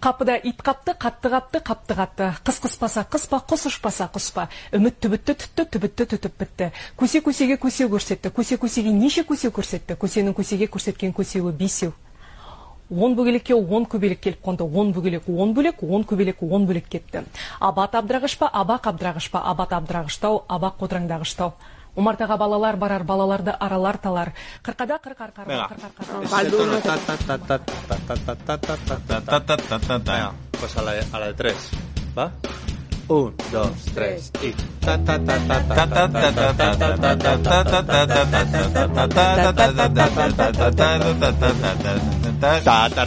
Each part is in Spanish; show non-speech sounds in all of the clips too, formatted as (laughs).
Қапыда ит қапты, қатты қапты, қапты қатты. Қыс қыспаса қыспа, құс ұшпаса құспа. Үміт түбітті түтті, түбітті түтіп бітті. Көсе көсеге көсе көрсетті. Көсе көсеге неше көсе көрсетті. Көсенің көсеге көрсеткен көсеуі бесеу. он бөгелекке он көбелек келіп қонды он бөгелек он бөлек он көбелек он бөлек кетті абат абдырағыш па абақ абдырағыш па абат абдырағыштау абақ қодыраңдағыштау омартаға балалар барар балаларды аралар талар қырқада қырқар қарға Venga, pues a la, a la de tres, ¿va? Un, dos, tres y... Ta, tara,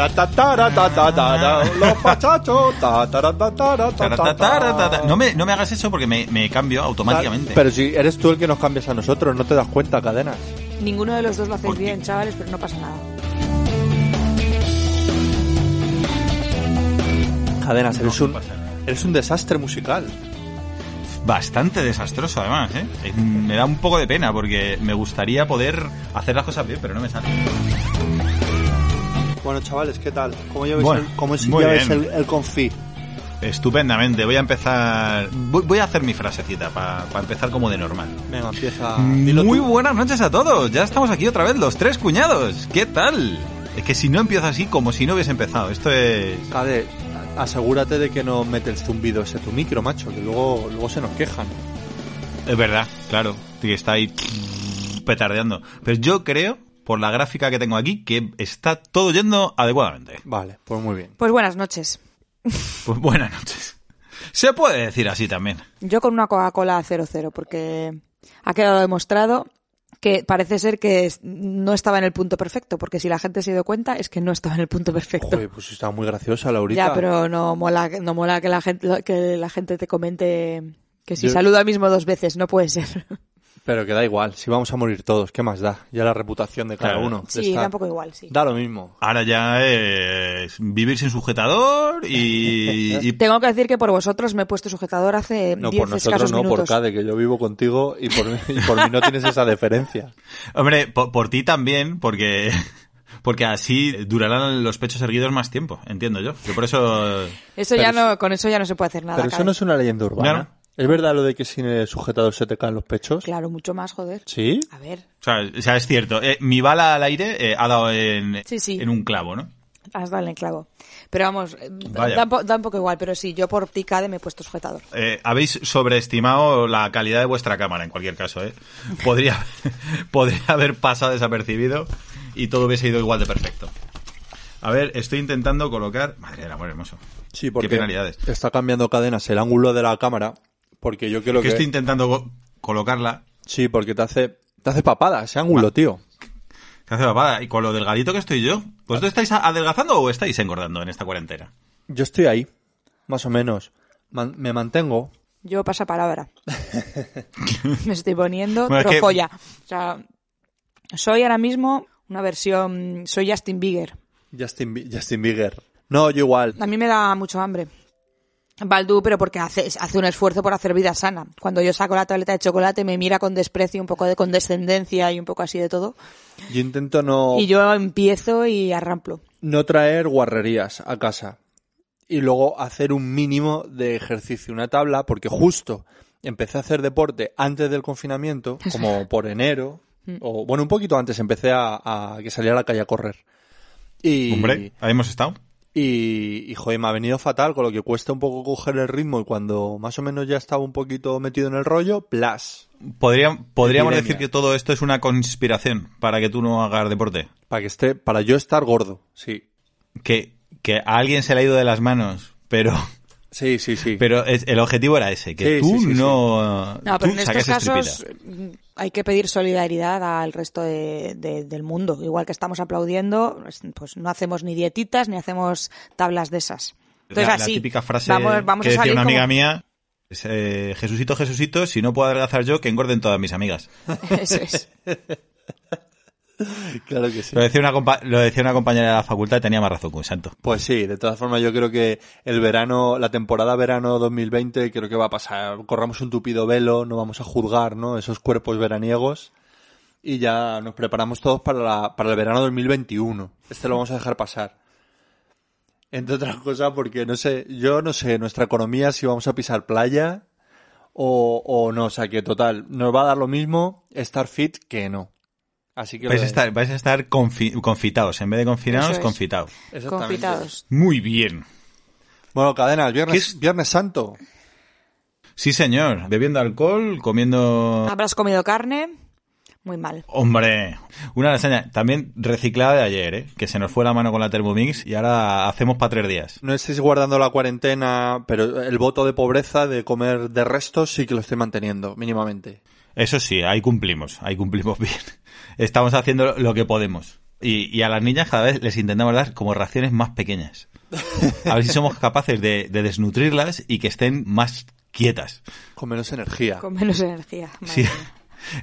ta, tara, ta, ta, ta, Los pachachos. ta, tara, ta, tara, ta, ta, ta. No me, no me hagas eso porque me, me cambio automáticamente. Pero si eres tú el que nos cambias a nosotros, no te das cuenta, cadenas. Ninguno de los dos lo hacéis bien, chavales, pero no pasa nada. Cadenas, eres un, no. Eres un desastre musical. Bastante desastroso además, ¿eh? Eh, Me da un poco de pena porque me gustaría poder hacer las cosas bien, pero no me sale. Bueno, chavales, ¿qué tal? ¿Cómo lleváis Bueno, el, cómo muy lleváis el, el confi? Estupendamente, voy a empezar... Voy, voy a hacer mi frasecita para empezar como de normal. Venga, empieza. Dilo Muy tú. buenas noches a todos, ya estamos aquí otra vez, los tres cuñados. ¿Qué tal? Es que si no empiezo así, como si no hubiese empezado. Esto es... Cade, asegúrate de que no mete el zumbido ese tu micro, macho, que luego, luego se nos quejan. Es verdad, claro, que está ahí petardeando. Pero yo creo, por la gráfica que tengo aquí, que está todo yendo adecuadamente. Vale, pues muy bien. Pues buenas noches. Pues buenas noches. Se puede decir así también. Yo con una Coca-Cola 00, porque ha quedado demostrado que parece ser que no estaba en el punto perfecto, porque si la gente se dio cuenta es que no estaba en el punto perfecto. Pues está muy graciosa, Laurita. ya, pero no mola, no mola que la gente, que la gente te comente que si Yo- saluda al mismo dos veces, no puede ser. Pero que da igual, si vamos a morir todos, ¿qué más da? Ya la reputación de cada Claro. uno. Sí, da un poco igual, sí. Da lo mismo. Ahora ya es vivir sin sujetador y... (laughs) y- Tengo que decir que por vosotros me he puesto sujetador hace No, 10 por nosotros no, por minutos. Cade, que yo vivo contigo y por, y por mí no tienes esa deferencia. (laughs) Hombre, por, por ti también, porque... (laughs) Porque así durarán los pechos erguidos más tiempo, entiendo yo. Yo por eso... Eso Pero ya es- no, con eso ya no se puede hacer nada. Pero eso Cade. no es una leyenda urbana. Claro. ¿Es verdad lo de que sin el sujetador se te caen los pechos? Claro, mucho más, joder. ¿Sí? A ver, O sea, o sea, es cierto. eh, mi bala al aire eh, ha dado en, Sí, sí. en un clavo, ¿no? has dado en el clavo. Pero vamos, eh, Vaya. da, un po- da un poco igual, pero sí, yo por ti, Cade, me he puesto sujetador. Eh, habéis sobreestimado la calidad de vuestra cámara en cualquier caso, ¿eh? Podría, (laughs) podría haber pasado desapercibido y todo hubiese ido igual de perfecto. A ver, estoy intentando colocar... Madre del amor hermoso. Sí, porque Qué penalidades. está cambiando cadenas el ángulo de la cámara porque yo quiero que que... estoy intentando co- colocarla. Sí, porque te hace, te hace papada ese ángulo, tío. ¿Qué hace papada? Y con lo delgadito que estoy yo. ¿Vosotros estáis adelgazando o estáis engordando en esta cuarentena? Yo estoy ahí, más o menos. Man- me mantengo. Yo pasa palabra. (laughs) (laughs) me estoy poniendo Bueno, es que- trofolla. O sea, soy ahora mismo una versión, soy Justin Bieber. Justin, Justin Bieber. No, yo igual. A mí me da mucho hambre. Baldu, pero porque hace, hace un esfuerzo por hacer vida sana. Cuando yo saco la tableta de chocolate me mira con desprecio, un poco de condescendencia y un poco así de todo. Yo intento no, Y yo empiezo y arramplo. no traer guarrerías a casa. Y luego hacer un mínimo de ejercicio, una tabla, porque justo empecé a hacer deporte antes del confinamiento, (laughs) como por enero, o bueno, un poquito antes empecé a, a que saliera a la calle a correr. Y, Hombre, ahí hemos estado. Y, y, joder, me ha venido fatal, con lo que cuesta un poco coger el ritmo y cuando más o menos ya estaba un poquito metido en el rollo, plas. Podría- podríamos Epidemia. decir que todo esto es una conspiración para que tú no hagas deporte. Para que esté, para yo estar gordo, sí. Que, que a alguien se le ha ido de las manos, pero, Sí, sí, sí. pero es- el objetivo era ese, que Sí, tú sí, sí, sí. no, No, pero en estos casos mm, hay que pedir solidaridad al resto de- de- del mundo. Igual que estamos aplaudiendo, pues- no hacemos ni dietitas ni hacemos tablas de esas. Entonces la, la así, típica frase vamos, vamos que a decía salir una amiga como- mía es, eh, Jesucito, Jesucito, si no puedo adelgazar yo, que engorden todas mis amigas. (laughs) Eso es. (laughs) (laughs) claro que sí. Lo decía, una compa- lo decía una compañera de la facultad y tenía más razón que un santo. Pues sí, de todas formas yo creo que el verano, la temporada verano 2020 creo que va a pasar. Corramos un tupido velo, no vamos a juzgar, ¿no? Esos cuerpos veraniegos. Y ya nos preparamos todos para, la, para el verano 2021. Este lo vamos a dejar pasar. Entre otras cosas porque no sé, yo no sé nuestra economía si vamos a pisar playa o, o no, o sea que total, nos va a dar lo mismo estar fit que no. Así que lo Vais a estar, vais a estar confi- confitados. En vez de confinados, Eso es. confitados. Muy bien. Bueno, cadena, viernes, ¿Qué es? viernes santo. Sí, señor. Bebiendo alcohol, comiendo... Habrás comido carne. Muy mal. Hombre, una lasaña también reciclada de ayer, ¿eh? que se nos fue la mano con la Thermomix y ahora hacemos para tres días. No estéis guardando la cuarentena, pero el voto de pobreza de comer de restos sí que lo estoy manteniendo, mínimamente. Eso sí, ahí cumplimos, ahí cumplimos (laughs) bien. Estamos haciendo lo que podemos. Y, y a las niñas cada vez les intentamos dar como raciones más pequeñas. A ver si somos capaces de, de desnutrirlas y que estén más quietas. Con menos energía. Con menos energía. madre Sí.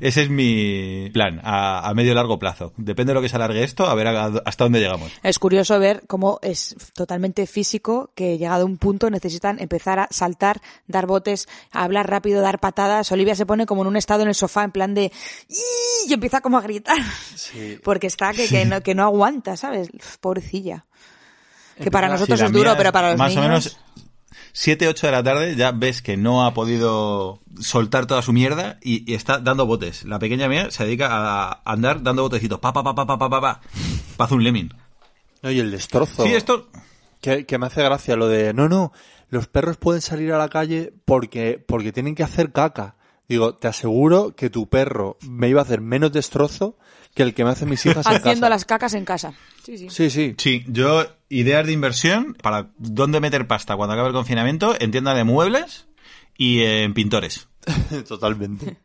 Ese es mi plan a, a medio y largo plazo. Depende de lo que se alargue esto, a ver a- hasta dónde llegamos. Es curioso ver cómo es totalmente físico que llegado a un punto necesitan empezar a saltar, dar botes, a hablar rápido, dar patadas. Olivia se pone como en un estado en el sofá en plan de y empieza como a gritar Sí. (laughs) porque está que, que, no, que no aguanta, ¿sabes? Pobrecilla. Que para nosotros Sí, es duro, pero para los Más niños... o menos 7, 8 de la tarde ya ves que no ha podido soltar toda su mierda y, y está dando botes. La pequeña mía se dedica a andar dando botecitos. Pa, pa, pa, pa, pa, pa, pa, pa. Pa hace un lemming. No, y el destrozo. Sí, esto... Que, que me hace gracia lo de, no, no, los perros pueden salir a la calle porque, porque tienen que hacer caca. Digo, te aseguro que tu perro me iba a hacer menos destrozo que el que me hacen mis hijas en Haciendo casa. las cacas en casa. Sí, sí. Sí, sí. Sí, yo ideas de inversión para dónde meter pasta cuando acabe el confinamiento en tienda de muebles y en pintores. (laughs) Totalmente.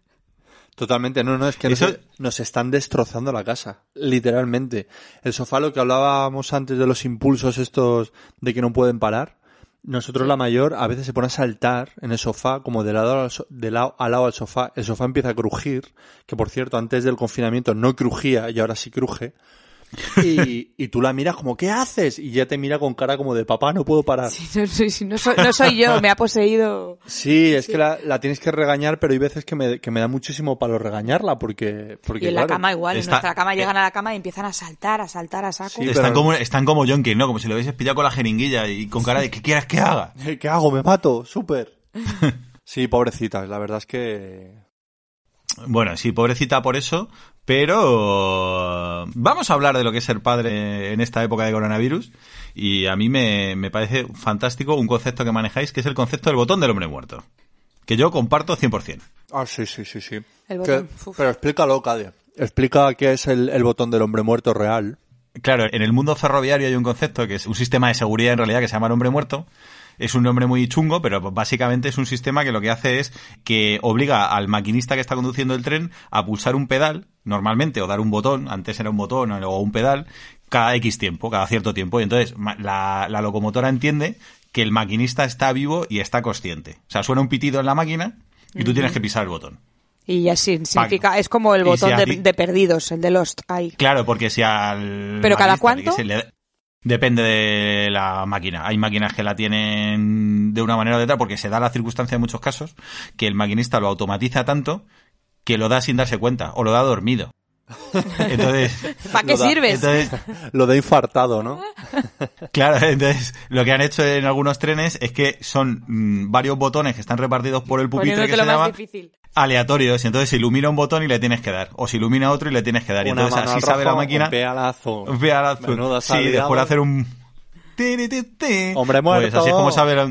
Totalmente, no, no, es que nos, Eso- nos están destrozando la casa, literalmente. El sofá, lo que hablábamos antes de los impulsos estos de que no pueden parar, nosotros la mayor a veces se pone a saltar en el sofá, como de lado, al so- de lado a lado al sofá, el sofá empieza a crujir, que por cierto antes del confinamiento no crujía y ahora sí cruje, (laughs) y, y tú la miras como, ¿qué haces? Y ya te mira con cara como de papá, no puedo parar. Sí, no, soy, sí, no soy- no soy yo, me ha poseído. Sí, es que la, la tienes que regañar, pero hay veces que me, que me da muchísimo palo regañarla, porque... porque Y en la cama igual, en nuestra cama llegan a la cama y empiezan a saltar, a saltar a saco. Sí, están, pero- como, están como Jonkin, ¿no? Como si lo hubieses pillado con la jeringuilla y con cara de ¿qué quieres que haga? Eh, (laughs) ¿Qué hago? ¿Me mato? ¡Súper! (laughs) Sí, pobrecitas, la verdad es que... Bueno, sí, pobrecita por eso, pero vamos a hablar de lo que es ser padre en esta época de coronavirus y a mí me, me parece fantástico un concepto que manejáis que es el concepto del botón del hombre muerto, que yo comparto 100%. Ah, sí, sí, sí, sí. El botón, Que- uf. pero explícalo, Cade. Explica qué es el, el botón del hombre muerto real. Claro, en el mundo ferroviario hay un concepto que es un sistema de seguridad en realidad que se llama el hombre muerto. Es un nombre muy chungo, pero básicamente es un sistema que lo que hace es que obliga al maquinista que está conduciendo el tren a pulsar un pedal, normalmente, o dar un botón, antes era un botón o un pedal, cada X tiempo, cada cierto tiempo. Y entonces la, la locomotora entiende que el maquinista está vivo y está consciente. O sea, suena un pitido en la máquina y tú tienes que pisar el botón. Y ya sí, significa, es como el si botón de, perdidos, el de Lost. Ahí. Claro, porque si al. ¿Pero cada cuánto? le- Depende de la máquina. Hay máquinas que la tienen de una manera o de otra porque se da la circunstancia en muchos casos que el maquinista lo automatiza tanto que lo da sin darse cuenta o lo da dormido. (laughs) Entonces, ¿Para qué da- sirves? entonces (laughs) Lo de infartado, ¿no? (laughs) Claro, entonces lo que han hecho en algunos trenes es que son mm, varios botones que están repartidos por el pupitre que se lo más llama difícil. Aleatorios. Y entonces se ilumina un botón y le tienes que dar. O se ilumina otro y le tienes que dar. Y Una entonces así al sabe la máquina. un pealazo. Un pie al azul. Menuda Sí, salida, después de hacer un... Hombre Pues muerto. así es como saber...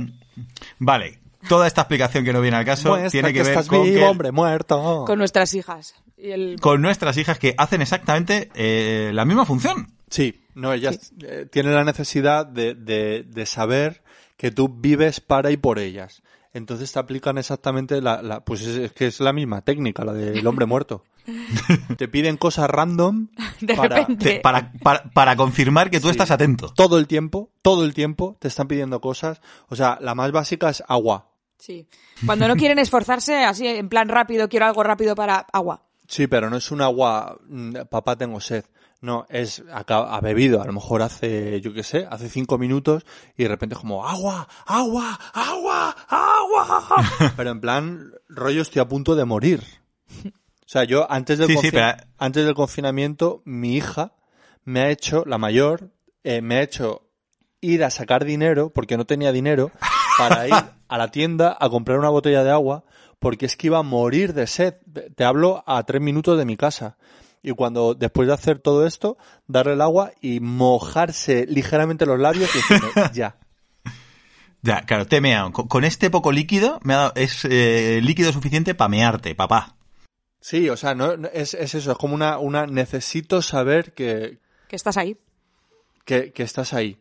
Vale, toda esta explicación que no viene al caso Muestra tiene que, ver estás con, vivo, que- hombre muerto. Con nuestras hijas. Y el... con nuestras hijas que hacen exactamente eh, la misma función. Sí, no, ellas eh, tienen la necesidad de, de, de saber que tú vives para y por ellas. Entonces te aplican exactamente la, la pues es, es que es la misma técnica, la del hombre muerto. (laughs) te piden cosas random (laughs) De para repente. Te- para, para, para confirmar que tú Sí. estás atento. todo el tiempo, todo el tiempo te están pidiendo cosas. O sea, la más básica es agua. Sí. Cuando no quieren esforzarse, así en plan rápido, quiero algo rápido para agua. Sí, pero no es un agua, mm, papá tengo sed. No, es, acá- ha bebido, a lo mejor hace, yo qué sé, hace cinco minutos y de repente es como, agua, agua, agua, agua. (laughs) pero en plan, rollo estoy a punto de morir. O sea, yo antes del, Sí, sí, confi- pero- antes del confinamiento, mi hija me ha hecho, la mayor, eh, me ha hecho ir a sacar dinero, porque no tenía dinero, para ir a la tienda a comprar una botella de agua, porque es que iba a morir de sed. Te hablo a tres minutos de mi casa. Y cuando, después de hacer todo esto, darle el agua y mojarse ligeramente los labios y decirme, (laughs) ya. Ya, claro, te he meado. Con, con este poco líquido, me ha dado- es eh, líquido suficiente para mearte, papá. Sí, o sea, no, no- es, es eso, es como una, una necesito saber que, Que estás ahí. que, que estás ahí.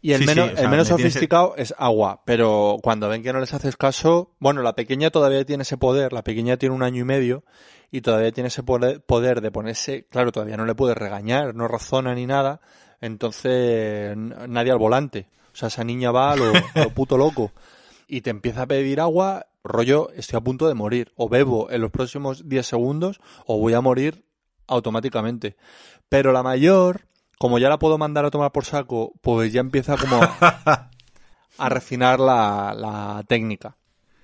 Y el Sí, sí, menos, o sea, el menos tienes- sofisticado es agua, pero cuando ven que no les haces caso, bueno, la pequeña todavía tiene ese poder, la pequeña tiene un año y medio y todavía tiene ese poder, de ponerse, claro, todavía no le puedes regañar, no razona ni nada, entonces nadie al volante. O sea, esa niña va a lo, (laughs) a lo puto loco y te empieza a pedir agua, rollo, estoy a punto de morir, o bebo en los próximos 10 segundos o voy a morir automáticamente. Pero la mayor, como ya la puedo mandar a tomar por saco, pues ya empieza como a, (laughs) a refinar la, la técnica.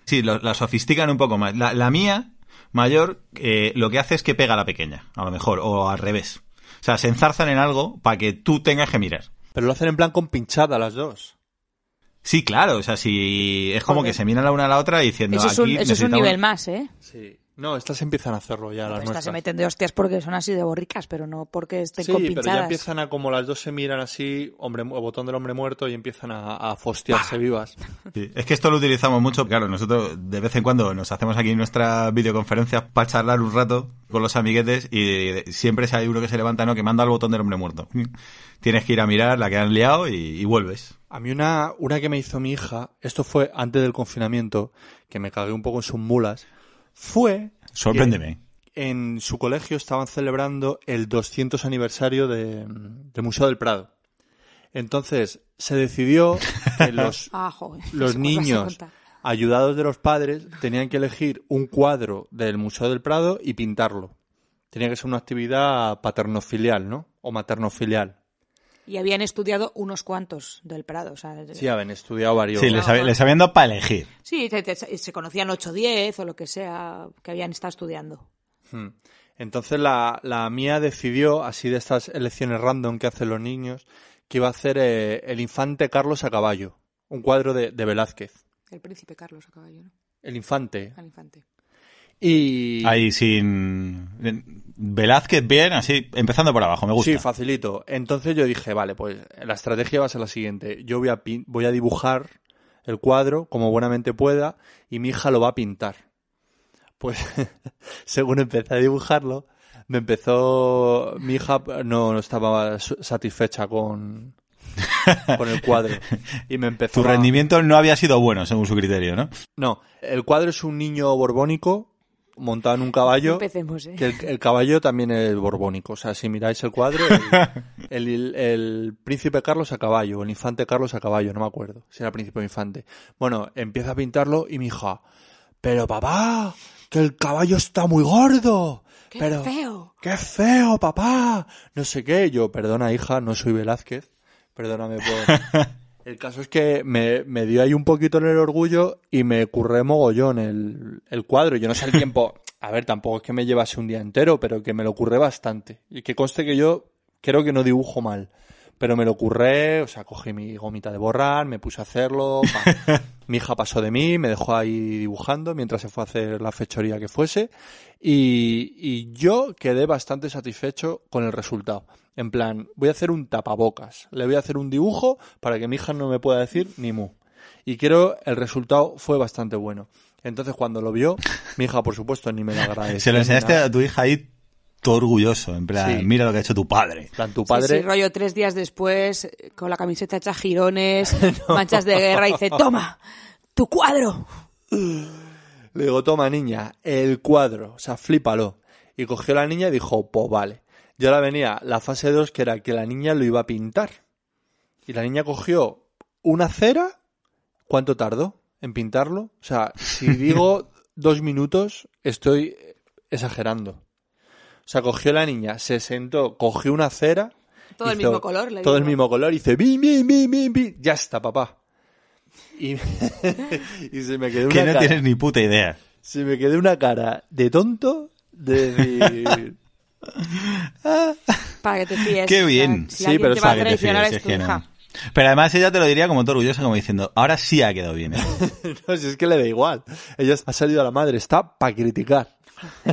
Sí, lo- la sofistican un poco más. La, la mía, mayor, eh, lo que hace es que pega a la pequeña, a lo mejor, o al revés. O sea, se enzarzan en algo para que tú tengas que mirar. Pero lo hacen en plan con pinchada las dos. Sí, claro, o sea, si es como que se miran la una a la otra diciendo Eso es un, aquí eso es un nivel más, ¿eh? Sí. No, estas empiezan a hacerlo ya, las Estas se meten de hostias porque son así de borricas, pero no porque estén Sí, con pero ya empiezan a, como las dos se miran así, hombre, botón del hombre muerto, y empiezan a, a fostiarse vivas. Sí, Es que esto lo utilizamos mucho, claro, nosotros de vez en cuando nos hacemos aquí nuestras videoconferencias para charlar un rato con los amiguetes y siempre si hay uno que se levanta, no, que manda al botón del hombre muerto. Tienes que ir a mirar la que han liado y, y vuelves. A mí una, una que me hizo mi hija, esto fue antes del confinamiento, que me cagué un poco en sus mulas, fue... Sorpréndeme. que En su colegio estaban celebrando el 200 aniversario de, del Museo del Prado. Entonces, se decidió que (laughs) los, Ah, joder. los niños, ayudados de los padres, tenían que elegir un cuadro del Museo del Prado y pintarlo. Tenía que ser una actividad paternofilial, ¿no? O maternofilial. Y habían estudiado unos cuantos del Prado. O sea, Sí, habían estudiado varios. Sí, les, hab- les habían dado para elegir. sí, se, conocían 8 o 10 o lo que sea que habían estado estudiando. Hmm. Entonces la, la mía decidió, así de estas elecciones random que hacen los niños, que iba a hacer eh, el infante Carlos a caballo, un cuadro de, de Velázquez. El príncipe Carlos a caballo, ¿no? El infante. Al infante. Y... Ahí sin... Velázquez bien, así, empezando por abajo, me gusta. Sí, facilito. Entonces yo dije, vale, pues la estrategia va a ser la siguiente. Yo voy a, pin- voy a dibujar el cuadro como buenamente pueda y mi hija lo va a pintar. Pues (laughs) según empecé a dibujarlo, me empezó... Mi hija no, no estaba satisfecha con, (laughs) con el cuadro. Y me empezó Tu a- rendimiento no había sido bueno, según su criterio, ¿no? No, el cuadro es un niño borbónico montado en un caballo. Empecemos, ¿eh? Que el, el caballo también es borbónico. O sea, si miráis el cuadro, (laughs) el, el- el príncipe Carlos a caballo, el infante Carlos a caballo, no me acuerdo si era príncipe o infante. Bueno, empieza a pintarlo y mi hija, pero papá, que el caballo está muy gordo. ¡Qué pero, feo! ¡Qué feo, papá! No sé qué. Yo, perdona, hija, no soy Velázquez. Perdóname por... (laughs) El caso es que me, me dio ahí un poquito en el orgullo y me curré mogollón el, el cuadro. Yo no sé el tiempo. A ver, tampoco es que me llevase un día entero, pero que me lo curré bastante. Y que conste que yo creo que no dibujo mal. Pero me lo curré, o sea, cogí mi gomita de borrar, me puse a hacerlo. (laughs) mi hija pasó de mí, me dejó ahí dibujando mientras se fue a hacer la fechoría que fuese. Y, y yo quedé bastante satisfecho con el resultado. En plan, voy a hacer un tapabocas. Le voy a hacer un dibujo para que mi hija no me pueda decir ni mu. Y creo el resultado fue bastante bueno. Entonces cuando lo vio, mi hija por supuesto ni me lo (laughs) agradeció. Se lo enseñaste a tu hija ahí todo orgulloso, en plan, Sí. mira lo que ha hecho tu padre. En plan, tu padre... sí, rollo tres días después, eh, con la camiseta hecha girones, (laughs) manchas de guerra, y dice, toma, tu cuadro. Le digo, toma niña, el cuadro, o sea, flípalo. Y cogió la niña y dijo, pues vale. Y ahora venía la fase 2, que era que la niña lo iba a pintar. Y la niña cogió una cera. ¿Cuánto tardó en pintarlo? O sea, si (laughs) digo dos minutos, estoy exagerando. O sea, cogió la niña, se sentó, cogió una cera. Todo el mismo color, le Todo el mismo color. Y dice, bim, bim, bim, bim, bim. Ya está, papá. Y, (laughs) y se me quedó Que una no cara- tienes ni puta idea. se me quedó una cara de tonto de decir, (laughs) Para que te fíes. Qué bien. si Sí, pero te va a para que te fíes, es que no. hija. Pero además ella te lo diría como todo orgullosa, como diciendo, ahora sí ha quedado bien. ¿eh? (laughs) no, si es que le da igual. Ella ha salido a la madre, está para criticar.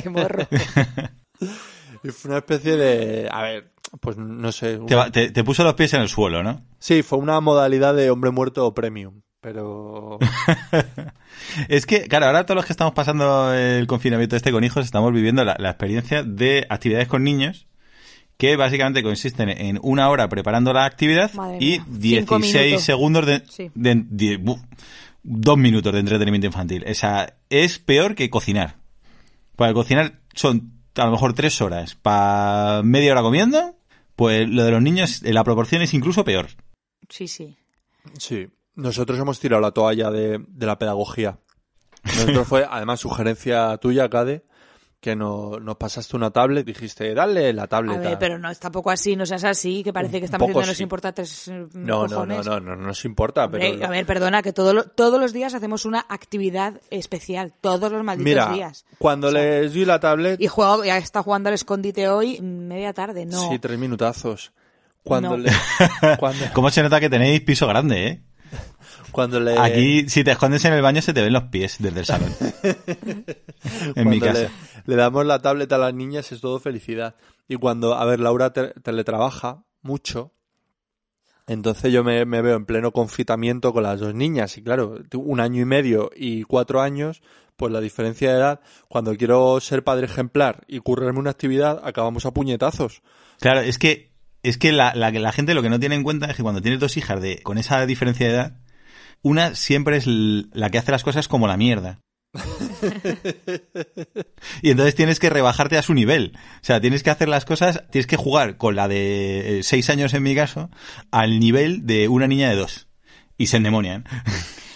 Qué morro. (laughs) Y fue una especie de, a ver, pues no sé. Te, una- va- te- te puso los pies en el suelo, ¿no? Sí, fue una modalidad de hombre muerto premium. Pero (laughs) Es que, claro, ahora todos los que estamos pasando el confinamiento este con hijos estamos viviendo la, la experiencia de actividades con niños que básicamente consisten en una hora preparando la actividad Madre y mía. Cinco 16 minutos. segundos de, Sí. de- de- bu- dos minutos de entretenimiento infantil. O sea, es peor que cocinar. Para cocinar son a lo mejor tres horas para media hora comiendo, pues lo de los niños, eh, la proporción es incluso peor. Sí, sí. sí, nosotros hemos tirado la toalla de, de la pedagogía. Nosotros fue, además, sugerencia tuya, Cade, que no- nos pasaste una tablet, dijiste, dale la A tablet. ver, pero no es tampoco así, no seas así, que parece que estamos diciendo nos sí. importa tres eh, No, no, no, no, no, no nos importa, Hombre, pero... A ver, perdona, que todo lo- todos los días hacemos una actividad especial, todos los malditos Mira, días. cuando O sea, les di la tablet, Y juego, ya está jugando al escondite hoy, media tarde, no. sí, tres minutazos. Cuando No. le... (laughs) Cuando, ¿Cómo se nota que tenéis piso grande, eh? (laughs) cuando le... Aquí, si te escondes en el baño, se te ven los pies desde el salón. (laughs) en mi casa. Le, le damos la tablet a las niñas es todo felicidad. Y cuando, a ver, Laura te- teletrabaja mucho, entonces yo me, me veo en pleno confitamiento con las dos niñas. Y claro, un año y medio y cuatro años, pues la diferencia de edad, cuando quiero ser padre ejemplar y currarme una actividad, acabamos a puñetazos. Claro, es que es que la, la, la gente lo que no tiene en cuenta es que cuando tienes dos hijas de con esa diferencia de edad, una siempre es la que hace las cosas como la mierda. (laughs) y entonces tienes que rebajarte a su nivel. O sea, tienes que hacer las cosas, tienes que jugar con la de eh, seis años en mi caso, al nivel de una niña de dos. Y se endemonian.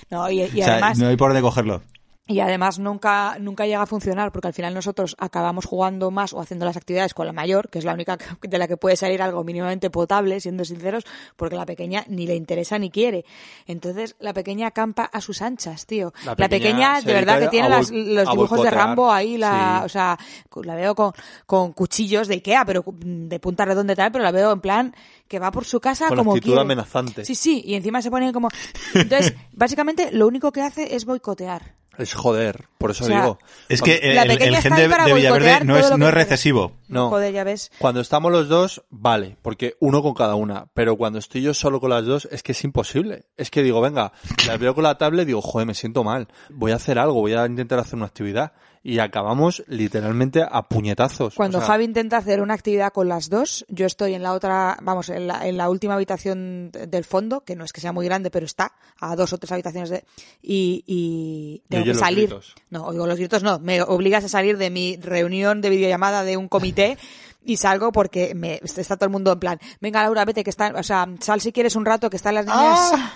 No, y, y (laughs) o sea, además, no hay por dónde cogerlo. Y además nunca, nunca llega a funcionar porque al final nosotros acabamos jugando más o haciendo las actividades con la mayor, que es la única (laughs) de la que puede salir algo mínimamente potable, siendo sinceros, porque la pequeña ni le interesa ni quiere. Entonces, la pequeña campa a sus anchas, tío. La La pequeña de verdad, que tiene las- los dibujos de. Rambo ahí, la, Sí. o sea, la veo con, con cuchillos de Ikea, pero de punta redonda y tal, pero la veo en plan que va por su casa Con como actitud quiere. amenazante. Sí, sí, y encima se pone como... (laughs) Entonces, básicamente, lo único que hace es boicotear. Es joder, por eso O sea, digo. Es que el, el gen de, Villaverde no es, no es recesivo. No. Joder, ya ves. Cuando estamos los dos, vale, porque uno con cada una. Pero cuando estoy yo solo con las dos, es que es imposible. Es que digo, venga, las veo con la tablet y digo, joder, me siento mal. Voy a hacer algo, voy a intentar hacer una actividad. Y acabamos literalmente a puñetazos. Cuando O sea, Javi intenta hacer una actividad con las dos, yo estoy en la otra, vamos, en la, en la última habitación de- del fondo, que no es que sea muy grande, pero está a dos o tres habitaciones de, y, y tengo que los salir. gritos. No, oigo los gritos, no, me obligas a salir de mi reunión de videollamada de un comité y salgo porque me, está todo el mundo en plan, venga Laura, vete que están, o sea, sal si quieres un rato que están las niñas ¡Ah!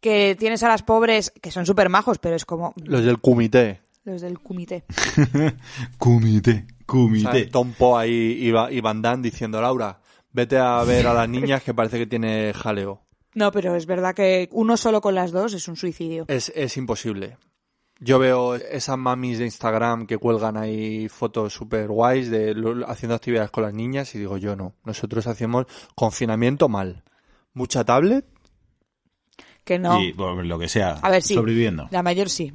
que tienes a las pobres, que son súper majos, pero es como Los del comité. Los del comité. (laughs) Comité, O comité. sea, Tom Poe ahí y, Va- y Van Damme diciendo, Laura, vete a ver a las (laughs) niñas que parece que tiene jaleo. No, pero es verdad que uno solo con las dos es un suicidio. Es, es imposible. Yo veo esas mamis de Instagram que cuelgan ahí fotos super guays de lo- haciendo actividades con las niñas y digo yo no. Nosotros hacemos confinamiento mal. Mucha tablet, Que no. Y bueno, lo que sea, A ver, sí. sobreviviendo. La mayor sí.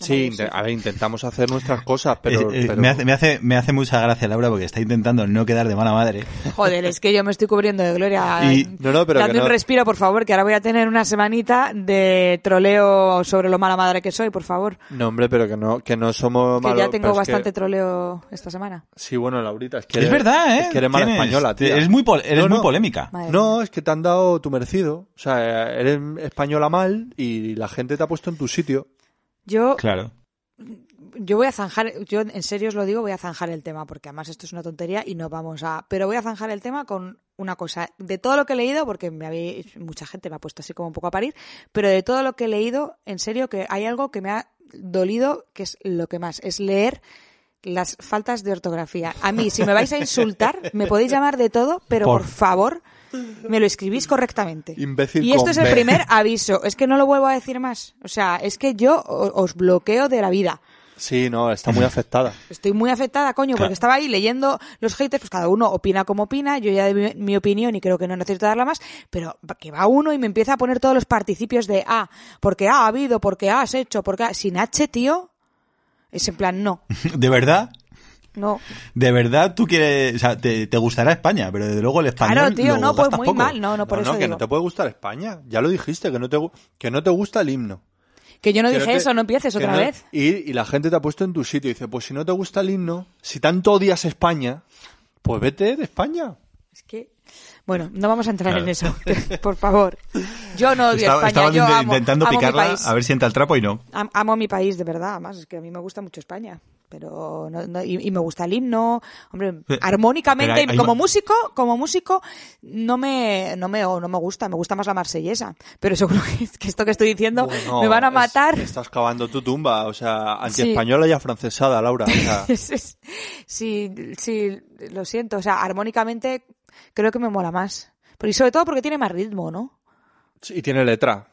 Sí, a ver, intentamos hacer nuestras cosas, pero, Eh, eh, pero- me, hace, me, hace, me hace mucha gracia Laura porque está intentando no quedar de mala madre. Joder, es que yo me estoy cubriendo de gloria. (laughs) Y- No, no, pero Dame no- un respiro, por favor, que ahora voy a tener una semanita de troleo sobre lo mala madre que soy, por favor. no hombre, pero que no que no somos Que malos. ya tengo que- bastante troleo esta semana. Sí, bueno, Laurita, es que es eres- verdad, ¿eh? es que eres mala española, tía. Eres muy, pol- eres No, muy no. polémica. Madre No, es que te han dado tu merecido. O sea, eres española mal y la gente te ha puesto en tu sitio. Yo, Claro. yo voy a zanjar, yo en serio os lo digo, voy a zanjar el tema, porque además esto es una tontería y no vamos a... Pero voy a zanjar el tema con una cosa. De todo lo que he leído, porque me habéis, mucha gente me ha puesto así como un poco a parir, pero de todo lo que he leído, en serio que hay algo que me ha dolido, que es lo que más, es leer las faltas de ortografía. A mí, si me vais a insultar, me podéis llamar de todo, pero Por- por, favor, me lo escribís correctamente. Imbécil y esto es el B. primer aviso. Es que no lo vuelvo a decir más. O sea, es que yo os bloqueo de la vida. Sí, no, está muy afectada. Estoy muy afectada, coño, Claro. porque estaba ahí leyendo los haters, pues cada uno opina como opina, yo ya de mi, mi opinión y creo que no necesito darla más, pero que va uno y me empieza a poner todos los participios de ah, porque ha habido, porque has hecho, porque ha... sin H, tío, es en plan, no, (laughs) ¿De verdad? No. ¿De verdad tú quieres... O sea, te, te gustará España, pero desde luego el español Claro, tío, lo no, pues muy poco. mal, no, no, por no, eso no, que digo. no te puede gustar España. Ya lo dijiste, que no te, que no te gusta el himno. Que yo no Que dije te- eso, no empieces otra no- vez. Y, y la gente te ha puesto en tu sitio y dice, pues si no te gusta el himno, si tanto odias España, pues vete de España. Es que, bueno, no vamos a entrar Claro. en eso, (laughs) por favor. Yo no odio Estaba, España, estabas yo amo, intentando amo mi picarla país. a ver si entra el trapo y no. Am- Amo a mi país, de verdad, además, es que a mí me gusta mucho España. Pero no- no- y, y me gusta el himno, hombre, armónicamente, pero hay- hay como músico, como músico, no me, no me, no me gusta, me gusta más la marsellesa. Pero seguro (laughs) que, que esto que estoy diciendo Bueno, me van a es- matar. estás cavando tu tumba, o sea, antiespañola y afrancesada, Laura. o sea, (laughs) sí, sí, lo siento, o sea, armónicamente creo que me mola más. Pero y sobre todo porque tiene más ritmo, ¿no? y tiene letra.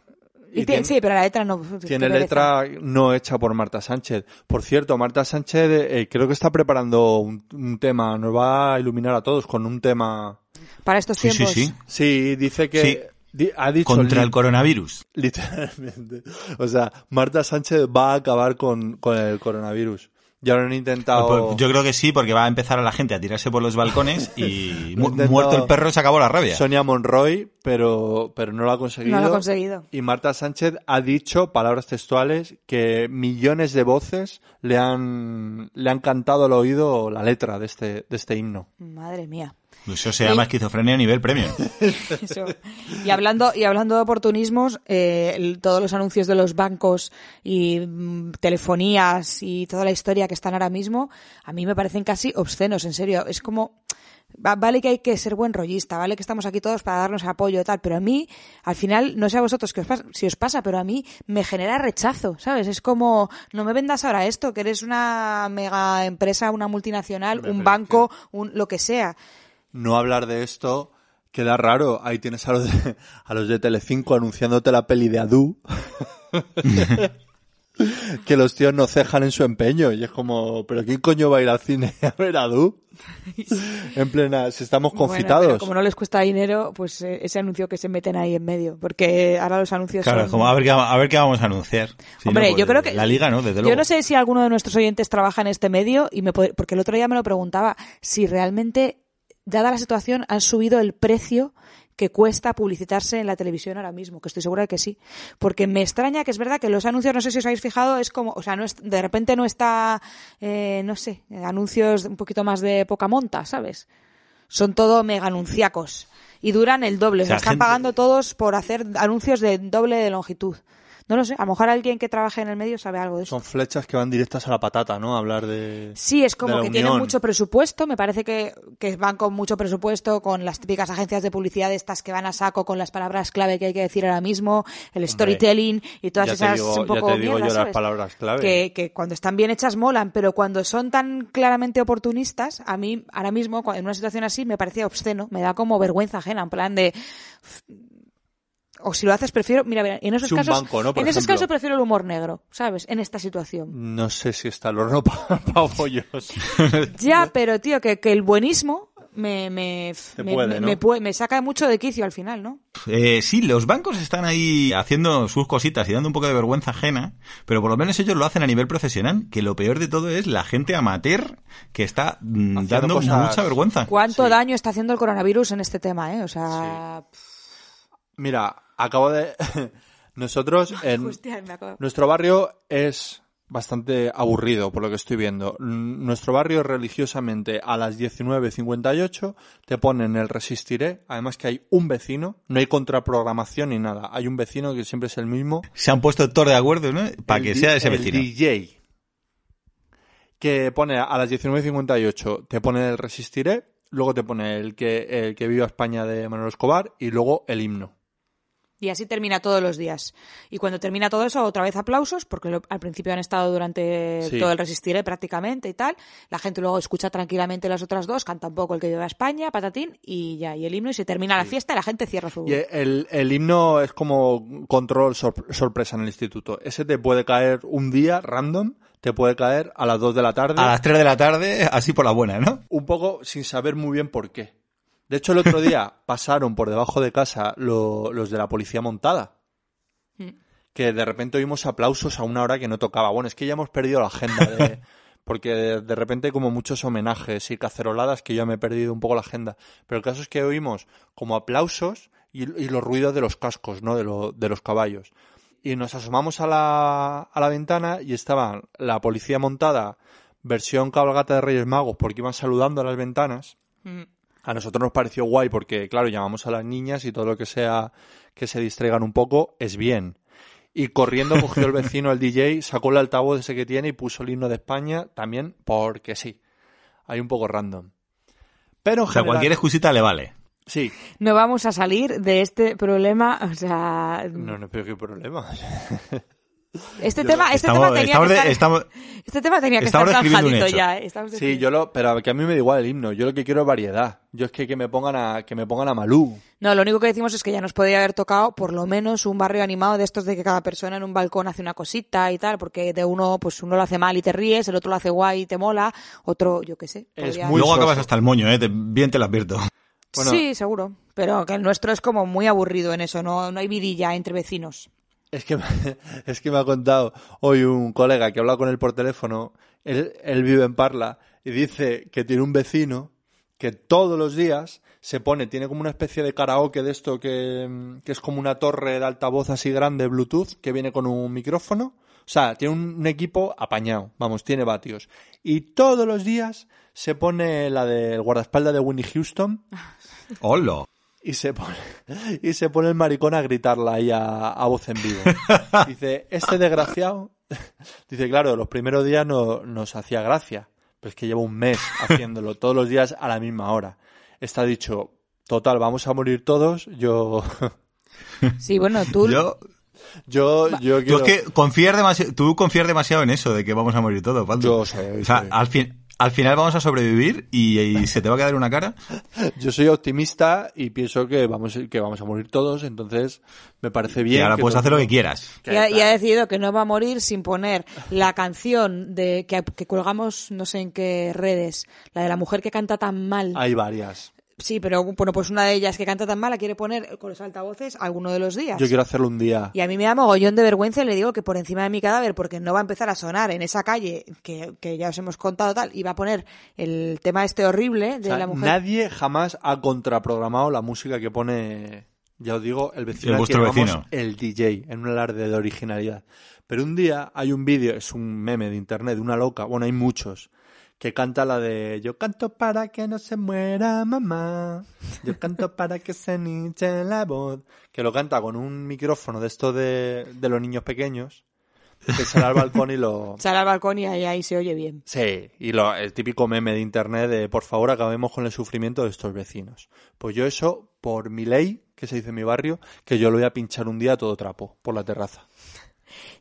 Y Y tiene- sí, pero la letra no. Tiene letra no hecha por Marta Sánchez. Por cierto, Marta Sánchez eh, creo que está preparando un, un tema, nos va a iluminar a todos con un tema. Para estos Sí, sí, tiempos. sí. Sí, dice que Sí. di- ha dicho Contra el coronavirus. literalmente. (laughs) O sea, Marta Sánchez va a acabar con, con el coronavirus. Ya lo han intentado. Pues Yo creo que sí, porque va a empezar a la gente a tirarse por los balcones y (laughs) mu- intentado muerto el perro se acabó la rabia. Sonia Monroy, pero, pero no lo ha conseguido. No lo ha conseguido. Y Marta Sánchez ha dicho, palabras textuales, que millones de voces le han, le han cantado al oído la letra de este, de este himno. Madre mía. Eso se llama esquizofrenia a nivel premio. (laughs) Eso. Y hablando, y hablando de oportunismos, eh, el- todos los anuncios de los bancos y mm, telefonías y toda la historia que están ahora mismo, a mí me parecen casi obscenos, en serio. Es como, va- vale que hay que ser buen rollista, vale que estamos aquí todos para darnos apoyo y tal, pero a mí, al final, no sé a vosotros qué os pasa, si os pasa, pero a mí me genera rechazo, ¿sabes? Es como, no me vendas ahora esto, que eres una mega empresa, una multinacional, un banco, un, lo que sea. No hablar de esto queda raro. Ahí tienes a los de, a los de Telecinco anunciándote la peli de Adu. (laughs) que los tíos no cejan en su empeño. Y es como, ¿pero quién coño va a ir al cine a ver a Adu? en plena, si estamos Bueno, confitados. pero como no les cuesta dinero, pues eh, ese anuncio que se meten ahí en medio, porque ahora los anuncios Claro, son... como a ver qué, a ver qué vamos a anunciar. Si no, Hombre, pues, yo creo que La liga, ¿no? Desde Yo luego. no sé si alguno de nuestros oyentes trabaja en este medio y me pod- porque el otro día me lo preguntaba si realmente dada la situación han subido el precio que cuesta publicitarse en la televisión ahora mismo, que estoy segura de que sí. Porque me extraña que es verdad que los anuncios, no sé si os habéis fijado, es como, o sea, no es, de repente no está, eh, no sé, anuncios un poquito más de poca monta, ¿sabes? Son todo mega anunciacos. Y duran el doble. O sea, están gente- pagando todos por hacer anuncios de doble de longitud. No lo sé, a lo mejor alguien que trabaje en el medio sabe algo de eso. Son flechas que van directas a la patata, ¿no? Hablar de. Sí, es como que tienen mucho presupuesto, me parece que, que van con mucho presupuesto, con las típicas agencias de publicidad estas que van a saco con las palabras clave que hay que decir ahora mismo, el storytelling y todas ya esas digo- un ya poco te digo mierdas, yo las palabras clave. Que, que cuando están bien hechas molan, pero cuando son tan claramente oportunistas, a mí ahora mismo en una situación así me parece obsceno, me da como vergüenza ajena, en plan de o si lo haces prefiero, mira, mira, en esos un casos banco, ¿no? Por en esos casos prefiero el humor negro, ¿sabes? En esta situación. No sé si está el horno (laughs) para pollos. (laughs) Ya, pero tío, que, que el buenismo me, me, me, puede, me- ¿no? me puede- me saca mucho de quicio al final, ¿no? Eh, sí, los bancos están ahí haciendo sus cositas y dando un poco de vergüenza ajena, pero por lo menos ellos lo hacen a nivel profesional, que lo peor de todo es la gente amateur que está mm, Haciendo dando cosas- mucha vergüenza. ¿Cuánto Sí. daño está haciendo el coronavirus en este tema, eh? O sea... Mira, acabo de. (laughs) Nosotros (laughs) en. Hostia, me acabo- Nuestro barrio es bastante aburrido, por lo que estoy viendo. Nuestro barrio religiosamente a las 19.58 te ponen el resistiré. Además que hay un vecino, no hay contraprogramación ni nada. Hay un vecino que siempre es el mismo. Se han puesto todos de acuerdo, ¿no? Para El que sea ese el vecino. DJ. Que pone a las 19.58 te pone el resistiré, luego te pone el que, el que viva España de Manuel Escobar y luego el himno. Y así termina todos los días. Y cuando termina todo eso, otra vez aplausos, porque lo- al principio han estado durante Sí. todo el resistiré prácticamente y tal. La gente luego escucha tranquilamente las otras dos, canta un poco el que lleva a España, patatín, y ya, y el himno, y se termina la fiesta y la gente cierra su... Y el, el himno es como control sor- sorpresa en el instituto. Ese te puede caer un día random, te puede caer a las 2 de la tarde. A las 3 de la tarde, así por la buena, ¿no? Un poco sin saber muy bien por qué. De hecho, el otro día (laughs) pasaron por debajo de casa lo- los de la policía montada. Que de repente oímos aplausos a una hora que no tocaba. Bueno, es que ya hemos perdido la agenda de... (laughs) Porque de, repente hay como muchos homenajes y caceroladas que ya me he perdido un poco la agenda. Pero el caso es que oímos como aplausos y, y los ruidos de los cascos, ¿no? De, lo- de los caballos. Y nos asomamos a la, a la ventana y estaba la policía montada, versión cabalgata de Reyes Magos, porque iban saludando a las ventanas. A nosotros nos pareció guay porque, claro, llamamos a las niñas y todo lo que sea que se distraigan un poco es bien. Y corriendo (laughs) cogió el vecino el DJ, sacó el altavoz ese que tiene y puso el himno de España también porque sí. Hay un poco random. Pero en O sea, general- cualquier excusita le vale. Sí. No vamos a salir de este problema, o sea, No, no, pero qué problema. (laughs) este tema, este Estamos- tema tenía estamos que de- estar, estamos- este tema tenía que estar zanjadito ya. ¿eh? Estamos Sí, yo lo, pero que a mí me da igual el himno. Yo lo que quiero es variedad. Yo es que, que me pongan a, que me pongan a Malú. No, lo único que decimos es que ya nos podría haber tocado por lo menos un barrio animado de estos de que cada persona en un balcón hace una cosita y tal, porque de uno, pues uno lo hace mal y te ríes, el otro lo hace guay y te mola, otro, yo qué sé. Es podría- muy Luego acabas hasta el moño, ¿eh? Te- bien te lo advierto. Bueno. Sí, seguro. Pero que el nuestro es como muy aburrido en eso, no, no hay vidilla entre vecinos. Es que, (laughs) me- es que me ha contado hoy un colega que habla con él por teléfono. Él, él vive en Parla y dice que tiene un vecino que todos los días se pone, tiene como una especie de karaoke de esto que, que es como una torre de altavoz así grande Bluetooth que viene con un micrófono. O sea, tiene un, un equipo apañado, vamos, tiene vatios. Y todos los días se pone la del guardaespaldas de Winnie Houston (laughs) ¡Hola! Y se pone, (laughs) y se pone el maricón a gritarla ahí a, a voz en vivo. (laughs) Dice, este desgraciado, (laughs) dice, claro, los primeros días no, nos hacía gracia, pero es que lleva un mes haciéndolo todos los días a la misma hora. Está dicho, total, vamos a morir todos, yo, Sí, bueno, tú... Yo, yo, yo tú quiero... es que confías demasiado, tú confías demasiado en eso, de que vamos a morir todos, Baldu. Yo sé, O sea, sí. al, fin, al final vamos a sobrevivir y, y se te va a quedar una cara. Yo soy optimista y pienso que vamos, que vamos a morir todos, entonces me parece bien. y ahora que puedes todo- hacer lo que quieras. Y ha, y ha claro. decidido que no va a morir sin poner la canción de que, que colgamos no sé en qué redes, la de la mujer que canta tan mal. Hay varias. Sí, pero bueno, pues una de ellas que canta tan mal la quiere poner con los altavoces alguno de los días. Yo quiero hacerlo un día. Y a mí me da mogollón de vergüenza y le digo que por encima de mi cadáver, porque no va a empezar a sonar en esa calle que, que ya os hemos contado tal, y va a poner el tema este horrible de O sea, la mujer. Nadie jamás ha contraprogramado la música que pone, ya os digo, el vecino. El que vuestro llamamos vecino. El DJ, en un alarde de originalidad. Pero un día hay un vídeo, es un meme de internet, de una loca, bueno, hay muchos, que canta la de Yo canto para que no se muera mamá, yo canto para que se niche la voz, que lo canta con un micrófono de esto de, de los niños pequeños, que sale al balcón y lo... (laughs) Sale al balcón y ahí, ahí se oye bien. Sí, y lo, el típico meme de internet de por favor acabemos con el sufrimiento de estos vecinos. Pues yo eso, por mi ley, que se dice en mi barrio, que yo lo voy a pinchar un día a todo trapo, por la terraza.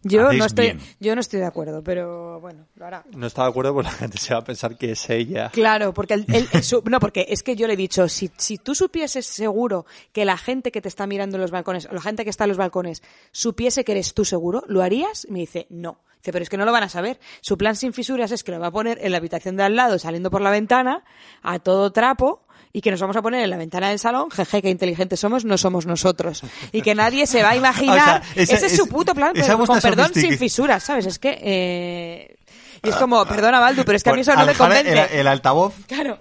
Yo Hacéis no estoy, bien. yo no estoy de acuerdo, pero bueno, lo hará. No está de acuerdo, (laughs) pues la gente se va a pensar que es ella. Claro, porque el, el- el (laughs) su- no, porque es que yo le he dicho, si, si tú supieses seguro que la gente que te está mirando en los balcones, o la gente que está en los balcones, supiese que eres tú seguro, ¿lo harías? Y me dice, no. Dice, pero es que no lo van a saber. Su plan sin fisuras es que lo va a poner en la habitación de al lado, saliendo por la ventana, a todo trapo, y que nos vamos a poner en la ventana del salón, jeje, qué inteligentes somos, no somos nosotros. Y que nadie se va a (laughs) imaginar. O sea, esa- ese es su puto plan, pero con perdón sin fisuras, ¿sabes? Es que, eh, y es como, perdona, Baldu, pero es que a mí eso no me convence. el, el altavoz. Claro.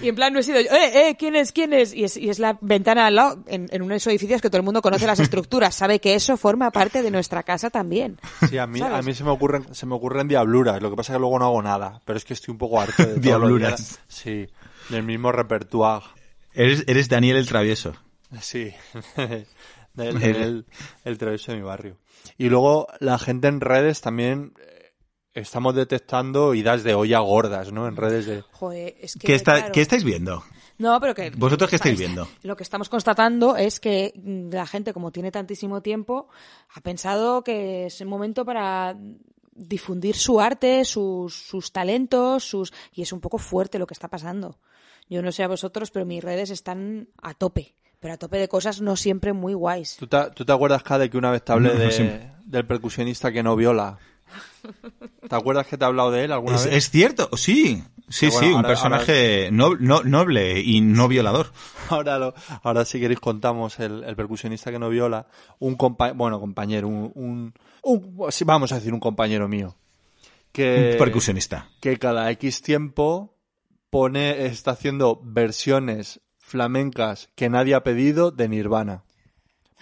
Y en plan no he sido yo, eh, eh, ¿quién es? ¿Quién es? Y es, y es la ventana al lado, en, en unos edificios que todo el mundo conoce las (laughs) estructuras, sabe que eso forma parte de nuestra casa también. Sí, a mí, ¿Sabes? a mí se me ocurren, se me ocurren diabluras, lo que pasa es que luego no hago nada, pero es que estoy un poco harto de todo lo Diabluras. que- Sí, del mismo repertoire. Eres, eres Daniel el travieso. Sí, (laughs) del, del- el travieso de mi barrio. Y luego la gente en redes también eh, estamos detectando ideas de olla gordas, ¿no? En redes de... Joder, es que, ¿Qué, está, claro. ¿Qué estáis viendo? No, pero que... ¿Vosotros qué estáis viendo? Lo que estamos constatando es que mm, la gente, como tiene tantísimo tiempo, ha pensado que es el momento para difundir su arte, sus, sus talentos, sus... Y es un poco fuerte lo que está pasando. Yo no sé a vosotros, pero mis redes están a tope. Pero a tope de cosas no siempre muy guays. ¿Tú te, tú te acuerdas, K, de que una vez te hablé No, de- siempre. del percusionista que no viola? ¿Te acuerdas que te he hablado de él alguna Es, vez? es cierto, sí. Sí, bueno, sí, un ahora- personaje no- no- noble y no violador. Ahora, lo- ahora si queréis contamos el, el percusionista que no viola, un compa bueno, compañero, un, un, vamos a decir un compañero mío, que, Un percusionista. que cada X tiempo pone, está haciendo versiones flamencas que nadie ha pedido de Nirvana.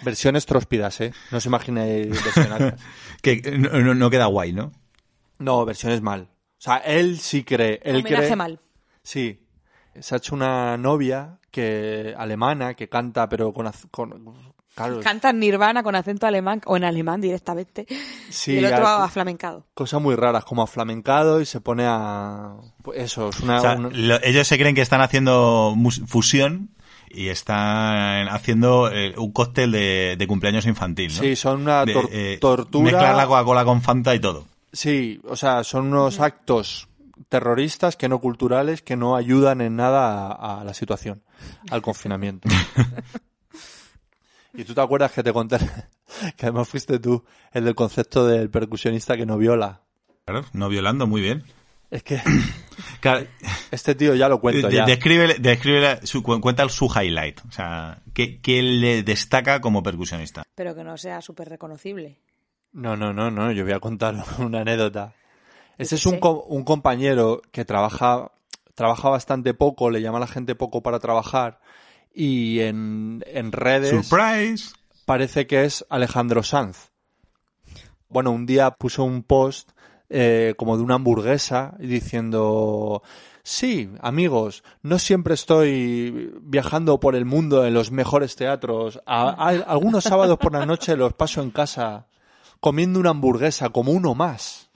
Versiones tróspidas, ¿eh? No os imaginéis versiones. (laughs) Que eh, no, queda guay, ¿no? No, versiones mal. O sea, él sí cree. Él Homenaje cree, mal. Sí. Se ha hecho una novia que alemana que canta, pero con, con claro, Canta en Nirvana con acento alemán o en alemán directamente. sí, y el otro a flamencado. cosas muy raras, como aflamencado y se pone a pues eso, es una, O sea, una- lo- ellos se creen que están haciendo fusión y están haciendo eh, un cóctel de, de cumpleaños infantil, ¿no? sí, son una De, eh, tortura. Mezclar la Coca-Cola con Fanta y todo. Sí, o sea, son unos actos terroristas que no culturales que no ayudan en nada a, a la situación, al confinamiento. (laughs) y tú te acuerdas que te conté, (laughs) que además fuiste tú, el del concepto del percusionista que no viola. Claro, no violando, muy bien. Es que (clears throat) Claro, este tío ya lo cuento de- ya. descríbele- descríbele su, cu- cuenta su highlight. O sea, ¿qué, qué le destaca como percusionista? Pero que no sea súper reconocible. No, no, no, no, yo voy a contar (laughs) una anécdota. Este qué es un, un compañero que trabaja, trabaja bastante poco, le llama a la gente poco para trabajar y en, en redes Surprise. parece que es Alejandro Sanz. Bueno, un día puso un post eh, como de una hamburguesa diciendo, sí, amigos, no siempre estoy viajando por el mundo en los mejores teatros. A- a- algunos sábados por la noche los paso en casa comiendo una hamburguesa como uno más.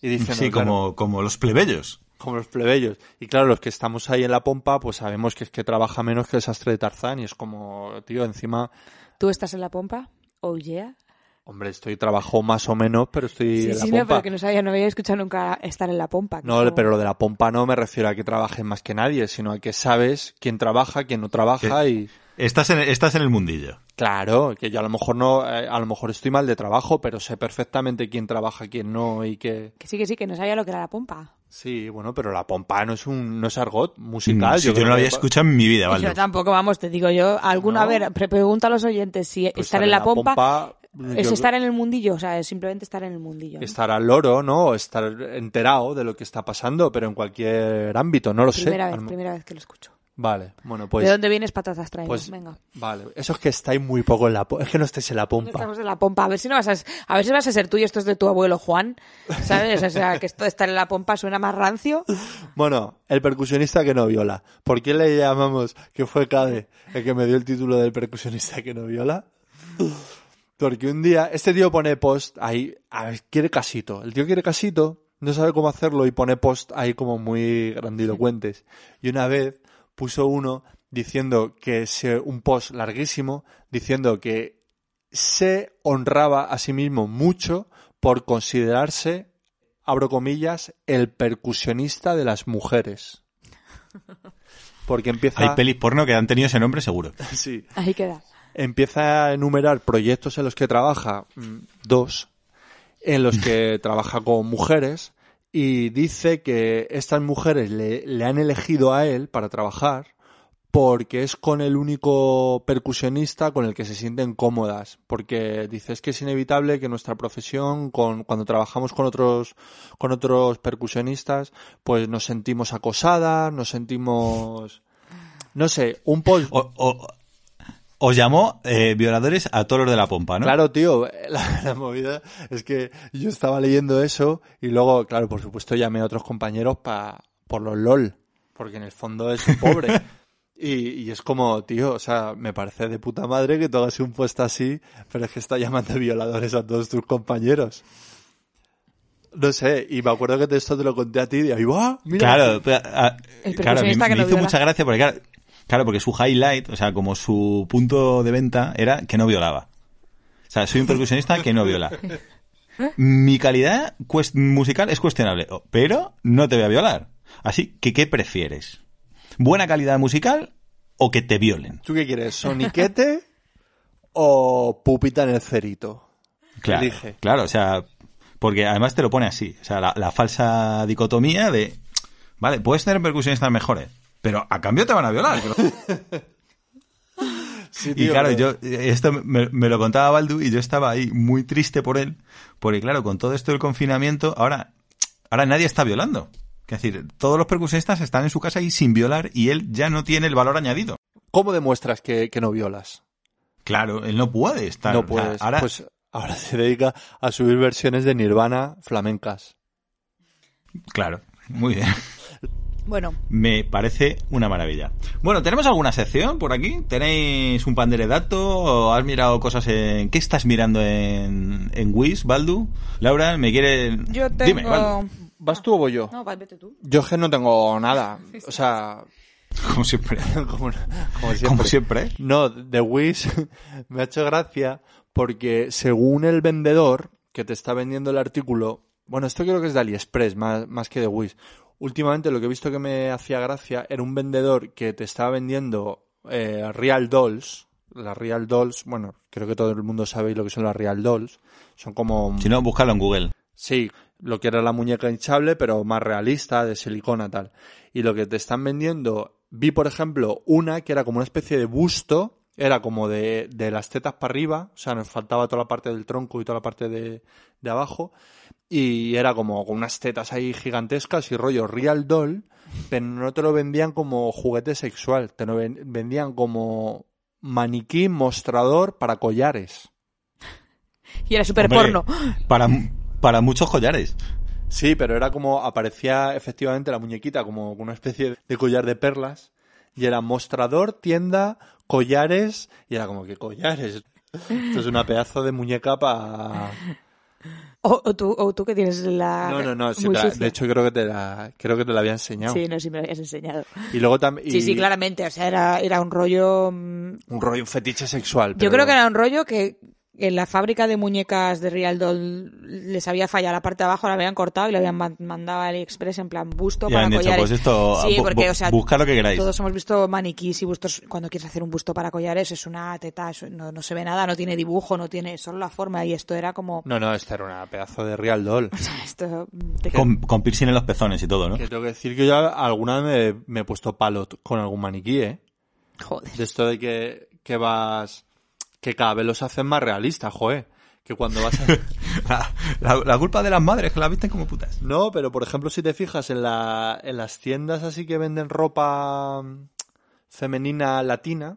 Y diciendo, Sí, claro, como, como los plebeyos. Como los plebeyos. Y claro, los que estamos ahí en la pompa, pues sabemos que es que trabaja menos que el sastre de Tarzán y es como, tío, encima... ¿Tú estás en la pompa? Oh, yeah. Hombre, estoy trabajo más o menos, pero estoy Sí, en la sí, no, pompa. pero que no sabía, no había escuchado nunca estar en la pompa. No, como- pero lo de la pompa no me refiero a que trabajes más que nadie, sino a que sabes quién trabaja, quién no trabaja y Estás en, estás en el mundillo. claro, que yo a lo mejor no, eh, a lo mejor estoy mal de trabajo, pero sé perfectamente quién trabaja, quién no y que Que sí, que sí, que no sabía lo que era la pompa. Sí, bueno, pero la pompa no es un no es argot musical. Sí, yo, no lo había escuchado en mi vida, Yo Valdo. tampoco, vamos, te digo yo, alguna No. vez, pre- pregunta a los oyentes si pues estar en la pompa, es yo- estar en el mundillo, o sea, es simplemente estar en el mundillo. ¿no? estar al loro, ¿no? Estar enterado de lo que está pasando, pero en cualquier ámbito, no lo primera sé. vez, A primera vez que lo escucho. Vale, bueno, pues ¿De dónde vienes patatas traemos? pues Venga. vale, eso es que estáis muy poco en la pompa, es que no estáis en la pompa. Estamos en la pompa. A ver si no vas a, a ver si vas a ser tú y esto es de tu abuelo Juan, ¿sabes? O sea, que esto de estar en la pompa suena más rancio. (laughs) Bueno, el percusionista que no viola. ¿Por qué le llamamos que fue Cade el que me dio el título del percusionista que no viola? Porque un día, este tío pone post ahí, a ver, quiere casito. El tío quiere casito, no sabe cómo hacerlo y pone post ahí como muy grandilocuentes. Y una vez puso uno diciendo que se, un post larguísimo, diciendo que se honraba a sí mismo mucho por considerarse, abro comillas, el percusionista de las mujeres. (laughs) Porque empieza, Hay pelis porno que han tenido ese nombre seguro. (laughs) sí, Ahí queda. empieza a enumerar proyectos en los que trabaja, mm, dos, en los que trabaja con mujeres, y dice que estas mujeres le, le han elegido a él para trabajar porque es con el único percusionista con el que se sienten cómodas, porque dice es que es inevitable que nuestra profesión, con, cuando trabajamos con otros, con otros percusionistas, pues nos sentimos acosadas, nos sentimos, no sé, un post, os llamó eh, violadores a todos los de la pompa, ¿no? Claro, tío, (laughs) la, la movida es que yo estaba leyendo eso y luego, claro, por supuesto llamé a otros compañeros pa, por los LOL, porque en el fondo es un pobre. (laughs) Y, y es como, tío, o sea, me parece de puta madre que tú hagas un puesto así, pero es que está llamando violadores a todos tus compañeros. No sé, y me acuerdo que esto te lo conté a ti y ahí, ¡ah! Mira, Claro, pero, ah, El claro, a percusionista que me no hizo viola. mucha gracia porque, claro, claro, porque su highlight, o sea, como su punto de venta era que no violaba. O sea, soy un percusionista que no viola. Mi calidad musical es cuestionable, pero no te voy a violar. Así que, ¿qué prefieres? ¿Buena calidad musical o que te violen? ¿Tú qué quieres? ¿Soniquete o pupita en el cerito? Claro, Elige. claro, o sea, Porque además te lo pone así. O sea, la, la falsa dicotomía de. Vale, puedes tener percusionistas mejores, pero a cambio te van a violar. (laughs) Sí, Y claro, yo esto me, me lo contaba Baldu y yo estaba ahí muy triste por él, porque claro, con todo esto del confinamiento, ahora, ahora nadie está violando. Es decir, todos los percusionistas están en su casa y sin violar y él ya no tiene el valor añadido. ¿Cómo demuestras que, que no violas? Claro, él no puede estar. no o sea, puedes. ahora, Pues ahora se dedica a subir versiones de Nirvana flamencas. claro, muy bien. Bueno, Me parece una maravilla. Bueno, ¿tenemos alguna sección por aquí? ¿Tenéis un panderedato? ¿O has mirado cosas en... ¿Qué estás mirando en, en Wish, Baldu? Laura, ¿me quiere...? yo tengo... Dime, Baldu. ¿Vas tú o voy yo? No, va, vete tú. Yo es que no tengo nada. (laughs) O sea, Como siempre. (laughs) como, como siempre. Como siempre. No, The Wish (laughs) me ha hecho gracia porque según el vendedor que te está vendiendo el artículo, bueno, esto creo que es de AliExpress más, más que de Wish. Últimamente lo que he visto que me hacía gracia era un vendedor que te estaba vendiendo eh, Real Dolls. Las Real Dolls, bueno, creo que todo el mundo sabe lo que son las Real Dolls. Son como... Si no, búscalo en Google. Sí, lo que era la muñeca hinchable, pero más realista, de silicona tal. Y lo que te están vendiendo, vi por ejemplo una que era como una especie de busto, era como de, de las tetas para arriba, o sea, nos faltaba toda la parte del tronco y toda la parte de, de abajo, y era como con unas tetas ahí gigantescas y rollo real doll, pero no te lo vendían como juguete sexual, te lo ven- vendían como maniquí mostrador para collares. (laughs) Y era súper porno. Para, para muchos collares. Sí, pero era como, aparecía efectivamente la muñequita como una especie de collar de perlas. Y era mostrador, tienda, collares. Y era como que collares. Esto es una pedazo de muñeca para... O, o tú, o tú que tienes la... No, no, no. sí, la- de hecho, creo que te la, creo que te la había enseñado. Sí, no, sí me lo habías enseñado. Y luego también... Sí, sí, claramente. O sea, era, era un rollo... mm, Un rollo, un fetiche sexual. Yo creo que era un rollo que en la fábrica de muñecas de Real Doll les había fallado la parte de abajo, la habían cortado y le habían man- mandado a AliExpress en plan busto Y para han dicho, collares. pues esto, sí, porque, o sea, buscad lo que queráis. todos hemos visto maniquís y bustos. Cuando quieres hacer un busto para collares es una teta, no, no se ve nada, no tiene dibujo, no tiene solo la forma y esto era como... No, no, esta era una pedazo de real doll. (laughs) Esto, te- Con, con piercing en los pezones y todo, ¿no? Que tengo que decir que yo alguna vez me, me he puesto palo con algún maniquí, ¿eh? Joder. De esto de que, que vas... Que cada vez los hacen más realistas, joder. Que cuando vas a... (laughs) La, la- la culpa de las madres que las visten como putas. No, pero por ejemplo, si te fijas en, la, en las tiendas así que venden ropa mm, femenina latina.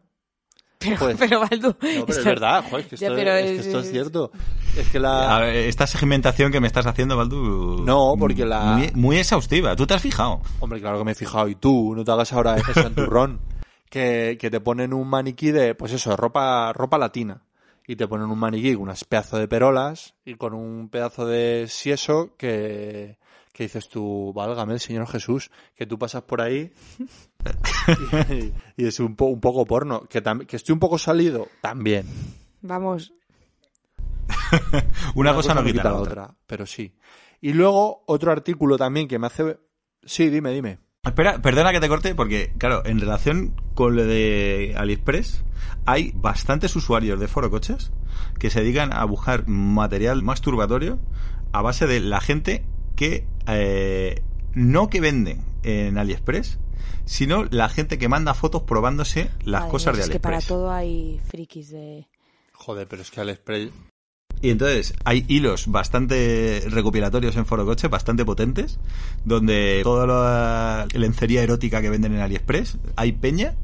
Pero, Pues- pero Baldu... No, pero esto- es verdad, joder, es que Ya, esto, pero es, que es- esto es es- cierto. Es que la. A ver, esta segmentación que me estás haciendo, Baldu... No, porque la- Muy, muy exhaustiva. ¿Tú te has fijado? Hombre, claro que me he fijado. Y tú, no te hagas ahora eso en turrón. (laughs) Que, que te ponen un maniquí de, pues eso, ropa, ropa latina. Y te ponen un maniquí con unas pedazos de perolas y con un pedazo de sieso que, que dices tú, válgame el Señor Jesús, que tú pasas por ahí y, y es un, po- un poco porno. Que, tam- que estoy un poco salido, también. Vamos, (laughs) Una, cosa, no quita la otra. pero sí. Y luego otro artículo también que me hace... Sí, dime, dime. Espera, perdona que te corte, porque, claro, en relación con lo de AliExpress, hay bastantes usuarios de Foro Coches que se dedican a buscar material masturbatorio a base de la gente que eh, no que vende en AliExpress, sino la gente que manda fotos probándose las madre cosas mía, de Es que para AliExpress. todo hay frikis de... Joder, pero es que AliExpress... Y entonces hay hilos bastante recopilatorios en Foro Coche, bastante potentes, donde toda la lencería erótica que venden en AliExpress, hay peña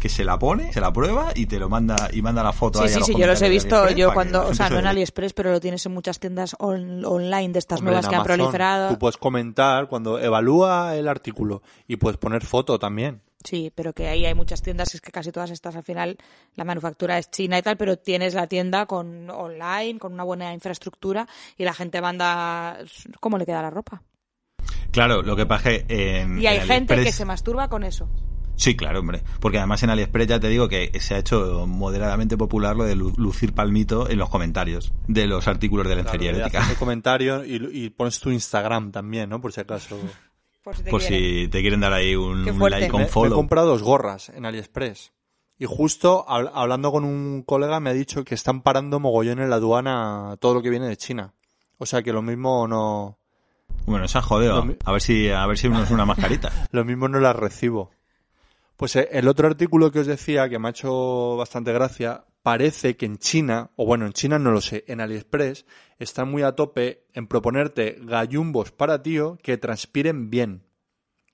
que se la pone, se la prueba y te lo manda y manda la foto Sí, ahí a sí, los sí, yo los he visto yo cuando, o sea, se no en. (laughs) AliExpress, pero lo tienes en muchas tiendas on- online de estas Hombre, nuevas que han proliferado. Tú puedes comentar cuando evalúa el artículo y puedes poner foto también. Sí, pero que ahí hay muchas tiendas, es que casi todas estas al final la manufactura es china y tal, pero tienes la tienda con online, con una buena infraestructura y la gente manda cómo le queda la ropa. Claro, lo que pasa es que en, Y hay en gente que se masturba con eso. Sí, claro, hombre. Porque además en AliExpress ya te digo que se ha hecho moderadamente popular lo de lu- lucir palmito en los comentarios de los artículos de lencería Claro, le erótica. haces el comentario y, y pones tu Instagram también, ¿no? Por si acaso. (laughs) Por si te Por quieren. si te quieren dar ahí un, like Me, on me he follow. comprado dos gorras en AliExpress. Y justo hab- hablando con un colega me ha dicho que están parando mogollón en la aduana todo lo que viene de China. O sea que lo mismo no, Bueno, se ha jodido. Lo mi- A ver si, a ver si uno es una mascarita. (laughs) lo mismo no las recibo. Pues eh, el otro artículo que os decía, que me ha hecho bastante gracia, parece que en China, o bueno, en China no lo sé, en AliExpress, están muy a tope en proponerte gallumbos para tío que transpiren bien.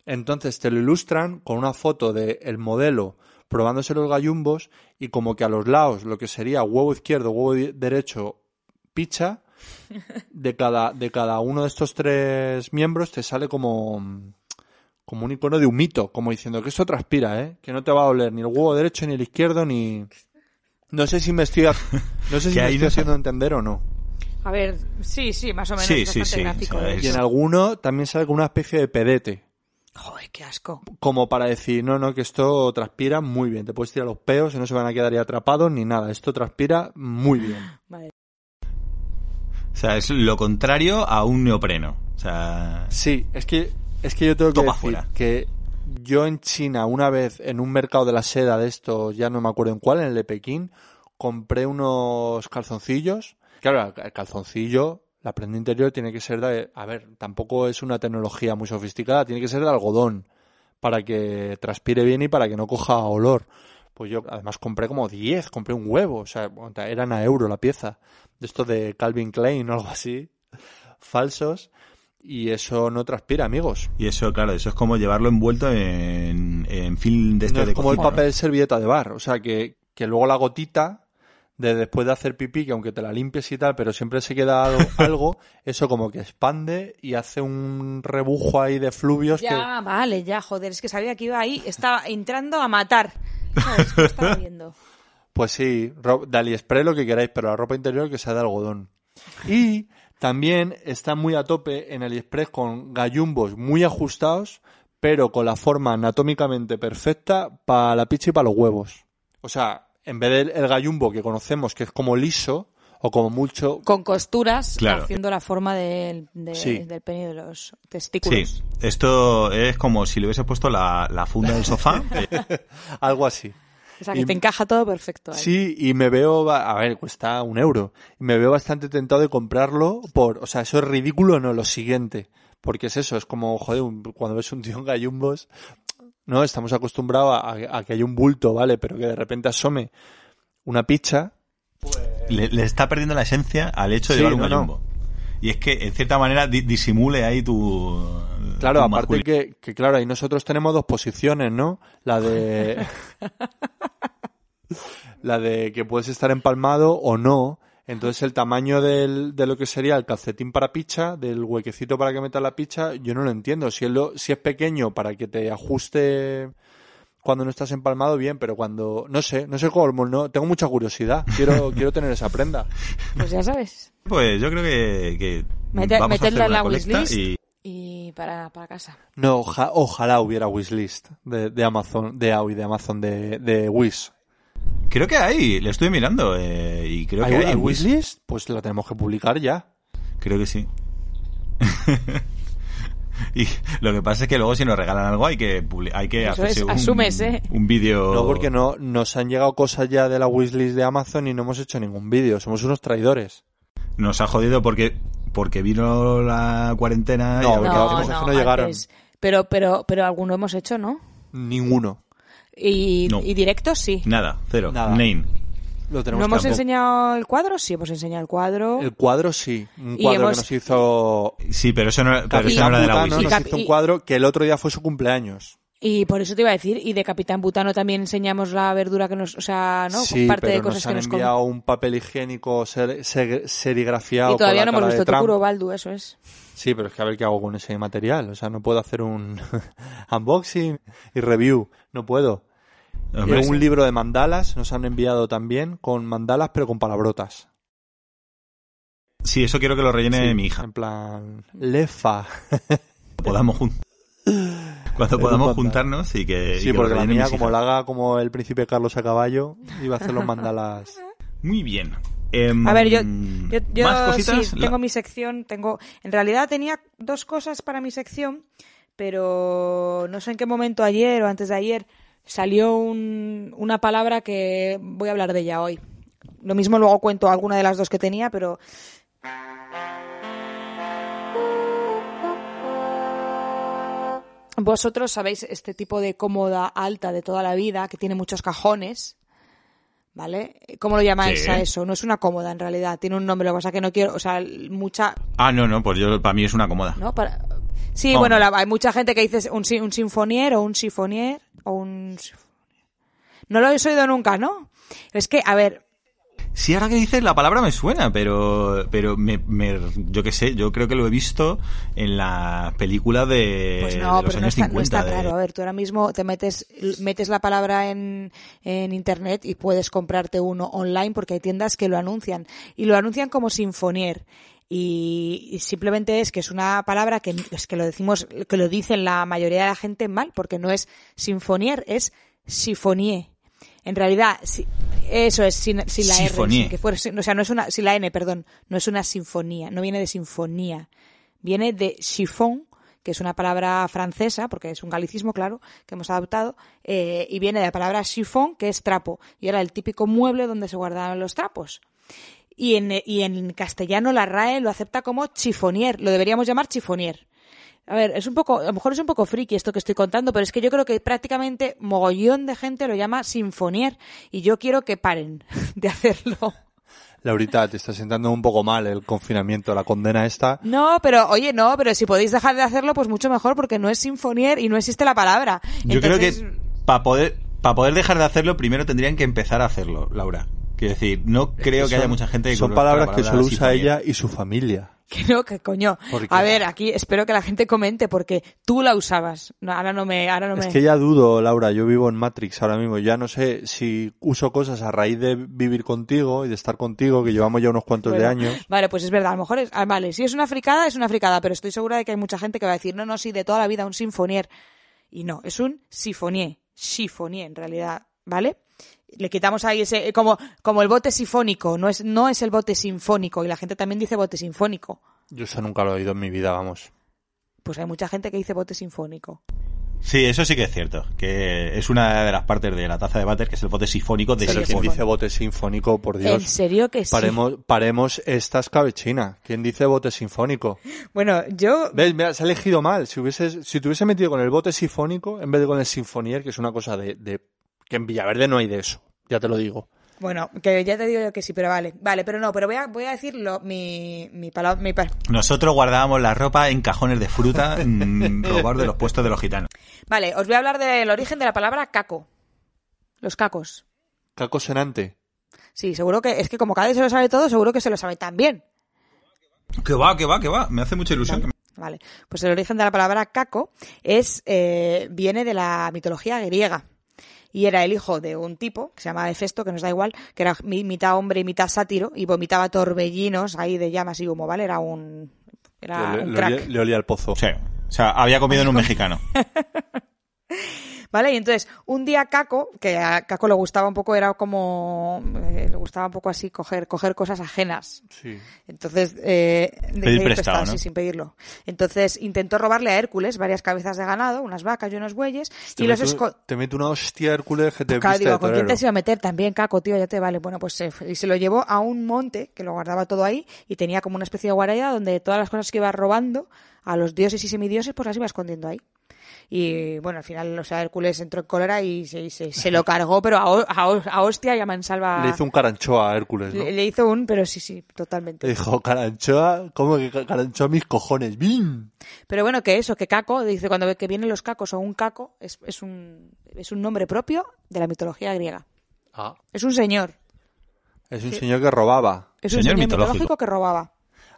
Entonces te lo ilustran con una foto del el modelo probándose los gallumbos y como que a los lados lo que sería huevo izquierdo, huevo derecho, picha, (laughs) de cada, de cada uno de estos tres miembros te sale como, como un icono de humito, como diciendo que esto transpira, ¿eh? Que no te va a doler ni el huevo derecho, ni el izquierdo, ni... No sé si me estoy, no sé (laughs) si me estoy haciendo entender o no. A ver, sí, sí, más o menos. Sí, es sí, sí, es- Y en alguno también sale con una especie de pedete, Joder, qué asco. como para decir, no, no, que esto transpira muy bien. Te puedes tirar los peos y no se van a quedar ahí atrapados ni nada. Esto transpira muy bien. (laughs) Vale. O sea, es lo contrario a un neopreno. O sea, Sí, es que, es que yo tengo que Topa decir fuera. que yo en China, una vez en un mercado de la seda de estos, ya no me acuerdo en cuál, en el de Pekín, compré unos calzoncillos. Claro, el calzoncillo, la prenda interior tiene que ser de, a ver, tampoco es una tecnología muy sofisticada, tiene que ser de algodón para que transpire bien y para que no coja olor. Pues yo además compré como 10, compré un huevo, o sea, eran a euro la pieza. De esto de Calvin Klein o algo así, (laughs) falsos, y eso no transpira, amigos. y eso, claro, eso es como llevarlo envuelto en, en film de este No de es como el cocina, ¿no? papel servilleta de bar, o sea, que, que luego la gotita de después de hacer pipí, que aunque te la limpies y tal, pero siempre se queda algo, (laughs) algo, eso como que expande y hace un rebujo ahí de fluvios que... Ya, vale, ya, joder, es que sabía que iba ahí, estaba entrando a matar. ¿Sabes? ¿Qué estaba viendo? (laughs) Pues sí, de AliExpress lo que queráis, pero la ropa interior que sea de algodón. Y también está muy a tope en AliExpress con gallumbos muy ajustados, pero con la forma anatómicamente perfecta para la picha y para los huevos. O sea, en vez del el gallumbo que conocemos, que es como liso, o como mucho... Con costuras, Claro. haciendo la forma del, de- Sí. del pene y de los Sí, testículos. esto es como si le hubiese puesto la, la funda del sofá. (laughs) Algo así. O sea, que Y- te encaja todo perfecto. ahí. Sí, y me veo, a ver, cuesta un euro. Y me veo bastante tentado de comprarlo por, o sea, eso es ridículo, no, lo siguiente. Porque es eso, es como, joder, un- cuando ves un tío en gallumbos, no, estamos acostumbrados a, a que haya un bulto, ¿vale? Pero que de repente asome una picha. le, le está perdiendo la esencia al hecho de Sí, llevar un no, no. Y es que, en cierta manera, di- disimule ahí tu... Claro, tu aparte que, que, claro, ahí nosotros tenemos dos posiciones, ¿no? La de... (laughs) la de que puedes estar empalmado o no. Entonces el tamaño del, de lo que sería el calcetín para picha, del huequecito para que metas la picha, yo no lo entiendo. Si es, lo, si es pequeño para que te ajuste cuando no estás empalmado, bien, pero cuando... No sé, no sé cómo, no, tengo mucha curiosidad. Quiero, (laughs) quiero tener esa prenda. Pues ya sabes. Pues yo creo que, que Mete- vamos a hacer metedla en una la wishlist. y Y para, para casa. No, oja- ojalá hubiera wishlist de, de Amazon, de AOI, de Amazon, de, de Wish. creo que hay, le estoy mirando eh, y creo que ¿Hay, hay. hay wishlist? Pues la tenemos que publicar ya. Creo que sí. (laughs) y lo que pasa es que luego si nos regalan algo hay que publi- hay que Eso hacerse es, un, asumes, ¿eh? un vídeo. No, porque no nos han llegado cosas ya de la wishlist de Amazon y no hemos hecho ningún vídeo. Somos unos traidores. Nos ha jodido porque porque vino la cuarentena. y No, qué no, no, no llegaron. antes. Pero, pero, pero alguno hemos hecho, ¿no? Ninguno. Y, No. y directos sí. Nada, cero. Nada. Name. Lo tenemos ¿No hemos que enseñado el cuadro? Sí, hemos enseñado el cuadro. El cuadro sí. Un Y cuadro hemos- que nos hizo Sí, pero eso no, pero eso no Capitán era de la Butano. Nos hizo un cuadro que el otro día fue su cumpleaños. Y por eso te iba a decir, y de Capitán Butano también enseñamos la verdura que nos, o sea, ¿no? sí, Parte pero de cosas nos que han nos com- enviado un papel higiénico ser- ser- serigrafiado Y todavía no con la hemos cara de visto tu Baldu, eso es. Sí, pero es que a ver qué hago con ese material. O sea, no puedo hacer un (laughs) unboxing y review. No puedo. Hombre, Eh, un sí. libro de mandalas nos han enviado también con mandalas, pero con palabrotas. Sí, eso quiero que lo rellene Sí, mi hija. En plan, lefa. (laughs) Podamos (laughs) Cuando podamos juntarnos y que. y Sí, que porque la mía, como la haga como el príncipe Carlos a caballo, iba a hacer los mandalas. (laughs) Muy bien. Em, A ver, yo, yo, yo ¿Más cositas? sí, La- tengo mi sección, tengo, en realidad tenía dos cosas para mi sección, pero no sé en qué momento ayer o antes de ayer salió un- una palabra que voy a hablar de ella hoy. Lo mismo luego cuento alguna de las dos que tenía, pero Vosotros sabéis este tipo de cómoda alta de toda la vida que tiene muchos cajones, ¿vale? ¿Cómo lo llamáis Sí. a eso? No es una cómoda en realidad, tiene un nombre, lo que pasa que no quiero, o sea, mucha, Ah, no, no, pues yo, para mí es una cómoda. ¿no? Para... Sí, bueno, la- hay mucha gente que dice un, un sinfonier o un sifonier o un... No lo he oído nunca, ¿no? Es que, a ver, Sí, ahora que dices la palabra me suena, pero, pero me, me- yo qué sé, yo creo que lo he visto en la película de, Pues de no, los pero no años está, 50. no está de- claro. A ver, tú ahora mismo te metes, metes la palabra en, en internet y puedes comprarte uno online porque hay tiendas que lo anuncian. Y lo anuncian como sinfonier. Y, simplemente es que es una palabra que es que lo decimos, que lo dicen la mayoría de la gente mal, porque no es sinfonier, es sifonier. En realidad, si- eso es sin, la R, que fuera, o sea, no es una, sin la N, perdón, no es una sinfonía, no viene de sinfonía, viene de chiffon, que es una palabra francesa, porque es un galicismo, claro, que hemos adoptado, eh, y viene de la palabra chiffon, que es trapo, y era el típico mueble donde se guardaban los trapos. Y en, y en castellano la RAE lo acepta como chifonier, lo deberíamos llamar chifonier. A ver, es un poco, a lo mejor es un poco friki esto que estoy contando, pero es que yo creo que prácticamente mogollón de gente lo llama sinfonier y yo quiero que paren (laughs) de hacerlo. Laurita, te está sentando un poco mal el confinamiento, la condena esta. No, pero oye, no, pero si podéis dejar de hacerlo, pues mucho mejor porque no es sinfonier y no existe la palabra. Yo creo que para poder, para poder dejar de hacerlo, primero tendrían que empezar a hacerlo, Laura. Quiero decir, no creo que, haya son- mucha gente que Son palabras que solo usa ella y su familia. (laughs) Que no, que coño. A ver, aquí espero que la gente comente porque tú la usabas. No, ahora no me, ahora no Es me. que ya dudo, Laura, yo vivo en Matrix ahora mismo. Ya no sé si uso cosas a raíz de vivir contigo y de estar contigo, que llevamos ya unos cuantos de años. Vale, pues es verdad, a lo mejor es, ah, vale, si es una fricada, es una fricada, pero estoy segura de que hay mucha gente que va a decir, no, no, sí, de toda la vida un sinfonier. Y no, es un sifonier, chifonier en realidad, ¿vale? Le quitamos ahí ese, eh, como, como el bote sinfónico, no es, no es el bote sinfónico, y la gente también dice bote sinfónico. Yo eso nunca lo he oído en mi vida, vamos. Pues hay mucha gente que dice bote sinfónico. Sí, eso sí que es cierto. Que es una de las partes de la taza de váter, que es el bote sifónico de Pero ¿quién dice bote sinfónico, por ¿En Dios? serio que sí? Paremos, paremos esta escabechina. ¿Quién dice bote sinfónico? Bueno, yo, ¿Ves? Mira, se ha elegido mal. Si hubieses, si te hubiese metido con el bote sinfónico en vez de con el sinfonier, que es una cosa de, de que en Villaverde no hay de eso. Ya te lo digo. bueno, que ya te digo yo que sí, pero vale, vale, pero no, pero voy a, voy a decirlo, mi, mi palabra, mi pa- Nosotros guardábamos la ropa en cajones de fruta (laughs) robados de los puestos de los gitanos. Vale, os voy a hablar del origen de la palabra caco. Los cacos. Caco senante. Sí, seguro que es que como cada vez se lo sabe todo, seguro que se lo sabe también. Que va, que va, que va. Me hace mucha ilusión. que- Vale, pues el origen de la palabra caco es eh, viene de la mitología griega y era el hijo de un tipo que se llamaba Hefesto, que nos da igual, que era mi- mitad hombre y mitad sátiro y vomitaba torbellinos ahí de llamas y humo, ¿vale? Era un era le, un le crack. olía, le olía el pozo. Sí. O sea, había comido en un (laughs) mexicano. ¿Vale? Y entonces, un día Caco, que a Caco le gustaba un poco, era como, eh, le gustaba un poco así coger, coger cosas ajenas. Sí. Entonces, eh, Pedir pedir prestado, ¿no? sí, sin pedirlo. Entonces, intentó robarle a Hércules varias cabezas de ganado, unas vacas y unos bueyes, Te y los meto- esco- Te mete una hostia Hércules que te Claro, digo, de ¿con quién te se iba a meter también, Caco, tío? Ya te vale. Bueno, pues se, fue- y se lo llevó a un monte que lo guardaba todo ahí y tenía como una especie de guarida donde todas las cosas que iba robando a los dioses y semidioses, pues las iba escondiendo ahí. Y bueno, al final, o sea, Hércules entró en cólera y se, se, se lo cargó, pero a, a, a hostia y a mansalva. Le hizo un caranchoa a Hércules, ¿no? le- le hizo un, pero sí, sí, totalmente. Le dijo, caranchoa, ¿cómo que ca- caranchoa mis cojones? ¡Bim! Pero bueno, que eso, que caco, dice cuando ve que vienen los cacos o un caco, es, es, un, es un nombre propio de la mitología griega. Ah. Es un señor. Es un señor que robaba. Es un Señor señor mitológico. mitológico que robaba.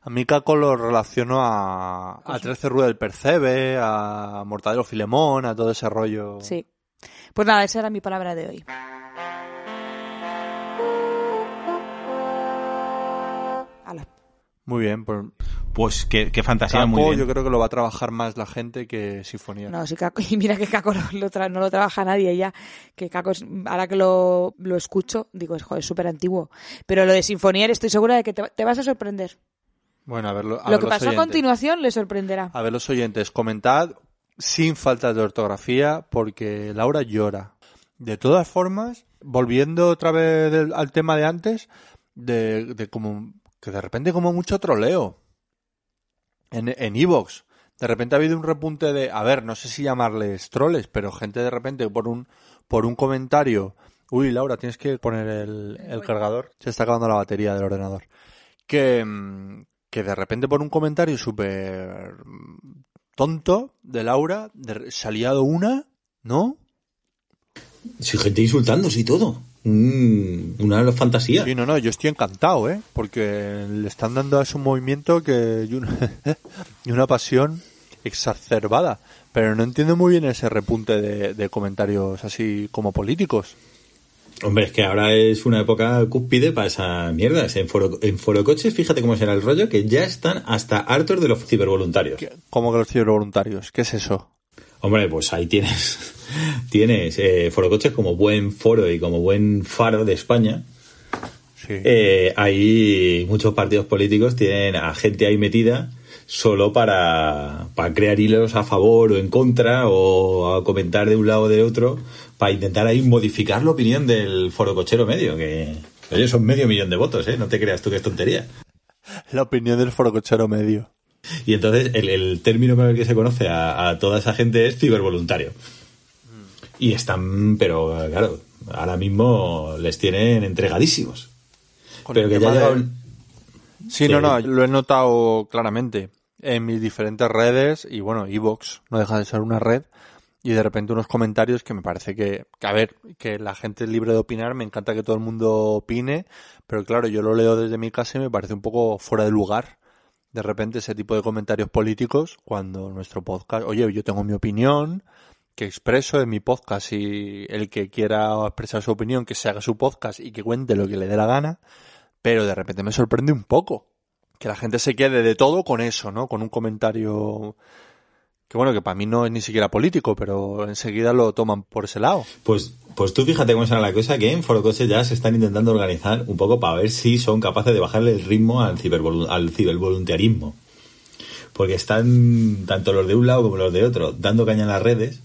A mí Caco lo relaciono a, a Trece Rueda del Percebe, a Mortadelo Filemón, a todo ese rollo. Sí. Pues nada, esa era mi palabra de hoy. Ala. Muy bien, pues Pues qué, qué fantasía, Caco muy bien. yo creo que lo va a trabajar más la gente que Sinfonía. No, sí, Caco, (laughs) y mira que Caco lo, lo tra- no lo trabaja nadie ya, que Caco, es- ahora que lo, lo escucho, digo, es joder, es súper antiguo. Pero lo de Sinfonier estoy segura de que te, te vas a sorprender. Bueno, a ver, lo, a lo ver que pasó a oyentes. continuación le sorprenderá. A ver los oyentes, comentad sin falta de ortografía porque Laura llora. De todas formas, volviendo otra vez del- al tema de antes, de, de como que de repente como mucho troleo. en en Evox. De repente ha habido un repunte de, a ver, no sé si llamarles troles, pero gente de repente por un por un comentario, uy, Laura, tienes que poner el, el cargador, se está acabando la batería del ordenador. Que mm, que de repente por un comentario súper tonto de Laura de- se ha liado una, ¿no? Si gente insultándose y todo. Mm, una fantasía. Sí, no, no, yo estoy encantado, ¿eh? Porque le están dando a ese movimiento que y una, (laughs) y una pasión exacerbada. Pero no entiendo muy bien ese repunte de, de comentarios así como políticos. Hombre, es que ahora es una época cúspide para esa mierda. En foro, en foro coches, fíjate cómo será el rollo, que ya están hasta hartos de los cibervoluntarios. ¿Qué- ¿Cómo que los cibervoluntarios? ¿Qué es eso? Hombre, pues ahí tienes, (laughs) tienes eh, foro coches como buen foro y como buen faro de España. Sí. Eh, ahí muchos partidos políticos tienen a gente ahí metida solo para, para crear hilos a favor o en contra o a comentar de un lado o de otro para intentar ahí modificar la opinión del foro cochero medio que oye son medio millón de votos eh no te creas tú que es tontería. La opinión del forocochero medio. y entonces el, el término con el que se conoce a, a toda esa gente es cibervoluntario. Y están pero claro ahora mismo les tienen entregadísimos. Con pero que ya el- Sí. no, no, lo he notado claramente en mis diferentes redes y bueno, Evox no deja de ser una red y de repente unos comentarios que me parece que, a ver, que la gente es libre de opinar, me encanta que todo el mundo opine, pero claro, yo lo leo desde mi casa y me parece un poco fuera de lugar de repente ese tipo de comentarios políticos cuando nuestro podcast, oye, yo tengo mi opinión que expreso en mi podcast y el que quiera expresar su opinión que se haga su podcast y que cuente lo que le dé la gana, pero de repente me sorprende un poco que la gente se quede de todo con eso, ¿no? Con un comentario que bueno, que para mí no es ni siquiera político, pero enseguida lo toman por ese lado. Pues, pues tú fíjate cómo será la cosa que en Foro Coche ya se están intentando organizar un poco para ver si son capaces de bajarle el ritmo al, cibervolu- al cibervoluntarismo. Porque están tanto los de un lado como los de otro dando caña en las redes,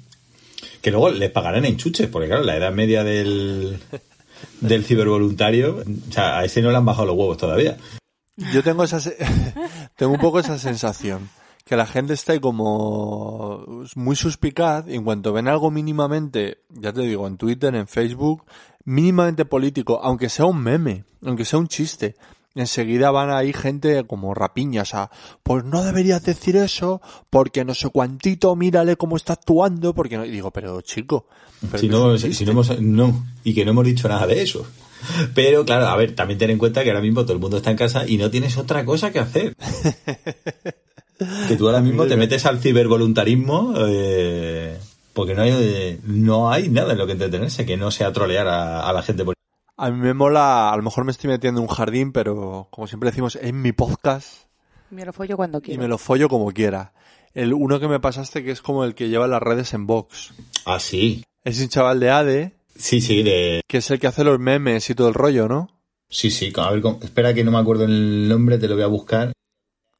que luego les pagarán en chuches, porque claro, la edad media del, (laughs) del cibervoluntario, o sea, a ese no le han bajado los huevos todavía. Yo tengo esa se- (laughs) tengo un poco esa sensación que la gente está ahí como muy suspicaz y en cuanto ven algo mínimamente, ya te digo, en Twitter, en Facebook, mínimamente político, aunque sea un meme, aunque sea un chiste, enseguida van ahí gente como rapiñas a, pues no deberías decir eso, porque no sé cuantito, mírale cómo está actuando, porque no, y digo, pero chico, pero si no, si no hemos, no, y que no hemos dicho nada de eso. Pero claro, a ver, también ten en cuenta que ahora mismo todo el mundo está en casa y no tienes otra cosa que hacer. (laughs) que tú ahora mismo te metes al cibervoluntarismo eh, porque no hay, no hay nada en lo que entretenerse que no sea trolear a, a la gente. por- A mí me mola, a lo mejor me estoy metiendo en un jardín, pero como siempre decimos, en mi podcast Me lo follo cuando y quiero. me lo follo como quiera. El uno que me pasaste que es como el que lleva las redes en box. Ah, sí. Es un chaval de ADE, Sí, sí, de... que es el que hace los memes y todo el rollo, ¿no? Sí, sí, a ver, espera que no me acuerdo el nombre, te lo voy a buscar.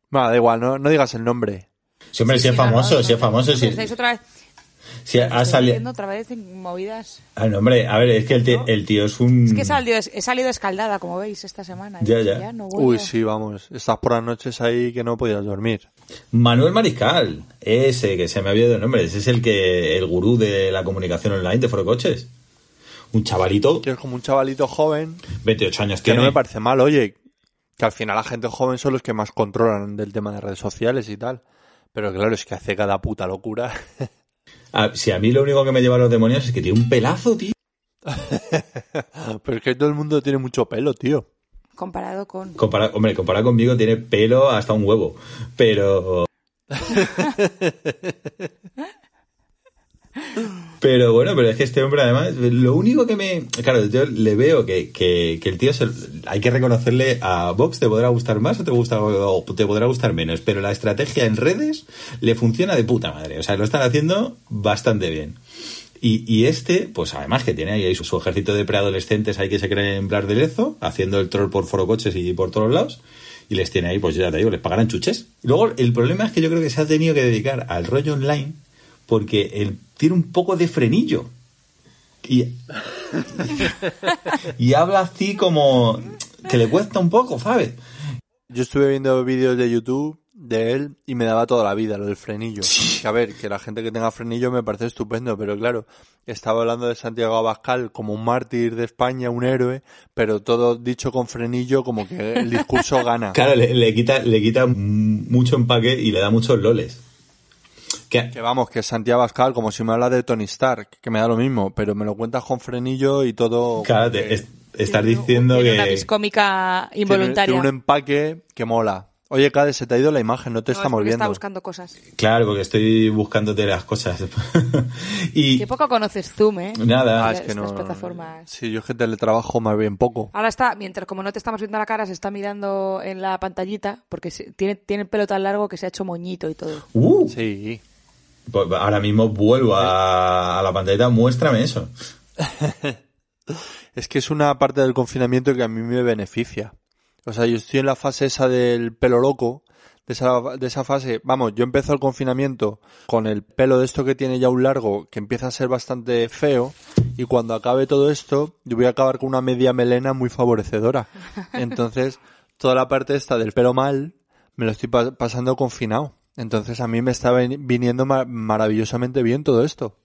Bueno, da igual, no, no digas el nombre. Sí, hombre, si Sí, es sí, famoso, no, si es no, famoso, no, si, Estáis otra vez, si ha salido... otra vez en movidas. Ah, no, hombre, a ver, es que el tío, el tío es un... Es que he salido, he salido escaldada, como veis, esta semana. Ya, Y ya. no vuelvo. Uy, sí, vamos. Estás por las noches ahí que no podías dormir. Manuel Mariscal, ese que se me había ido el nombre, ese es el que el gurú de la comunicación online de Foro Coches. Un chavalito, Que es como un chavalito joven, 28 años que tiene. no me parece mal, oye. Que al final la gente joven son los que más controlan del tema de redes sociales y tal. Pero claro, es que hace cada puta locura. (laughs) Ah, si a mí lo único que me lleva a los demonios es que tiene un pelazo, tío. (laughs) Pero es que todo el mundo tiene mucho pelo, tío. Comparado con... Compara- hombre, comparado conmigo tiene pelo hasta un huevo. Pero... (laughs) Pero bueno, pero es que este hombre además, lo único que me... Claro, yo le veo que, que, que el tío, se- hay que reconocerle a Vox, te podrá gustar más o te, gusta, o te podrá gustar menos, pero la estrategia en redes le funciona de puta madre. O sea, lo están haciendo bastante bien. Y, y este, pues además que tiene ahí su, su ejército de preadolescentes ahí que se creen Blar de Lezo, haciendo el troll por forocoches y por todos lados, y les tiene ahí, pues ya te digo, les pagarán chuches. Luego, el problema es que yo creo que se ha tenido que dedicar al rollo online porque él tiene un poco de frenillo. Y, y habla así como que le cuesta un poco, ¿sabes? Yo estuve viendo vídeos de YouTube de él y me daba toda la vida lo del frenillo. Que a ver, que la gente que tenga frenillo me parece estupendo, pero claro, estaba hablando de Santiago Abascal como un mártir de España, un héroe, pero todo dicho con frenillo como que el discurso gana. (laughs) Claro, le, le quita, le quita mucho empaque y le da muchos loles. Que, que vamos, que Santiago Abascal, como si me habla de Tony Stark, que me da lo mismo, pero me lo cuentas con frenillo y todo... Claro, te- es- estás Tiene- diciendo tiene que... una tiene- involuntaria. tiene un empaque que mola. Oye, Cade, se te ha ido la imagen, no te No, es estamos porque viendo. Está buscando cosas. Claro, porque estoy buscándote las cosas. (laughs) y Qué poco conoces Zoom, ¿eh? nada, Ah, es que Estas no. plataformas. Sí, yo es que teletrabajo más bien poco. Ahora está, mientras como no te estamos viendo la cara, se está mirando en la pantallita porque se- tiene, tiene el pelo tan largo que se ha hecho moñito y todo. Uh, Sí. Pues ahora mismo vuelvo a, a la pantalla, muéstrame eso. (laughs) Es que es una parte del confinamiento que a mí me beneficia. O sea, yo estoy en la fase esa del pelo loco, de esa, de esa fase. Vamos, yo empiezo el confinamiento con el pelo de esto que tiene ya un largo, que empieza a ser bastante feo, y cuando acabe todo esto, yo voy a acabar con una media melena muy favorecedora. (laughs) Entonces, toda la parte esta del pelo mal, me lo estoy pa- pasando confinado. Entonces, a mí me está viniendo ma- maravillosamente bien todo esto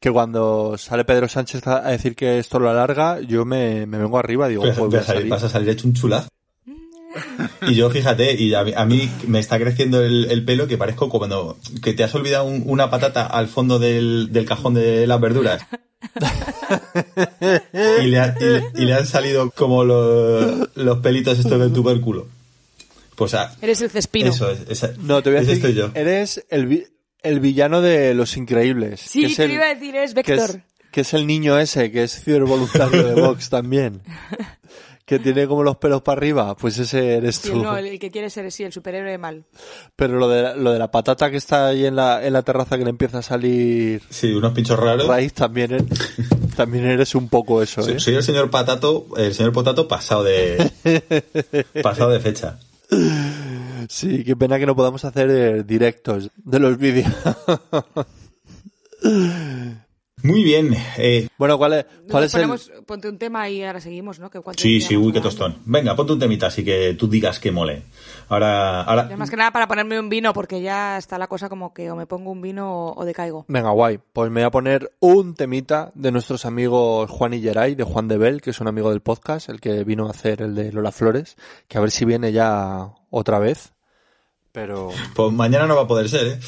que cuando sale Pedro Sánchez a decir que esto lo alarga, yo me, me vengo arriba, digo, Vas, "Joder, voy a vas a salir, salir". vas a salir hecho un chulazo. (laughs) Y yo, fíjate, y a mí, a mí me está creciendo el, el pelo que parezco como cuando que te has olvidado un- una patata al fondo del, del cajón de las verduras. (laughs) y, le ha- y le- y le han salido como los, los pelitos estos del tubérculo. Pues Eres el cespino. eso es. esa- No, te voy a decir, estoy yo. eres el, vi- el villano de Los Increíbles. Sí, que es te el- iba a decir, eres que Vector. es, que es el niño ese, que es cibervoluntario de Vox también. (laughs) Que tiene como los pelos para arriba, pues ese eres Sí, tú. no, el, el que quiere ser, sí, el superhéroe mal. Pero lo de, la- lo de la patata que está ahí en la, en la terraza que le empieza a salir Sí, unos pinchos raros. raíz, también, eres- (laughs) también eres un poco eso, Soy, ¿eh? soy el señor Patato, el señor Potato pasado de (laughs) pasado de fecha. Sí, qué pena que no podamos hacer eh, directos de los vídeos. Muy bien. eh, bueno, ¿cuál es, cuál es el...? Ponte un tema y ahora seguimos, ¿no? Que sí, sí, uy, qué tostón. Venga, ponte un temita así que tú digas que mole. Ahora, ahora, más que nada para ponerme un vino, porque ya está la cosa como que o me pongo un vino o, o decaigo. Venga, guay. Pues me voy a poner un temita de nuestros amigos Juan y Geray, de Juan de Bel, que es un amigo del podcast, el que vino a hacer el de Lola Flores, que a ver si viene ya otra vez. Pero pues mañana no va a poder ser, ¿eh?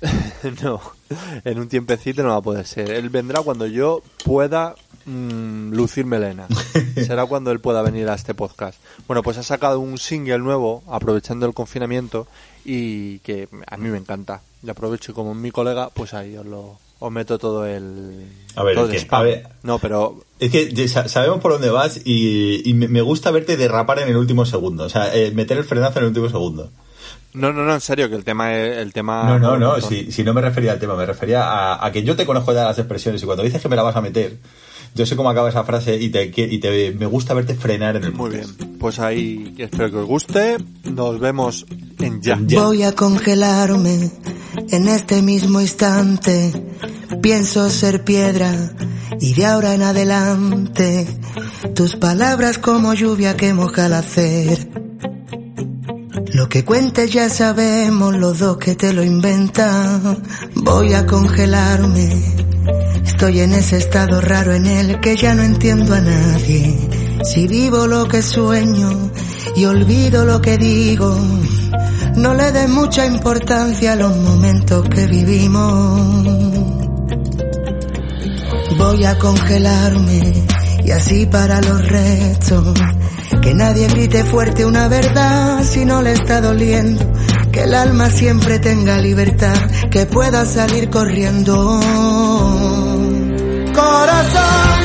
(laughs) no, (laughs) en un tiempecito no va a poder ser. Él vendrá cuando yo pueda mm, lucir melena. (laughs) Será cuando él pueda venir a este podcast. Bueno, pues ha sacado un single nuevo, aprovechando el confinamiento, y que a mí me encanta. Y aprovecho y como mi colega, pues ahí os lo os meto todo el... A ver, todo es que, spam. a ver. No, pero Es que sabemos por dónde vas y, y me me gusta verte derrapar en el último segundo. O sea, eh, meter el frenazo en el último segundo. No, no, no, en serio, que el tema es el tema. No, no, no. Si, si no me refería al tema, me refería a, a que yo te conozco ya las expresiones y cuando dices que me la vas a meter, yo sé cómo acaba esa frase y te, y te me gusta verte frenar en el Muy bien. Pues ahí espero que os guste. Nos vemos en ya. Ya. Voy a congelarme en este mismo instante. Pienso ser piedra y de ahora en adelante tus palabras como lluvia que moja el hacer. Lo que cuentes ya sabemos los dos que te lo inventan. Voy a congelarme. Estoy en ese estado raro en el que ya no entiendo a nadie. Si vivo lo que sueño y olvido lo que digo, no le des mucha importancia a los momentos que vivimos. Voy a congelarme y así para los restos. Que nadie grite fuerte una verdad si no le está doliendo. Que el alma siempre tenga libertad, que pueda salir corriendo. Corazón,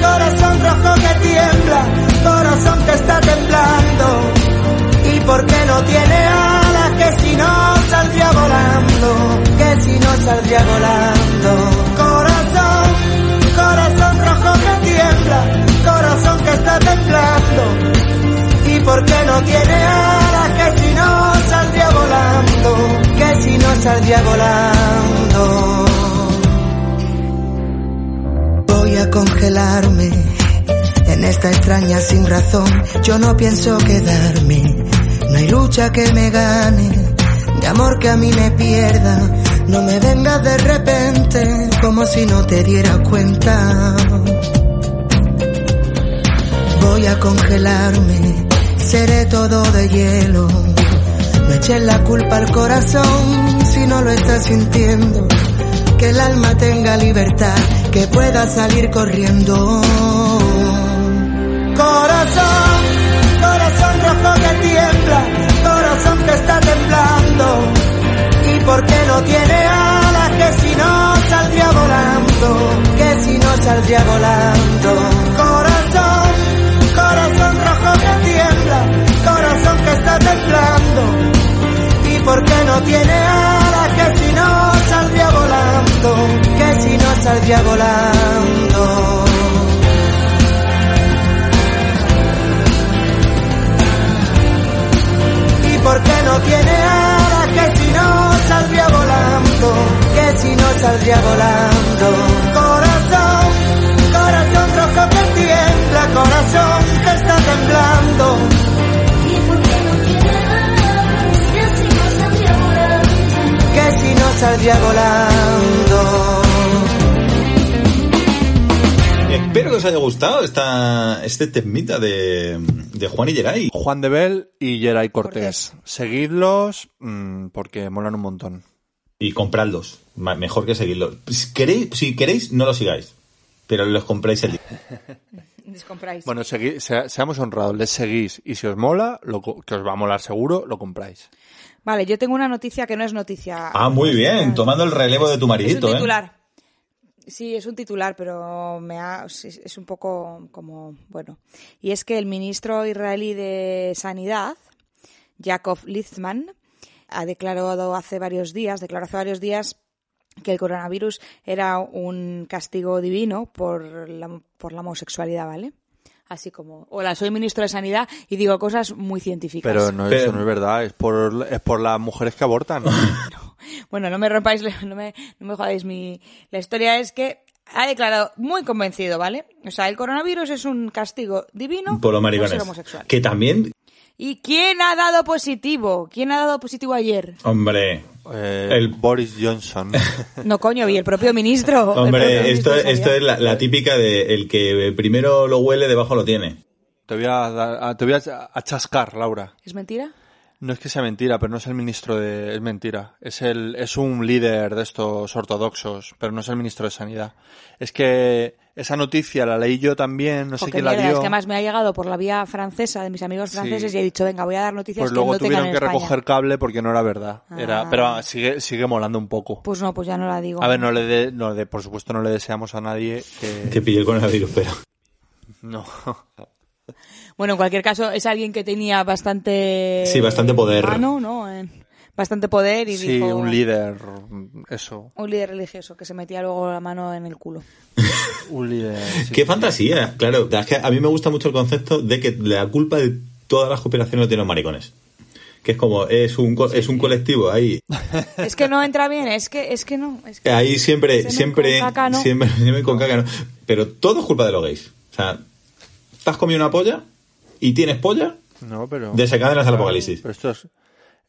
corazón rojo que tiembla, corazón que está temblando. ¿Y por qué no tiene alas? Que si no saldría volando, que si no saldría volando. Está temblando. ¿Y por qué no tiene alas? Que si no saldría volando, que si no saldría volando. Voy a congelarme en esta extraña sin razón. Yo no pienso quedarme. No hay lucha que me gane, de amor que a mí me pierda. No me vengas de repente, como si no te diera cuenta. Voy a congelarme, seré todo de hielo. No eches la culpa al corazón si no lo estás sintiendo. Que el alma tenga libertad, que pueda salir corriendo. Corazón, corazón rojo que tiembla, corazón que está temblando. ¿Y por qué no tiene alas? Que si no saldría volando, que si no saldría volando. ¿Y por qué no tiene alas? Que si no saldría volando, que si no saldría volando. y por qué no tiene alas que si no saldría volando, que si no saldría volando. Haya gustado esta, este temita de, de Juan y Geray. Juan de Bel y Geray Cortés. Cortés. Seguidlos mm, porque molan un montón. Y compradlos. Mejor que seguirlos. Si queréis, si queréis, no los sigáis. Pero los compráis el día. (laughs) Les compráis. Bueno, segui- sea- seamos honrados, les seguís y si os mola, lo que os va a molar seguro, lo compráis. Vale, yo tengo una noticia que no es noticia. Ah, muy bien. Tomando el relevo de tu Es maridito, ¿eh? Sí, es un titular, pero me ha, es es un poco como, bueno. Y es que el ministro israelí de Sanidad, Jacob Litzman, ha declarado hace varios días, declaró hace varios días que el coronavirus era un castigo divino por la, por la homosexualidad, ¿vale? Así como, hola, soy ministro de Sanidad y digo cosas muy científicas. Pero no, Pero- eso no es verdad, es por, es por las mujeres que abortan. (laughs) Bueno, no me rompáis, (laughs) no me, no me jodáis mi... La historia es que ha declarado muy convencido, ¿vale? O sea, el coronavirus es un castigo divino Por los ser homosexual. Que también, ¿Y quién ha dado positivo? ¿Quién ha dado positivo ayer? hombre, Eh, El- Boris Johnson. (laughs) No, coño, y el propio ministro. propio hombre, esto, es la, la típica de el que primero lo huele, debajo lo tiene. te voy a, dar- te voy a, a chascar, Laura. ¿Es mentira? No es que sea mentira, pero no es el ministro de... Es mentira. Es, el, es un líder de estos ortodoxos, pero no es el ministro de Sanidad. Es que esa noticia la leí yo también, no sé quién la dio. es que además me ha llegado por la vía francesa de mis amigos Sí. franceses y he dicho, venga, voy a dar noticias Pues que luego no tengan tuvieron que España. recoger cable porque no era verdad. Era, Ah. pero sigue, sigue molando un poco. Pues no, pues ya no la digo. A ver, no le de, no de, por supuesto no le deseamos a nadie que... Que pille el coronavirus, pero. No. Bueno, en cualquier caso, es alguien que tenía bastante... Sí, bastante poder. Mano, ¿no? Eh, bastante poder y Sí, dijo... un líder, eso. Un líder religioso que se metía luego la mano en el culo. (laughs) Un líder. sí. Qué fantasía, claro. Es que a mí me gusta mucho el concepto de que la culpa de todas las cooperaciones lo tienen los maricones. Que es como, es un, co- es un colectivo ahí. (laughs) Es que no entra bien, es que, es que no. Es que... Ahí siempre, siempre, con caca, ¿no? siempre, siempre con caca, ¿no? Pero todo es culpa de los gays. O sea, te has comido una polla y tienes polla, No, pero... desencadenas el apocalipsis. Pero esto es,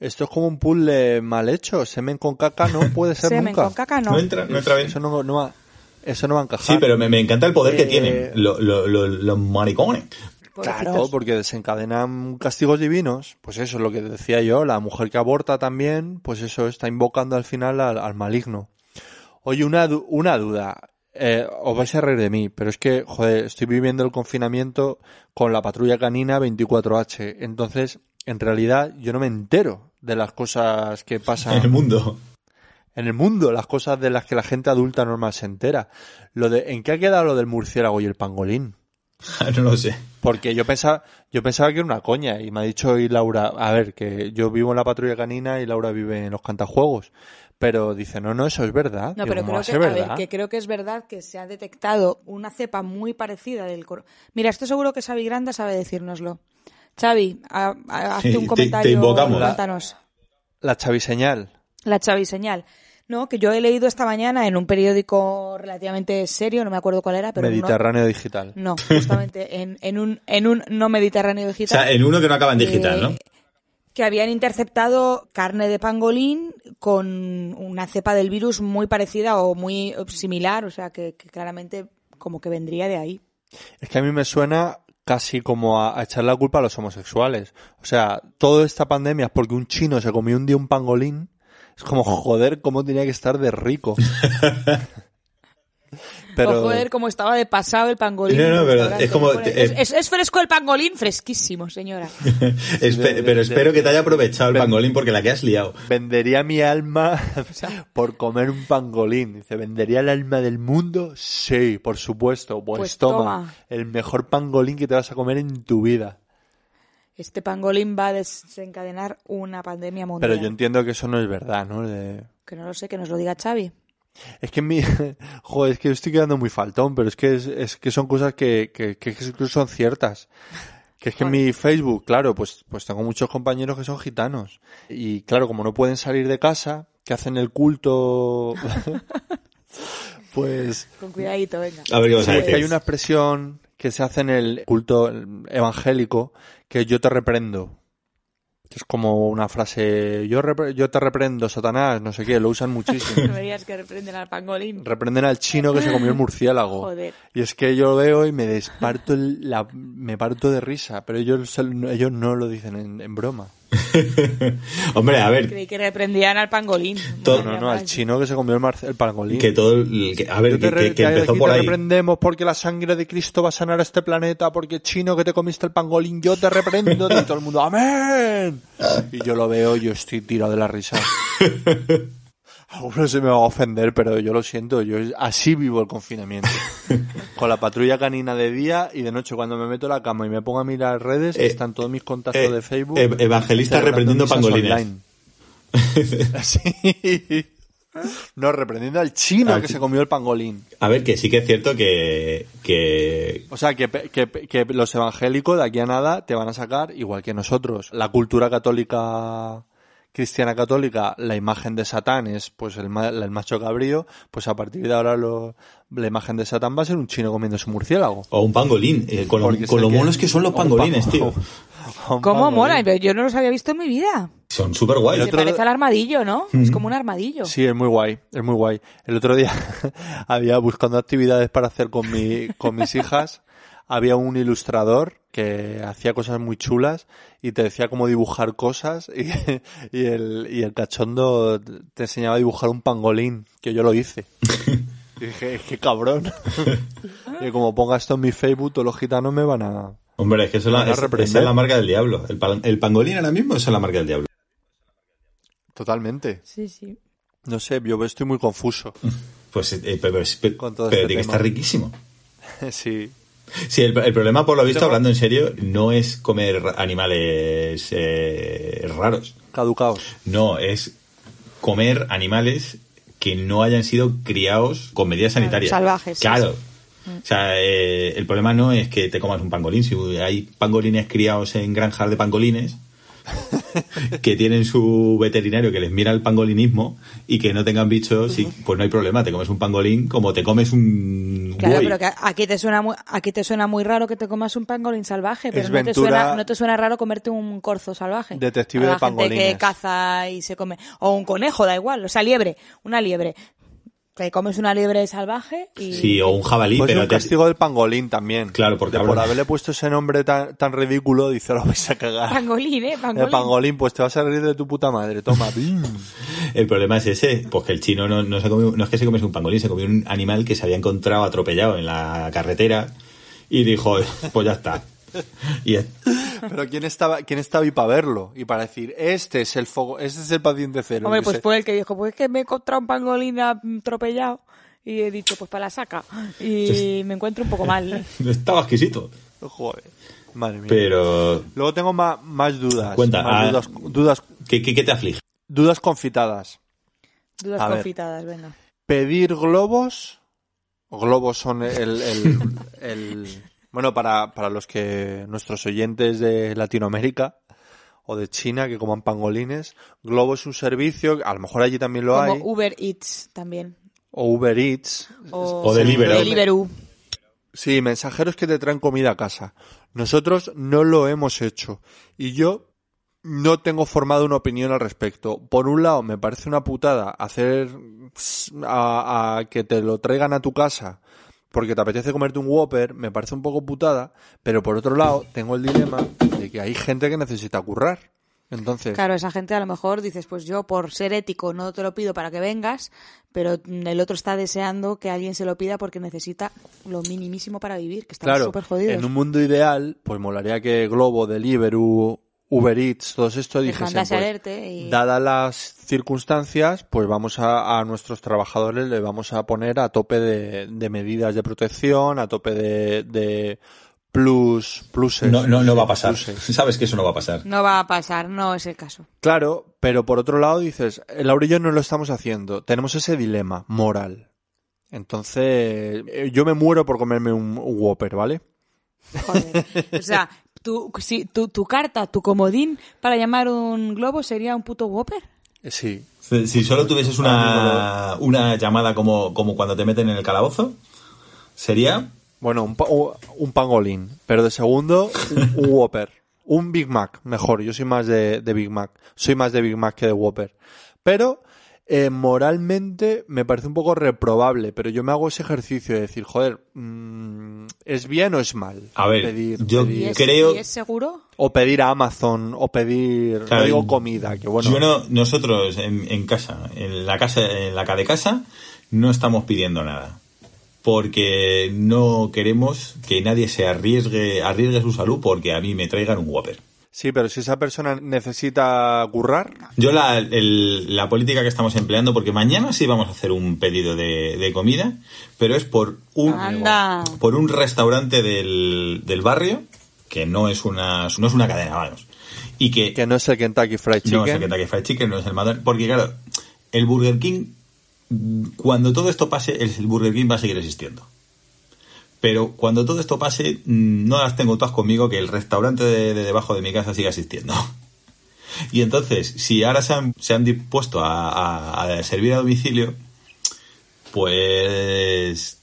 esto es como un puzzle mal hecho. Semen con caca no puede ser Semen nunca. con caca no. No entra, no entra bien. Eso no, no va, eso no va a encajar. Sí, pero me, me encanta el poder que Eh, tienen lo- lo- lo- los maricones. Claro, porque desencadenan castigos divinos. Pues eso es lo que decía yo. La mujer que aborta también, pues eso está invocando al final al, al maligno. Oye, una, du- una duda. Eh, os vais a reír de mí, pero es que, joder, estoy viviendo el confinamiento con la patrulla canina 24H. Entonces, en realidad, yo no me entero de las cosas que (laughs) pasan En el mundo. en el mundo, las cosas de las que la gente adulta normal se entera. Lo de, ¿en qué ha quedado lo del murciélago y el pangolín? (laughs) no lo sé. Porque yo pensaba, yo pensaba que era una coña y me ha dicho hoy Laura, a ver, que yo vivo en la patrulla canina y Laura vive en los cantajuegos. Pero dice, no, no, eso es verdad. No, pero ¿cómo va creo que, ser a ver, verdad? que creo que es verdad que se ha detectado una cepa muy parecida del coro. Mira, esto seguro que Xavi Granda sabe decírnoslo. Xavi, a- a- hazte Sí, un comentario. te invocamos. cuéntanos. La chaviseñal. La Xavi señal. No, que yo he leído esta mañana en un periódico relativamente serio, no me acuerdo cuál era, pero no- Mediterráneo digital. No, (laughs) justamente en, en un en un no mediterráneo O digital. sea, el uno que no acaba en digital, Eh, ¿no? que habían interceptado carne de pangolín con una cepa del virus muy parecida o muy similar, o sea que, que claramente como que vendría de ahí. Es que a mí me suena casi como a, echar la culpa a los homosexuales. O sea, toda esta pandemia es porque un chino se comió un día un pangolín. Es como, joder, cómo tenía que estar de rico. (laughs) (laughs) Pero O joder, como estaba de pasado el pangolín. No, no, pero es como- eh, es, es- es fresco el pangolín, fresquísimo, señora. (laughs) Espe- de- pero de- espero que te haya aprovechado el pangolín porque la que has liado. vendería mi alma (laughs) por comer un pangolín. Dice, ¿vendería el alma del mundo? Sí, por supuesto. Pues, Pues toma, toma. el mejor pangolín que te vas a comer en tu vida. Este pangolín va a desencadenar una pandemia mundial. Pero yo entiendo que eso no es verdad, ¿no? De- Que no lo sé, que nos lo diga Xavi. Es que en mi... (laughs) Joder, es que estoy quedando muy faltón, pero es que, es, es que son cosas que, que, que, que son ciertas. Que es que en mi Facebook, claro, pues, pues tengo muchos compañeros que son gitanos. Y claro, como no pueden salir de casa, que hacen el culto, (laughs) pues Con cuidadito, venga. A ver qué vas a Sí, decir. que hay una expresión que se hace en el culto evangélico que yo te reprendo. Es como una frase, yo, yo te reprendo, Satanás, no sé qué, lo usan muchísimo. No me digas que reprenden al pangolín. Reprenden al chino que se comió el murciélago. Joder. Y es que yo lo veo y me desparto, el- la, me parto de risa, pero ellos, ellos no lo dicen en, en broma. (laughs) Hombre, a ver, Creí que reprendían al pangolín. Todo- No, no, no, al chino que se comió el, el pangolín. que todo el, que- a ver, te que, que- que que empezó por te ahí. reprendemos porque la sangre de Cristo va a sanar a este planeta, porque chino que te comiste el pangolín, yo te reprendo, y todo el mundo, ¡amén! Y yo lo veo, yo estoy tirado de la risa. (laughs) Alguno se me va a ofender, pero yo lo siento, yo así vivo el confinamiento. (laughs) Con la patrulla canina de día y de noche cuando me meto a la cama y me pongo a mirar redes, Eh, están todos mis contactos eh, de Facebook. ev- evangelista reprendiendo pangolines. (laughs) Sí. No, reprendiendo al chino Al que se comió el pangolín. A ver, que sí que es cierto que, que O sea, que, que, que los evangélicos de aquí a nada te van a sacar, igual que nosotros, la cultura católica, cristiana católica, la imagen de Satán es pues el, ma- el macho cabrío, pues a partir de ahora lo- la imagen de Satán va a ser un chino comiendo su murciélago. o un pangolín, eh, con lo, con que- monos que son los pangolines, pa- tío. (laughs) ¿Cómo mola? Yo no los había visto en mi vida. Son súper guays. El Se otro- parece al armadillo, ¿no? Es como un armadillo. Sí, es muy guay, es muy guay. El otro día (laughs) había buscando actividades para hacer con mi, con mis hijas, había un ilustrador que hacía cosas muy chulas y te decía cómo dibujar cosas y, (laughs) y el, y el cachondo te enseñaba a dibujar un pangolín, que yo lo hice. (laughs) Y dije, qué cabrón. (laughs) y como ponga esto en mi Facebook, todos los gitanos me van a... Hombre, es que eso es la, esa es la marca del diablo. El, el pangolín ahora mismo es la marca del diablo. Totalmente. Sí, sí. No sé, yo estoy muy confuso. Pues, eh, pero, pero- pero- Con todo pero este tiene que tema. estar riquísimo. sí. Sí, el, el problema, por lo visto, hablando en serio, no es comer animales eh, raros. Caducaos. No, es comer animales que no hayan sido criados con medidas sanitarias. salvajes, sí, Claro. O sea, eh, el problema no es que te comas un pangolín. Si hay pangolines criados en granjas de pangolines (laughs) que tienen su veterinario que les mira el pangolinismo y que no tengan bichos, y, pues no hay problema. Te comes un pangolín como te comes un Claro, buey. pero que aquí te suena muy, aquí te suena muy raro que te comas un pangolín salvaje, pero Es no te suena, no te suena raro comerte un corzo salvaje. Detective A la de gente que caza y se come o un conejo, da igual, o sea, liebre, una liebre. Te comes una liebre salvaje y Sí, o un jabalí, Pues pero un te- castigo del pangolín también. Claro, porque por haberle puesto ese nombre tan, tan ridículo, dice, lo vais a cagar. pangolín, eh, El pangolín. pangolín, pues te vas a reír de tu puta madre. Toma, (laughs) bim. El problema es ese, pues que el chino no, no, se comió- no es que se comiese un pangolín, se comió un animal que se había encontrado atropellado en la carretera y dijo, pues ya está. (laughs) Y es- Pero ¿quién estaba, quién estaba ahí para verlo? Y para decir, este es el fogo, este es el paciente cero. Hombre, pues sé. fue el que dijo, pues es que me he encontrado un pangolín atropellado y he dicho, pues para la saca. Y me encuentro un poco mal. (laughs) estaba exquisito. Joder. Madre mía. Pero, Luego tengo ma- más dudas. Cuenta, Más ah. dudas, dudas, ¿qué, qué, qué te aflige? dudas confitadas. Dudas A ver. confitadas, venga. Pedir globos. Globos son el, el, el- bueno, para, para los que, nuestros oyentes de Latinoamérica o de China que coman pangolines, Globo es un servicio, a lo mejor allí también lo Como hay, Uber Eats también. o Uber Eats. O, O Deliveroo. Deliveroo. Sí, mensajeros que te traen comida a casa. Nosotros no lo hemos hecho. Y yo no tengo formado una opinión al respecto. Por un lado, me parece una putada hacer a, a que te lo traigan a tu casa porque te apetece comerte un Whopper, me parece un poco putada, pero por otro lado, tengo el dilema de que hay gente que necesita currar. Entonces, Claro, esa gente a lo mejor dices, pues yo por ser ético no te lo pido para que vengas, pero el otro está deseando que alguien se lo pida porque necesita lo minimísimo para vivir, que estamos claro, súper jodidos. en un mundo ideal, pues molaría que Globo, Deliveroo, Uber Eats, todos esto dijesen, mandase pues, alerte y- dadas las circunstancias, pues vamos a, a nuestros trabajadores le vamos a poner a tope de, de medidas de protección, a tope de, de plus, pluses. No, no, no va a pasar. Pluses. (laughs) Sabes que eso no va a pasar. No va a pasar, no es el caso. Claro, pero por otro lado dices, Laura y yo no lo estamos haciendo. Tenemos ese dilema moral. Entonces, eh, yo me muero por comerme un, un Whopper, ¿vale? Joder. O sea, tu, si, tu, tu carta, tu comodín para llamar un globo sería un puto Whopper. Sí. Si si solo tuvieses una, una llamada como, como cuando te meten en el calabozo, sería Bueno, un, pa- un un pangolín, pero de segundo, un, un Whopper. Un Big Mac, mejor. Yo soy más de, de Big Mac. Soy más de Big Mac que de Whopper. Pero, eh, moralmente, me parece un poco reprobable, pero yo me hago ese ejercicio de decir, joder, mm, ¿es bien o es mal? A ver, pedir, yo pedir- ¿Y es, Creo- ¿Y es seguro? o pedir a Amazon, o pedir, no digo comida, que bueno. Yo no, nosotros en, en casa, en la casa, en la de casa, no estamos pidiendo nada. Porque no queremos que nadie se arriesgue, arriesgue su salud porque a mí me traigan un Whopper. Sí, pero si esa persona necesita currar, Yo la, el- la política que estamos empleando, porque mañana sí vamos a hacer un pedido de, de comida, pero es por un, Anda. por un restaurante del, del barrio, que no es una, no es una cadena, vamos. Y que, que no es el Kentucky Fried Chicken. no es el Kentucky Fried Chicken, no es el McDonald's, porque claro, el Burger King, cuando todo esto pase, el Burger King va a seguir existiendo. Pero cuando todo esto pase, mm, no las tengo todas conmigo que el restaurante de, de debajo de mi casa siga existiendo. (laughs) Y entonces, si ahora se han, dispuesto a, servir a domicilio, pues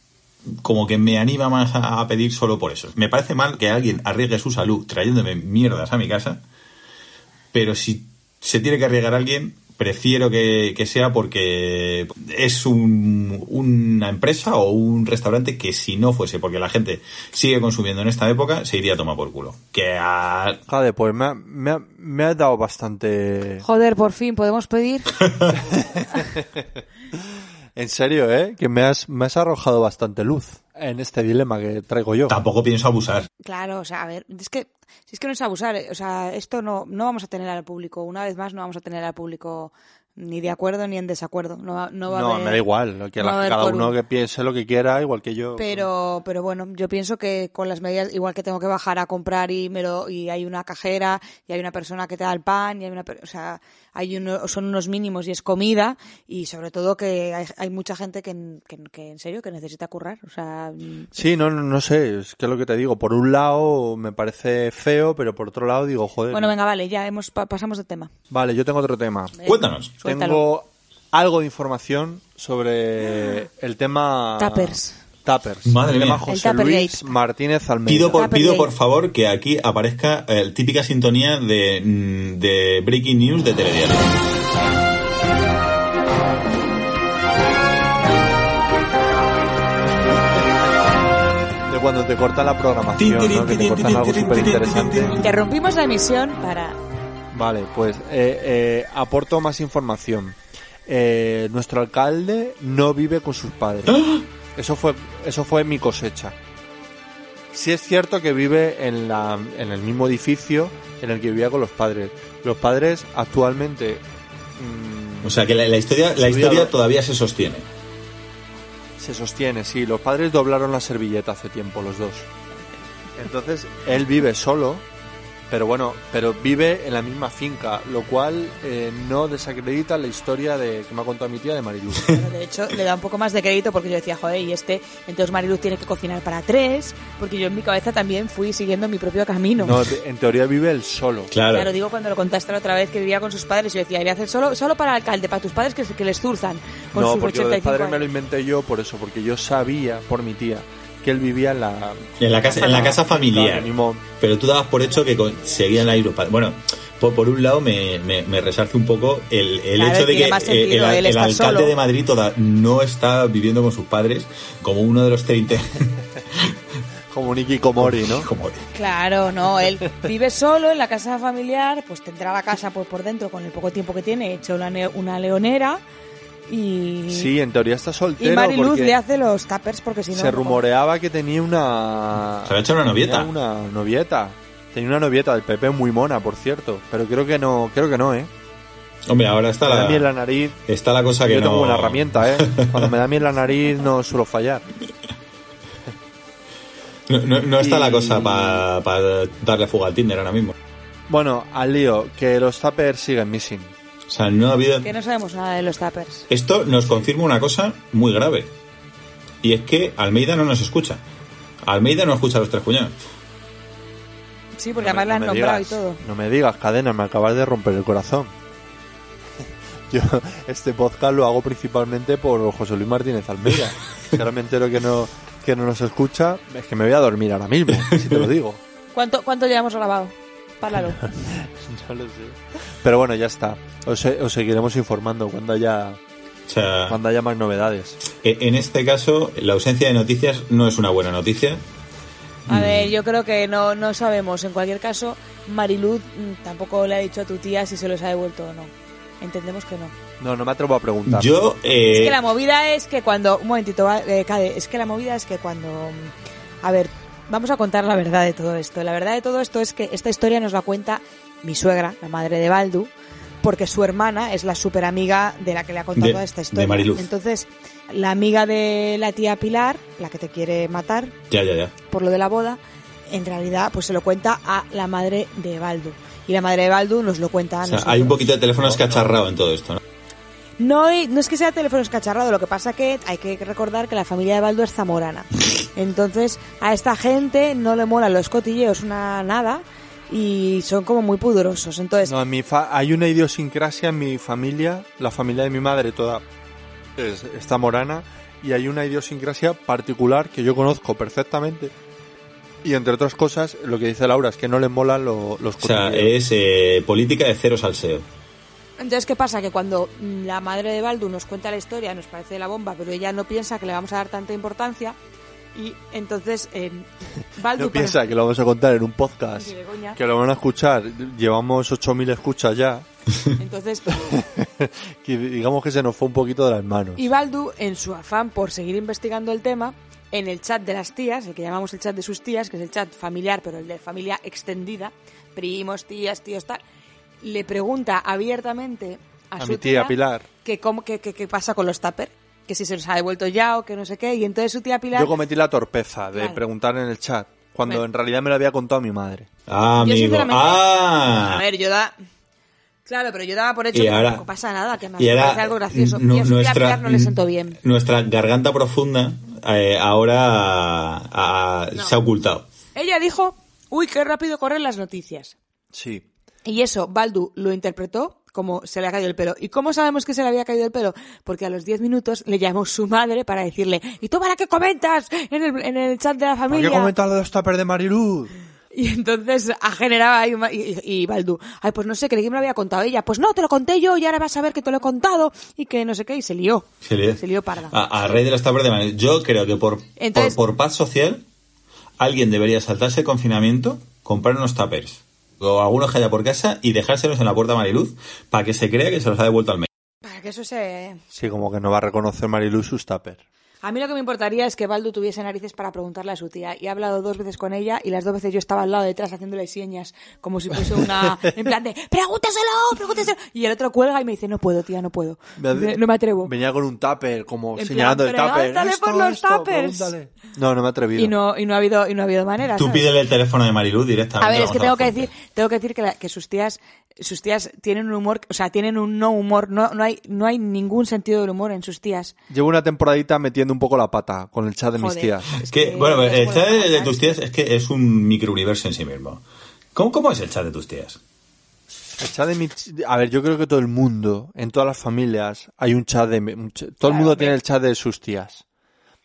como que me anima más a, a pedir solo por eso. Me parece mal que alguien arriesgue su salud trayéndome mierdas a mi casa, pero si se tiene que arriesgar a alguien, prefiero que, que sea porque es un- una empresa o un restaurante que si no fuese porque la gente sigue consumiendo en esta época, se iría a tomar por culo. Que a, Jade, pues me ha, me ha- me ha dado bastante... Joder, por fin, ¿podemos pedir? (laughs) En serio, ¿eh? Que me has, me has arrojado bastante luz en este dilema que traigo yo. tampoco pienso abusar. Claro, o sea, a ver, es que, si es que no es abusar, eh, o sea, esto no, no vamos a tener al público, una vez más no vamos a tener al público ni de acuerdo ni en desacuerdo. No, va- no va a No, haber- me da igual. Que no la- cada uno que piense lo que quiera, igual que yo. Pero, pero bueno, yo pienso que con las medidas, igual que tengo que bajar a comprar y me lo, y hay una cajera y hay una persona que te da el pan y hay una, per- o sea, hay uno, son unos mínimos y es comida y sobre todo que hay, hay mucha gente que, que, que en serio que necesita currar, o sea, Sí, no, no, no sé. Es que es lo que te digo. Por un lado me parece feo, pero por otro lado digo, joder. bueno, venga, vale, ya hemos, pa- pasamos de tema. Vale, yo tengo otro tema. Cuéntanos. Suéltalo. Tengo algo de información sobre el tema... Tuppers. Tuppers. Madre el mía. José El. Luis Martínez Almeida. Pido por, pido por favor que aquí aparezca la típica sintonía de, mm, de Breaking News de Telediario. De cuando te cortan la programación, ¿no? Que te cortan algo súper interesante. Interrumpimos la emisión para... Vale, pues eh, eh, aporto más información. Eh, nuestro alcalde no vive con sus padres. Eso fue, eso fue mi cosecha. Sí es cierto que vive en, la, en el mismo edificio en el que vivía con los padres. Los padres actualmente mm, O sea que la, la historia, la historia todavía se sostiene. se sostiene, sí. Los padres doblaron la servilleta hace tiempo, los dos. Entonces, él vive solo, pero bueno, pero vive en la misma finca, lo cual eh, no desacredita la historia de que me ha contado mi tía de Mariluz. (laughs) Bueno, de hecho, le da un poco más de crédito porque yo decía, joder, y este, entonces Mariluz tiene que cocinar para tres, porque yo en mi cabeza también fui siguiendo mi propio camino. No, de- en teoría vive él solo. Claro. Claro, digo cuando lo contaste la otra vez que vivía con sus padres, yo decía, iría a hacer solo, solo para el alcalde, para tus padres que, que les zurzan con No, sus porque lo del 85 padre me lo inventé yo por eso, porque yo sabía, por mi tía, que él vivía en la... En la casa, en la casa familiar. Pero tú dabas por hecho que con- seguían los padres. Bueno, por, por un lado me, me, me resarce un poco el, el Claro, hecho de que eh, sentido, el, el está alcalde solo. de Madrid toda, no está viviendo con sus padres como uno de los 30 (laughs) Como Nicky Komori, ¿no? Claro, no, él vive solo en la casa familiar, pues tendrá la casa pues, por dentro con el poco tiempo que tiene, hecho una, una leonera y, Sí, en teoría está y soltero Mariluz porque le hace los tuppers porque si no... se rumoreaba que tenía una... Se había hecho una novieta. Tenía una novieta. Tenía una novieta del PP muy mona, por cierto. Pero creo que no, creo que no, ¿eh? hombre ahora está Me da la, miel la nariz. está la cosa que Yo tengo no una herramienta, ¿eh? (laughs) Cuando me da miel la nariz no suelo fallar. no, no- no está Y- la cosa para darle fuga al Tinder ahora mismo Bueno, al lío, que los tuppers siguen missing. O sea no ha habido Que no sabemos nada de los tuppers. Esto nos confirma una cosa muy grave. Y es que Almeida no nos escucha. Almeida no escucha a los tres cuñados. Sí, porque No me- además la han no me nombrado y digas, todo. No me digas, cadena, me acabas de romper el corazón. (laughs) Yo este podcast lo hago principalmente por José Luis Martínez Almeida. Si ahora me entero que no, que no nos escucha, es que me voy a dormir ahora mismo, si te lo digo. ¿Cuánto, ¿Cuánto llevamos grabado? Páralo. (laughs) No lo sé. Pero bueno, ya está. Os, os seguiremos informando cuando haya, O sea, cuando haya más novedades. e- en este caso, la ausencia de noticias no es una buena noticia. A ver, yo creo que no, no sabemos. En cualquier caso, Mariluz mm, tampoco le ha dicho a tu tía si se los ha devuelto o no. Entendemos que no. No, no me atrevo a preguntar. Yo, eh, Es que la movida es que cuando... Un momentito, va, eh, Cade. Es que la movida es que cuando... mm, A ver, vamos a contar la verdad de todo esto. La verdad de todo esto es que esta historia nos la cuenta mi suegra, la madre de Baldu, porque su hermana es la super amiga de la que le ha contado De- toda esta de historia. Mariluz. Entonces, la amiga de la tía Pilar, la que te quiere matar, ya, ya, ya. por lo de la boda, en realidad pues se lo cuenta a la madre de Baldu. Y la madre de Baldu nos lo cuenta a O sea, nosotros. hay un poquito de teléfono escacharrado en todo esto, ¿no? No, hay- no es que sea teléfono escacharrado, lo que pasa que hay que recordar que la familia de Baldu es zamorana. Entonces, a esta gente no le molan los cotilleos una nada y son como muy pudorosos. Entonces, No, en mi fa- hay una idiosincrasia en mi familia, la familia de mi madre toda es, está morana, y hay una idiosincrasia particular que yo conozco perfectamente. Y entre otras cosas, lo que dice Laura es que no les molan lo- los O sea, cotilleos. es eh, política de cero salseo. Entonces, ¿qué pasa? Que cuando mm, la madre de Baldu nos cuenta la historia, nos parece la bomba, pero ella no piensa que le vamos a dar tanta importancia. Y entonces, eh, (laughs) Baldu... No piensa que lo vamos a contar en un podcast, que lo van a escuchar. Llevamos 8.000 escuchas ya. (laughs) Entonces, (laughs) que digamos que se nos fue un poquito de las manos. Y Baldu, en su afán por seguir investigando el tema, en el chat de las tías, el que llamamos el chat de sus tías, que es el chat familiar, pero el de familia extendida, primos, tías, tíos, tal, le pregunta abiertamente a, A su mi tía Pilar. que cómo que, que- que pasa con los tupper, que si se los ha devuelto ya o que no sé qué, y entonces su tía Pilar... Yo cometí la torpeza de Claro. preguntar en el chat, cuando Bueno. en realidad me lo había contado mi madre. Ah, Yo, amigo. sinceramente, Ah. A ver, yo da... Claro, pero yo daba por hecho Y que ahora- no pasa nada, que me parece algo gracioso. y a su tía Pilar no le sentó bien. Nuestra garganta profunda eh, ahora ah, se ha ocultado. Ella dijo, uy, qué rápido corren las noticias. Sí. Y eso, Baldu lo interpretó como se le ha caído el pelo. ¿Y cómo sabemos que se le había caído el pelo? Porque a los 10 minutos le llamó su madre para decirle, ¿y tú para qué comentas en el, en el chat de la ¿Por qué familia? comentar lo de los tuppers de Mariluz? Y entonces ha generado ahí, y, y, y Baldu, ay, pues no sé, creí que me lo había contado ella. Pues no, te lo conté yo y ahora vas a ver que te lo he contado y que no sé qué, y se lió. Se lió. Se lió parda. A, a raíz de los tapas de Madrid. Yo creo que por, Entonces- por, por paz social, alguien debería saltarse el confinamiento, comprar unos tuppers o algunos que haya por casa y dejárselos en la puerta a Mariluz para que se crea que se los ha devuelto al mes. Para que eso se... Sí, como que no va a reconocer Mariluz sus tuppers. A mí lo que me importaría es que Baldu tuviese narices para preguntarle a su tía. Y he hablado dos veces con ella y las dos veces yo estaba al lado detrás haciéndole señas, como si fuese una... En plan de, pregúntaselo, pregúntaselo. Y el otro cuelga y me dice, no puedo, tía, no puedo. Me- No me atrevo. Venía con un tupper, como En señalando plan, el tupper. "Pregúntale Esto, por los esto, tuppers". pregúntale. No, no me he atrevido. Y no, y no ha habido, y no ha habido manera. Tú ¿sabes? pídele el teléfono de Mariluz directamente. A ver, es que tengo que decir, tengo que decir que, la- que sus tías, sus tías tienen un humor, o sea, tienen un no humor, no, no hay, no hay ningún sentido del humor en sus tías. Llevo una temporadita metiendo un poco la pata con el chat de mis tías. Es que, bueno, es el chat de, tus tías es que es un microuniverso en sí mismo. ¿Cómo, ¿Cómo es el chat de tus tías? El chat de mi... A ver, yo creo que todo el mundo, en todas las familias, hay un chat de... un Todo el mundo tiene el chat de sus tías.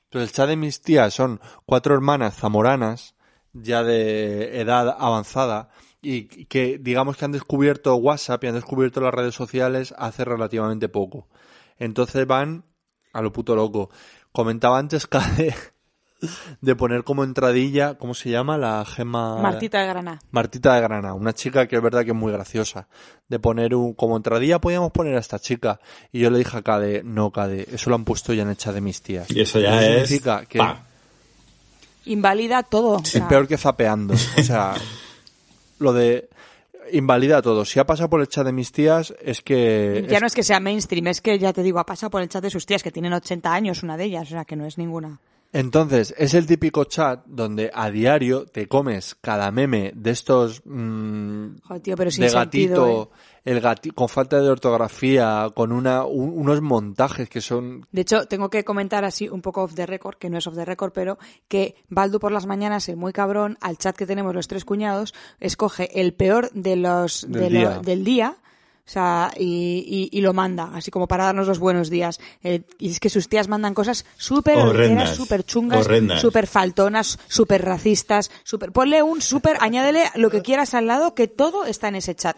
Pero el chat de mis tías son cuatro hermanas zamoranas, ya de edad avanzada, y que digamos que han descubierto WhatsApp y han descubierto las redes sociales hace relativamente poco. Entonces van a lo puto loco. Comentaba antes (laughs) Cade de poner como entradilla, ¿cómo se llama? La gema... Martita de Granada. Martita de Grana, una chica que es verdad que es muy graciosa. De poner un, como entradilla podíamos poner a esta chica. Y yo le dije a Cade, no Cade, eso lo han puesto ya en hecha de mis tías. Y eso ya es. significa que pa. Invalida todo. o es peor que zapeando. O sea, (laughs) lo de invalida todo. Si ha pasado por el chat de mis tías, es que... ya es- no es que sea mainstream, es que ya te digo, ha pasado por el chat de sus tías que tienen 80 años, una de ellas, o sea que no es ninguna. Entonces, es el típico chat donde a diario te comes cada meme de estos mm, Joder, tío, pero sin de sentido, gatito, ¿eh? el gati- con falta de ortografía, con una un- unos montajes que son De hecho, tengo que comentar así un poco off the record, que no es off the record, pero que Baldu por las mañanas, el muy cabrón, al chat que tenemos los tres cuñados, escoge el peor de los Del de lo- día. del día, o sea, y, y- y lo manda, así como para darnos los buenos días. Eh, y es que sus tías mandan cosas súper Horrendas, súper chungas, súper faltonas, súper racistas, súper... Ponle un súper, añádele lo que quieras al lado, que todo está en ese chat.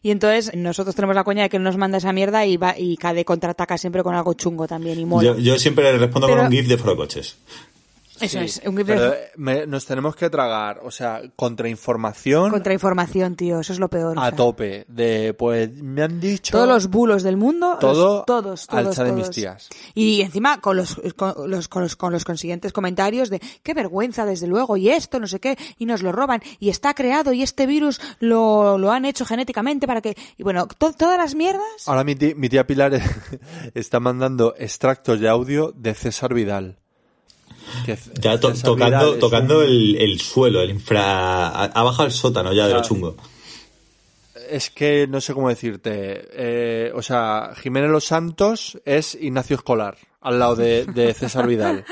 Y entonces nosotros tenemos la coña de que no nos manda esa mierda y va y Cade contraataca siempre con algo chungo también y mola. Yo, yo siempre le respondo Pero- con un GIF de forocoches. Eso Sí, es, un pero, eh, me- nos tenemos que tragar, o sea, contrainformación contrainformación, tío, eso es lo peor. o a sea. tope de pues me han dicho Todos los bulos del mundo, Todo los- todos, al todos, chat de mis tías. Y encima con los, con los, con los, con los consiguientes comentarios de qué vergüenza, desde luego, y esto, no sé qué, y nos lo roban, y está creado, y este virus lo, lo han hecho genéticamente para que, y bueno, to- todas las mierdas. Ahora mi tía, mi tía Pilar (laughs) está mandando extractos de audio de César Vidal. Ya to- tocando, tocando un- el, el suelo, el infra. Ha, bajado el sótano ya de lo Claro. chungo. Es que no sé cómo decirte. Eh, o sea, Jiménez Los Santos es Ignacio Escolar, al lado de, de César Vidal.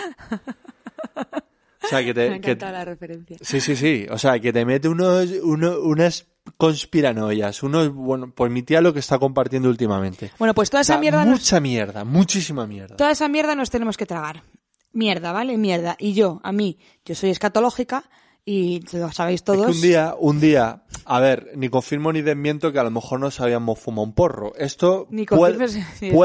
O sea, que te... Me que- la referencia. sí, sí, sí. O sea, que te mete unos, uno- unas conspiranoias. Unos, bueno, pues mi tía lo que está compartiendo últimamente. Bueno, pues toda O sea, esa mierda nos- mucha mierda, muchísima mierda. Toda esa mierda nos tenemos que tragar. Mierda, ¿vale? Mierda. Y yo, a mí, yo soy escatológica y lo sabéis Es todos. que un día, un día, a ver, ni confirmo ni desmiento que a lo mejor nos habíamos fumado un porro. Esto Ni puede,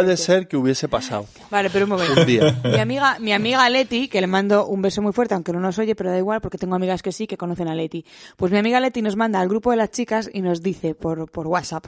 ni ser que hubiese pasado. Vale, pero un momento. Un día. Mi amiga, mi amiga Leti, que le mando un beso muy fuerte, aunque no nos oye, pero da igual porque tengo amigas que sí, que conocen a Leti. Pues mi amiga Leti nos manda al grupo de las chicas y nos dice por, por WhatsApp.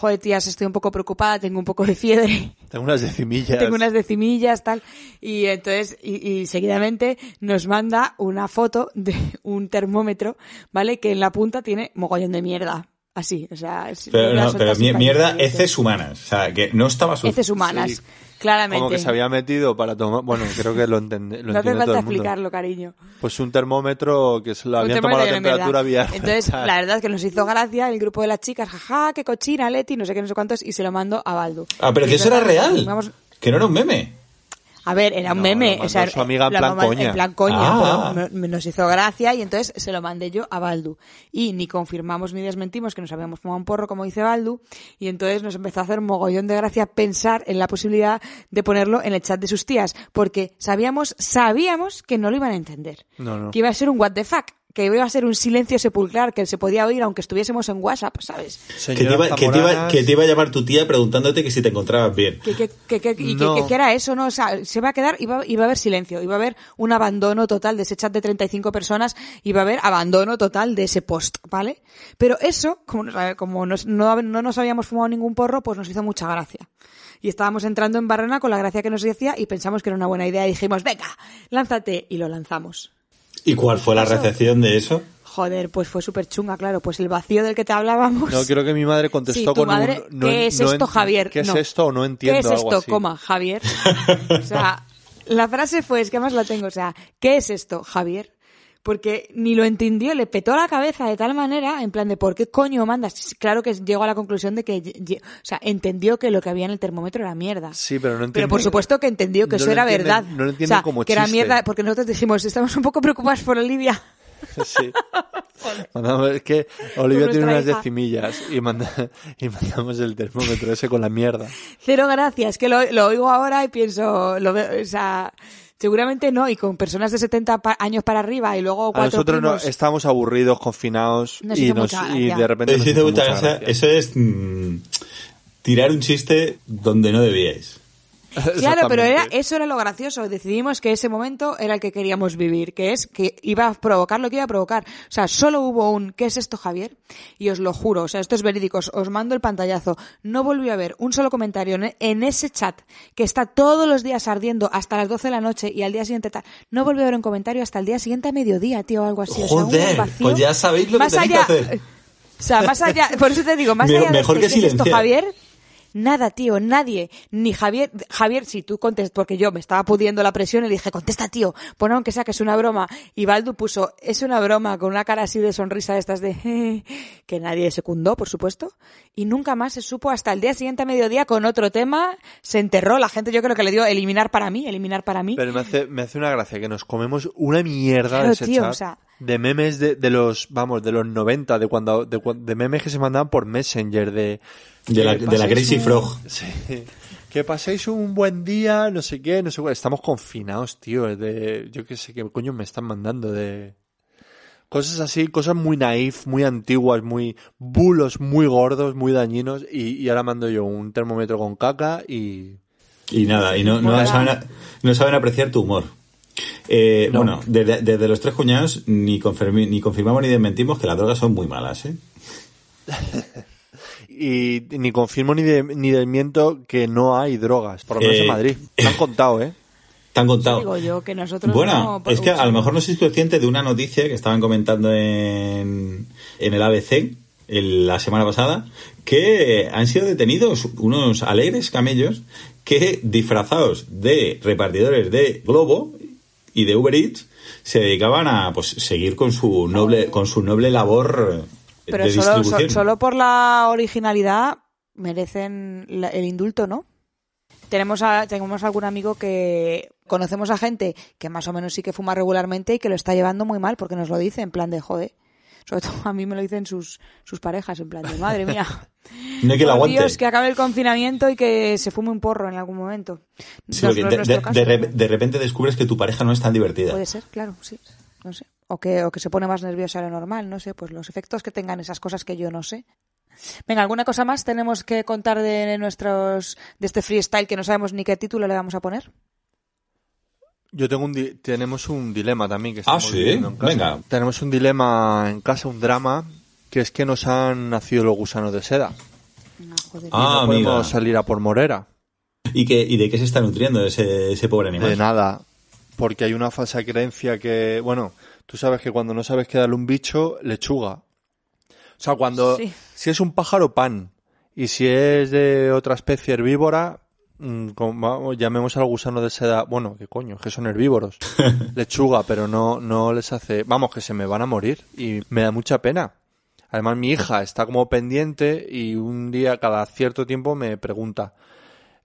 Joder, tías, estoy un poco preocupada, tengo un poco de fiebre. (laughs) Tengo unas decimillas. Tengo unas decimillas, tal. Y entonces, y, y seguidamente nos manda una foto de un termómetro, ¿vale? Que en la punta tiene mogollón de mierda. Así, o sea, es- Pero, no, pero mierda, heces humanas. O sea, que no estaba sucio. Heces humanas, Sí. Claramente. Como que se había metido para tomar. Bueno, creo que lo, entende, lo (laughs) no hace entiende todo falta el mundo. explicarlo, cariño. Pues un termómetro que se lo Un habían tomado la temperatura vía. Entonces, (laughs) la verdad es que nos hizo gracia el grupo de las chicas, jaja, qué cochina, Leti, no sé qué, no sé cuántos, y se lo mando a Baldu. Ah, pero Y que es eso era real. vamos- Que no era un meme. A ver, era un No, meme, o sea, su amiga en la plan mamá- coña. en plan coña, Ah. pero me- me- nos hizo gracia y entonces se lo mandé yo a Baldu. Y ni confirmamos ni desmentimos que nos habíamos fumado un porro, como dice Baldu, y entonces nos empezó a hacer mogollón de gracia pensar en la posibilidad de ponerlo en el chat de sus tías, porque sabíamos, sabíamos que no lo iban a entender. No, no. Que iba a ser un what the fuck, que iba a ser un silencio sepulcrar, que se podía oír aunque estuviésemos en WhatsApp, ¿sabes? Que te, iba, que, te iba, que te iba a llamar tu tía preguntándote que si te encontrabas bien. que, que, que, que- y que- No. que- que era eso, ¿no? O sea, se va a quedar, iba, iba a haber silencio, iba a haber un abandono total de ese chat de 35 personas, iba a haber abandono total de ese post, ¿vale? Pero eso, como, nos- como nos- no, no nos habíamos fumado ningún porro, pues nos hizo mucha gracia. Y estábamos entrando en Barrena con la gracia que nos decía y pensamos que era una buena idea y dijimos, venga, lánzate, y lo lanzamos. ¿Y cuál fue la recepción de eso? Joder, pues fue súper chunga, claro, pues el vacío del que te hablábamos. No, creo que mi madre contestó Sí, tu con madre, un. no ¿Qué es no esto, Javier? ¿Qué es esto o no entiendo? ¿Qué es algo esto, así. coma, Javier? (laughs) O sea, la frase fue, es que además la tengo, o sea, ¿qué es esto, Javier? Porque ni lo entendió, le petó la cabeza de tal manera, en plan de ¿por qué coño mandas? Claro que llegó a la conclusión de que, o sea, entendió que lo que había en el termómetro era mierda. Sí, pero no Pero entiendo. por supuesto que entendió que No eso era entienden- verdad. no lo o entienden sea, como que era mierda, porque nosotros dijimos, estamos un poco preocupados por Olivia. (laughs) Sí. (laughs) Mandamos- es que Olivia tiene unas hija. decimillas y, manda, y mandamos el termómetro ese con la mierda. Cero gracias, que lo, lo oigo ahora y pienso, lo veo, o sea, Seguramente no, y con personas de 70 pa- años para arriba y luego A nosotros no, estábamos aburridos, confinados Nos y, nos, mucha y gracia. de repente Eso nos hizo hizo mucha mucha gracia. gracia. Eso es mm, tirar un chiste donde no debíais. Claro, pero era, eso era lo gracioso. Decidimos que ese momento era el que queríamos vivir, que es que iba a provocar lo que iba a provocar. O sea, solo hubo un ¿qué es esto, Javier? Y os lo juro, o sea, esto es verídico, os- mando el pantallazo. No volví a ver un solo comentario en, ese chat que está todos los días ardiendo hasta las 12 de la noche y al día siguiente tal. No volví a ver un comentario hasta el día siguiente a mediodía, tío, o algo así. O sea, vacío. pues ya sabéis lo que Más tenéis allá, que hacer. O sea, más allá, por eso te digo, más Me- allá de mejor que, que ¿qué es esto. Javier, Nada, tío, nadie. Ni Javier, Javier, si tú contestas, porque yo me estaba pudiendo la presión y le dije, contesta, tío, pon aunque sea que es una broma. Y Baldu puso, es una broma, con una cara así de sonrisa de estas de, (laughs) que nadie secundó, por supuesto. Y nunca más se supo hasta el día siguiente a mediodía con otro tema, se enterró. La gente yo creo que le dio eliminar para mí, eliminar para mí. Pero me hace, me hace una gracia que nos comemos una mierda Claro, de ese tío, chat o sea- de memes de, de los, vamos, de los 90, de cuando, de, de memes que se mandaban por Messenger, de... De la, de Crazy un- Frog. Sí. Que paséis un buen día, no sé qué, no sé cuál. Estamos confinados, tío. De, yo qué sé qué coño me están mandando de... Cosas así, cosas muy naif, muy antiguas, muy bulos, muy gordos, muy dañinos. Y, y ahora mando yo un termómetro con caca y... Y nada, y no, no, saben, no saben apreciar tu humor. Eh, No. Bueno, desde, desde los tres cuñados ni, confirmi- ni confirmamos ni desmentimos que las drogas son muy malas, ¿eh? (laughs) Y ni confirmo ni, de, ni desmiento que no hay drogas, por lo menos Eh, en Madrid. (laughs) Me han contado, ¿eh? Te han contado. Digo yo que nosotros Bueno, no- es que a lo mejor no sois consciente de una noticia que estaban comentando en, en el ABC el- la semana pasada, que han sido detenidos unos alegres camellos que, disfrazados de repartidores de Globo y de Uber Eats, se dedicaban a pues seguir con su noble, con su noble labor eh, Pero de solo, so- distribución. solo por la originalidad merecen la- el indulto, ¿no? Tenemos, a, tenemos algún amigo que conocemos a gente que más o menos sí que fuma regularmente y que lo está llevando muy mal porque nos lo dice en plan de joder. Sobre todo a mí me lo dicen sus, sus parejas en plan de madre mía. (laughs) No hay que aguante. Dios, que acabe el confinamiento y que se fume un porro en algún momento. Sí, No- porque no es de, nuestro de- caso, de rep- pero de repente descubres que tu pareja no es tan divertida. Puede ser, claro, sí. No sé. O que, o que se pone más nerviosa de lo normal, no sé. Pues los efectos que tengan esas cosas que yo no sé. Venga, ¿alguna cosa más tenemos que contar de nuestros, de este freestyle que no sabemos ni qué título le vamos a poner? Yo tengo un di- tenemos un dilema también que Ah, estamos ¿sí? viviendo en casa. Venga. Tenemos un dilema en casa, un drama, que es que nos han nacido los gusanos de seda. No, joder. Y Ah, no podemos amiga. salir a por morera. ¿Y, que, ¿Y de qué se está nutriendo ese, ese pobre animal? De nada. Porque hay una falsa creencia que, bueno, tú sabes que cuando no sabes qué darle un bicho, lechuga. O sea, cuando, Sí. si es un pájaro, pan. Y si es de otra especie herbívora, como- vamos, llamemos al gusano de seda, bueno, qué coño, que son herbívoros. (laughs) lechuga, pero no, no les hace, vamos, que se me van a morir. Y me da mucha pena. Además, mi hija está como pendiente y un día, cada cierto tiempo, me pregunta,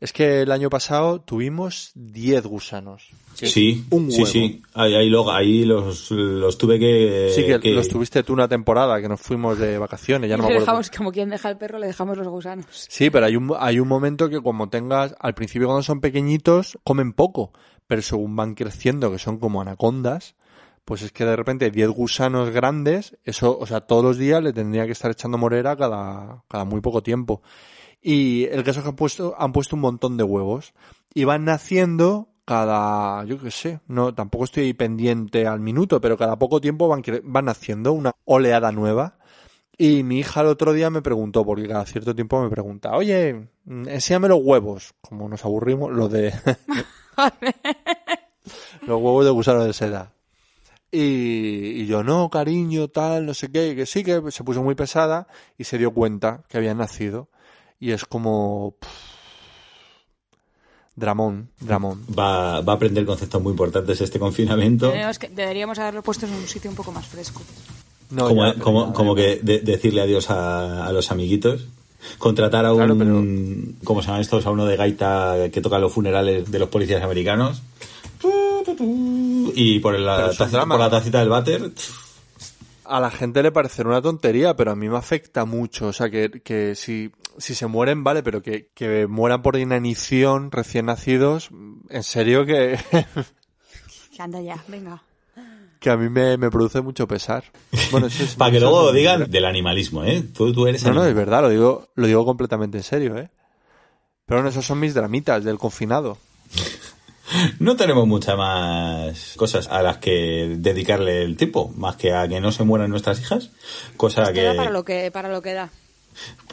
es que el año pasado tuvimos 10 gusanos. Sí, un sí, huevo. sí. Ahí, ahí, lo- ahí los, los tuve que... Sí, que, que- los tuviste tú una temporada, que nos fuimos de vacaciones, ya no me acuerdo. dejamos, como quien deja el perro, le dejamos los gusanos. Sí, pero hay un, hay un momento que como tengas, al principio cuando son pequeñitos, comen poco, pero según van creciendo, que son como anacondas, pues es que de repente 10 gusanos grandes, eso, o sea, todos los días le tendría que estar echando morera cada, cada muy poco tiempo. Y el caso es que han puesto, han puesto un montón de huevos. Y van naciendo cada, yo qué sé, no, tampoco estoy pendiente al minuto, pero cada poco tiempo van, van naciendo una oleada nueva. Y mi hija el otro día me preguntó, porque cada cierto tiempo me pregunta, oye, mm, enséñame los huevos. Como nos aburrimos, lo de (laughs) los huevos de gusano de seda. Y, y yo, no, cariño, tal, no sé qué, que sí, que se puso muy pesada y se dio cuenta que habían nacido. Y es como... pff, dramón, dramón. Va, va a aprender conceptos muy importantes este confinamiento. Que- deberíamos haberlo puesto en un sitio un poco más fresco. No, como, ya, como, ya, como ya. que de- decirle adiós a, a los amiguitos. Contratar a un... Claro, pero- ¿Cómo se llaman estos? A uno de gaita que toca los funerales de los policías americanos. Y por la, drama. por la tacita del váter... A la gente le parecerá una tontería, pero a mí me afecta mucho. O sea, que, que si, si se mueren, vale, pero que, que mueran por inanición recién nacidos, en serio que... Anda ya, venga. (laughs) Que a mí me, me produce mucho pesar. Bueno, eso es- (laughs) Para que luego digan del animalismo, ¿eh? Tú, tú eres No, no, es verdad, lo digo, lo digo completamente en serio, ¿eh? Pero bueno, esos son mis dramitas del confinado. (laughs) (laughs) No tenemos muchas más cosas a las que dedicarle el tiempo, más que a que no se mueran nuestras hijas, cosa que, para lo que, para lo que da.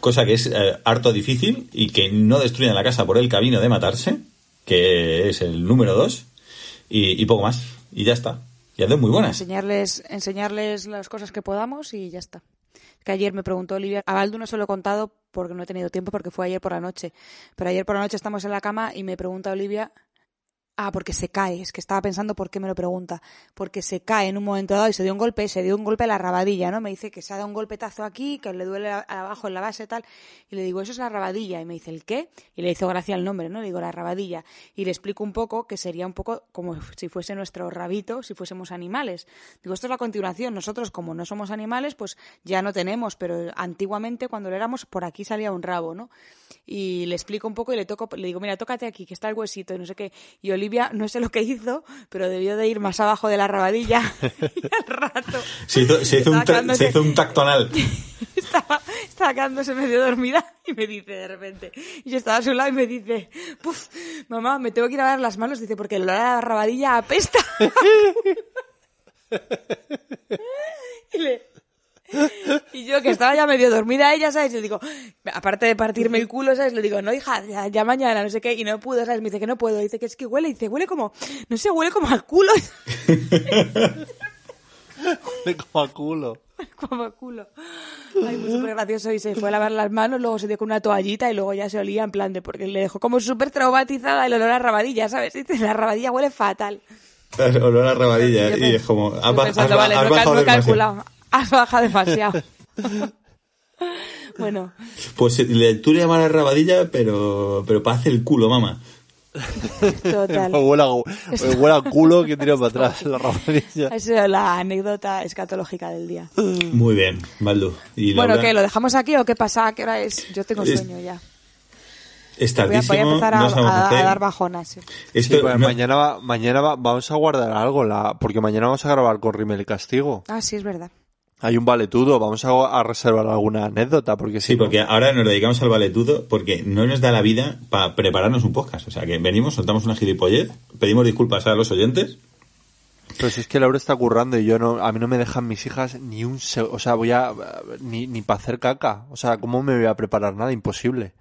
cosa que es eh, harto difícil y que no destruyan la casa por el camino de matarse, que es el número dos, y, y poco más. Y ya está. Y dos muy buenas. Enseñarles, enseñarles las cosas que podamos y ya está. Que ayer me preguntó Olivia, a Baldu no se lo he contado porque no he tenido tiempo porque fue ayer por la noche. Pero ayer por la noche estamos en la cama y me pregunta Olivia, ah, porque se cae, es que estaba pensando por qué me lo pregunta, porque se cae en un momento dado y se dio un golpe, se dio un golpe a la rabadilla, ¿no? Me dice que se ha dado un golpetazo aquí, que le duele abajo en la base tal, y le digo, eso es la rabadilla, y me dice, ¿el qué? Y le hizo gracia el nombre, ¿no? Le digo, la rabadilla, y le explico un poco que sería un poco como si fuese nuestro rabito, si fuésemos animales. Digo, esto es la continuación, nosotros como no somos animales, pues ya no tenemos, pero antiguamente cuando lo éramos, por aquí salía un rabo, ¿no? Y le explico un poco y le toco, le digo, mira, tócate aquí, que está el huesito y no sé qué. Y Olivia, no sé lo que hizo, pero debió de ir más abajo de la rabadilla. (laughs) y al rato Se hizo, se hizo un, se quedándose- hizo un tactonal. (laughs) estaba, estaba quedándose medio dormida y me dice de repente, y yo estaba a su lado y me dice, puf, mamá, me tengo que ir a lavar las manos, dice, porque el olor a la rabadilla apesta. (laughs) y, le- (laughs) y yo que estaba ya medio dormida ella, ¿sabes? Le digo, aparte de partirme el culo, ¿sabes? Le digo, no, hija, ya, ya mañana, no sé qué, y no pudo, ¿sabes? Me dice que no puedo, dice que es que huele, dice, huele como, no sé, huele como al culo. Como a culo. (laughs) como a culo. Ay, muy súper gracioso. Y se fue a lavar las manos, luego se dio con una toallita y luego ya se olía en plan de porque le dejó como súper traumatizada el olor a rabadilla, ¿sabes? Dice, la rabadilla huele fatal. Olor a rabadilla. Y es como, has, yo ba- pensando, has vale, has no, bajado no calculado. Has bajado demasiado. (laughs) bueno, Pues eh, le- tú le llamas rabadilla, pero, pero para hacer el culo, mamá. total. huele, a, huele a culo que tira para atrás la rabadilla. Esa es la anécdota escatológica del día. Muy bien, Baldu. Y Bueno, ¿qué? ¿Lo dejamos aquí o qué pasa? ¿A ¿Qué hora es? Yo tengo Es- sueño ya. Es Voy a, voy a tardísimo, empezar a, no a- a dar bajonas. sí. Esto, Sí, pues no- mañana, va- mañana va- vamos a guardar algo, la, porque mañana vamos a grabar con Rimmel y Castigo. Ah, sí, es verdad. Hay un valetudo, vamos a, reservar alguna anécdota, porque Sí, porque ahora nos dedicamos al valetudo porque no nos da la vida para prepararnos un podcast. O sea, que venimos, soltamos una gilipollez, pedimos disculpas a los oyentes. Pero si es que Laura está currando y yo no, a mí no me dejan mis hijas ni un, se- o sea, voy a, ni, ni para hacer caca. O sea, ¿cómo me voy a preparar nada? Imposible.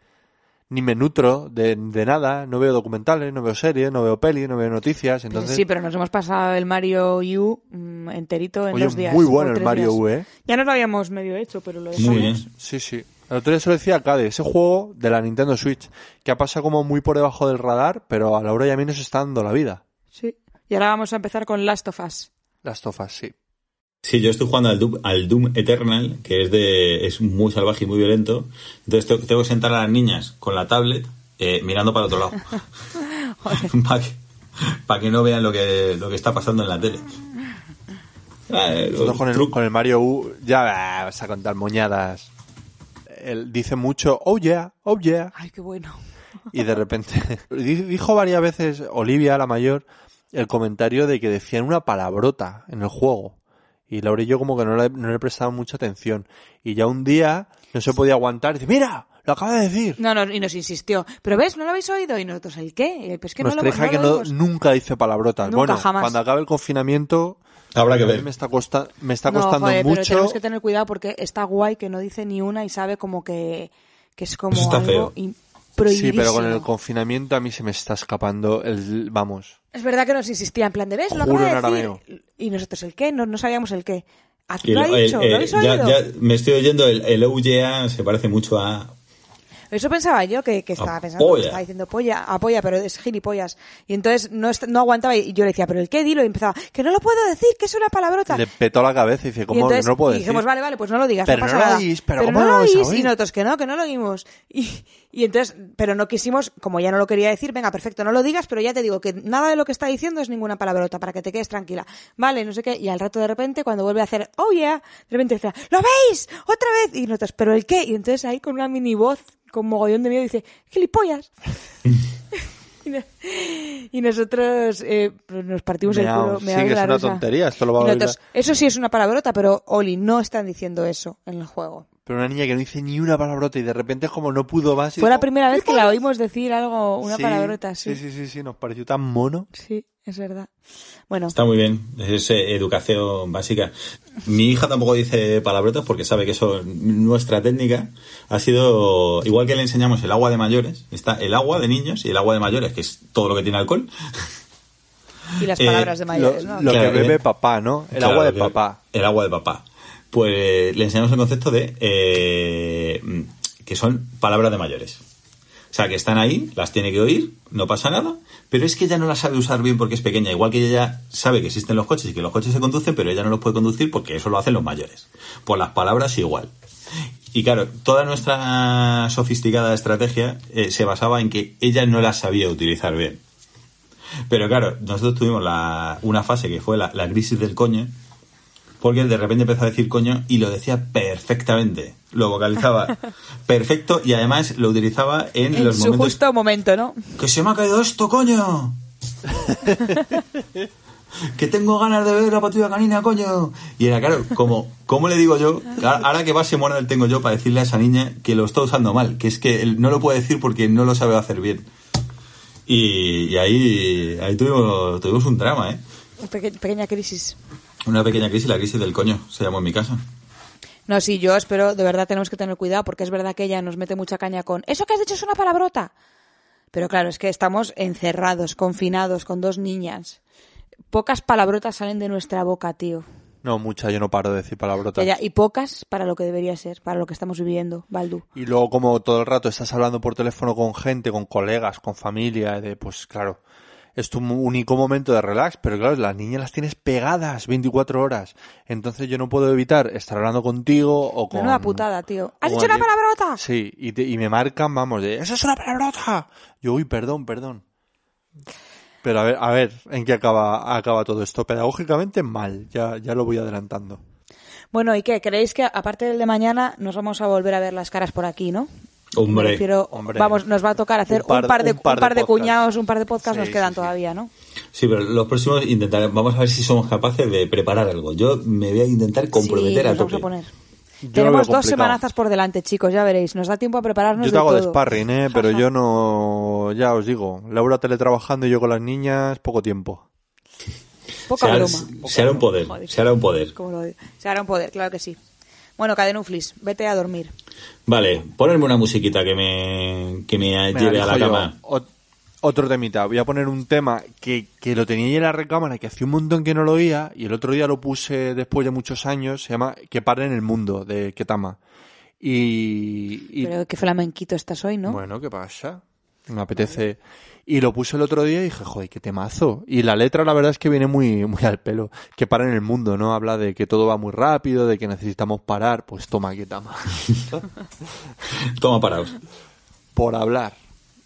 Ni me nutro de, de nada, no veo documentales, no veo series, no veo pelis, no veo noticias, entonces... Sí, pero nos hemos pasado el Mario U mm, enterito en Oye, dos días. muy bueno el Mario días. U, ¿eh? Ya nos lo habíamos medio hecho, pero lo dejamos. Muy bien. Sí, sí. El otro día se lo decía a Cade, ese juego de la Nintendo Switch, que ha pasado como muy por debajo del radar, pero a Laura y a mí nos está dando la vida. Sí. Y ahora vamos a empezar con Last of Us. Las tofas, sí. Sí, yo estoy jugando al Doom, al Doom Eternal, que es de es muy salvaje y muy violento. Entonces tengo, tengo que sentar a las niñas con la tablet eh, mirando para otro lado. (laughs) (laughs) para que, pa' que no vean lo que, lo que está pasando en la tele. Ah, eh, Nosotros con el, tru- con el Mario U, ya ah, vas a contar moñadas. Él dice mucho, oh yeah, oh yeah. Ay, qué bueno. Y de repente, (laughs) di- dijo varias veces Olivia, la mayor, el comentario de que decían una palabrota en el juego. Y Laura y yo como que no le, no le prestaban mucha atención. Y ya un día no se podía aguantar. Y dice, mira, lo acaba de decir. No, no, y nos insistió. Pero ves, ¿no lo habéis oído? Y nosotros, ¿el qué? Eh, Pues que no lo, hija no que lo no, nunca dice palabrotas. Nunca, bueno, jamás. cuando acabe el confinamiento, Habrá que ver. me está, costa- me está No, costando joder, pero mucho. tenemos que tener cuidado porque está guay que no dice ni una y sabe como que, que es como Eso está algo in- Sí, pero con el confinamiento a mí se me está escapando el, vamos. Es verdad que nos insistía en plan de ves, lo Juro en de decir. arameo. Y nosotros el qué, no, no sabíamos el qué. ¿A que ¿Lo ha dicho? el- ¿Lo habéis ya, oído? ya me estoy oyendo el, el OUYA se parece mucho a Eso pensaba yo que, que estaba pensando, que estaba diciendo polla, apoya, pero es gilipollas. Y entonces no, no aguantaba y yo le decía, pero el qué dilo y empezaba, que no lo puedo decir, que es una palabrota. Le petó la cabeza y dice, y ¿cómo entonces no lo puedo y decir? dijimos, vale, vale, pues no lo digas, Pero no pasa no lo nada. oís, pero ¿cómo no lo oís. Y nosotros, que no, que no lo oímos. Y, y entonces, pero no quisimos, como ya no lo quería decir, venga, perfecto, no lo digas, pero ya te digo que nada de lo que está diciendo es ninguna palabrota, para que te quedes tranquila. Vale, no sé qué. Y al rato de repente, cuando vuelve a hacer, oh yeah, de repente dice, ¿lo veis? Otra vez. Y nosotros, ¿pero el qué? Y entonces ahí con una mini voz, con mogollón de miedo, dice, gilipollas. (laughs) Y no- y nosotros eh, pues nos partimos el culo. sí, meao de que es la una tontería, esto lo va a Y oír nosotros, Eso sí es una palabrota, pero Oli, no están diciendo eso en el juego. Pero una niña que no dice ni una palabrota y de repente es como no pudo más. Fue la primera vez que la oímos decir algo, una "Sí, palabrota así. Sí, sí, sí, sí, nos pareció tan mono. Sí, es verdad. Bueno, Está muy bien, es eh, educación básica. Mi hija tampoco dice palabrotas porque sabe que eso, nuestra técnica ha sido, igual que le enseñamos el agua de mayores, está el agua de niños y el agua de mayores, que es todo lo que tiene alcohol. y las eh, palabras de Lo, mayores, ¿no? lo Claro, que bebe eh. papá, ¿no? El Claro, agua de papá. El agua de papá. Pues le enseñamos el concepto de eh, que son palabras de mayores. O sea, que están ahí, las tiene que oír, no pasa nada, pero es que ella no las sabe usar bien porque es pequeña. Igual que ella ya sabe que existen los coches y que los coches se conducen, pero ella no los puede conducir porque eso lo hacen los mayores. Pues las palabras igual. Y claro, toda nuestra sofisticada estrategia eh, se basaba en que ella no las sabía utilizar bien. Pero claro, nosotros tuvimos la, una fase que fue la, la crisis del coño, porque de repente empezó a decir coño y lo decía perfectamente. Lo vocalizaba (laughs) perfecto y además lo utilizaba en, en los su momentos justo momento, ¿no? ¡Que se me ha caído esto, coño! (laughs) ¡Que tengo ganas de ver la patrulla canina, coño! Y era claro, como, ¿cómo le digo yo? Ahora que base muerda tengo yo para decirle a esa niña que lo está usando mal, que es que él no lo puede decir porque no lo sabe hacer bien. Y, y ahí, ahí tuvimos, tuvimos un drama, ¿eh? Peque- pequeña crisis. Una pequeña crisis, la crisis del coño, se llamó en mi casa. No, sí, yo espero, de verdad tenemos que tener cuidado porque es verdad que ella nos mete mucha caña con eso que has dicho es una palabrota. Pero claro, es que estamos encerrados, confinados, con dos niñas. Pocas palabrotas salen de nuestra boca, tío. No, mucha, yo no paro de decir palabrotas. Y pocas para lo que debería ser, para lo que estamos viviendo, Baldu. Y luego como todo el rato estás hablando por teléfono con gente, con colegas, con familia, de pues claro, es tu único momento de relax, pero claro, las niñas las tienes pegadas 24 horas. Entonces yo no puedo evitar estar hablando contigo o con... Menuda putada, tío. ¿Has dicho una palabrota? Sí, y, te- y me marcan, vamos, de ¡Eso es una palabrota! Yo, uy, perdón, perdón. Pero a ver, a ver, ¿en qué acaba, acaba todo esto? Pedagógicamente mal, ya, ya lo voy adelantando. Bueno, ¿y qué? ¿Creéis que aparte del de mañana nos vamos a volver a ver las caras por aquí, no? Hombre. Me refiero, Hombre. vamos, nos va a tocar hacer Un par- un par de, un par un par de de cuñados, un par de podcasts Sí, nos quedan sí, todavía, ¿no? Sí, pero los próximos intentaremos, vamos a ver si somos capaces de preparar algo. Yo me voy a intentar comprometer sí, a vamos tope. a poner. Yo Tenemos dos semanazas por delante, chicos, ya veréis. Nos da tiempo a prepararnos Yo te de hago de todo. sparring, ¿eh? Pero yo no... Ya os digo, Laura teletrabajando y yo con las niñas, poco tiempo. Poca se, broma. se hará un poder, Joder. se hará un poder. Lo. Se hará un poder, claro que sí. Bueno, Cadenuflis, vete a dormir. Vale, ponerme una musiquita que me, que me lleve a la yo cama. ot- otro temita. Voy a poner un tema que, que lo tenía ahí en la recámara, que hacía un montón que no lo oía, y el otro día lo puse después de muchos años. Se llama Que paren el mundo, de Ketama. Y, y Pero qué flamenquito estás hoy, ¿no? Bueno, ¿qué pasa? Me apetece. Y lo puse el otro día y dije, joder, qué temazo. Y la letra, la verdad es que viene muy, muy al pelo. Que para en el mundo, ¿no? Habla de que todo va muy rápido, de que necesitamos parar. Pues toma, que tama. (laughs) Toma paraos. Por hablar.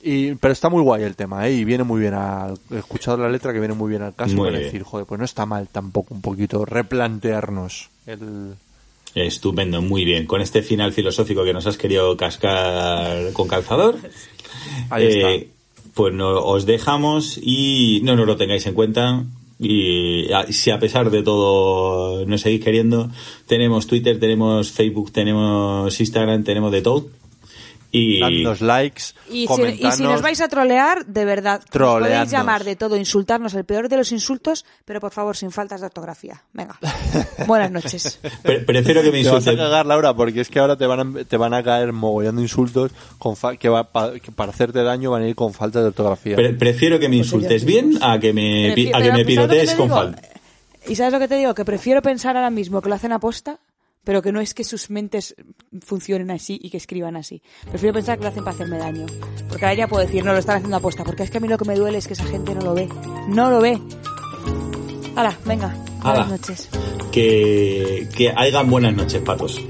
Y, pero está muy guay el tema, ¿eh? Y viene muy bien al... He escuchado la letra que viene muy bien al caso Muy para bien. decir, joder, pues no está mal tampoco un poquito replantearnos el... Estupendo, muy bien. Con este final filosófico que nos has querido cascar con calzador. Ahí eh, Pues no, os dejamos y no nos lo tengáis en cuenta. Y a- si a pesar de todo nos seguís queriendo, tenemos Twitter, tenemos Facebook, tenemos Instagram, tenemos de todo. Y Dadnos likes, Y si, y si nos vais a trolear, de verdad, nos podéis llamar de todo, insultarnos, el peor de los insultos, pero por favor, sin faltas de ortografía. Venga. (laughs) Buenas noches. pre- prefiero que me Te vas a insulten. cagar, Laura, porque es que ahora te van a, te van a caer mogollón de insultos con fa- que, va, pa- que para hacerte daño van a ir con falta de ortografía. Pre- prefiero que me insultes bien a que me, a que me ¿sabes lo que pirotees te con falta. ¿Y sabes lo que te digo? Que prefiero pensar ahora mismo que lo hacen aposta, pero que no es que sus mentes funcionen así y que escriban así. Prefiero pensar que lo hacen para hacerme daño. Porque ahora ya puedo decir, no, lo están haciendo aposta. Porque es que a mí lo que me duele es que esa gente no lo ve. No lo ve. Hala, venga. Buenas noches. Que, que hagan buenas noches, patos.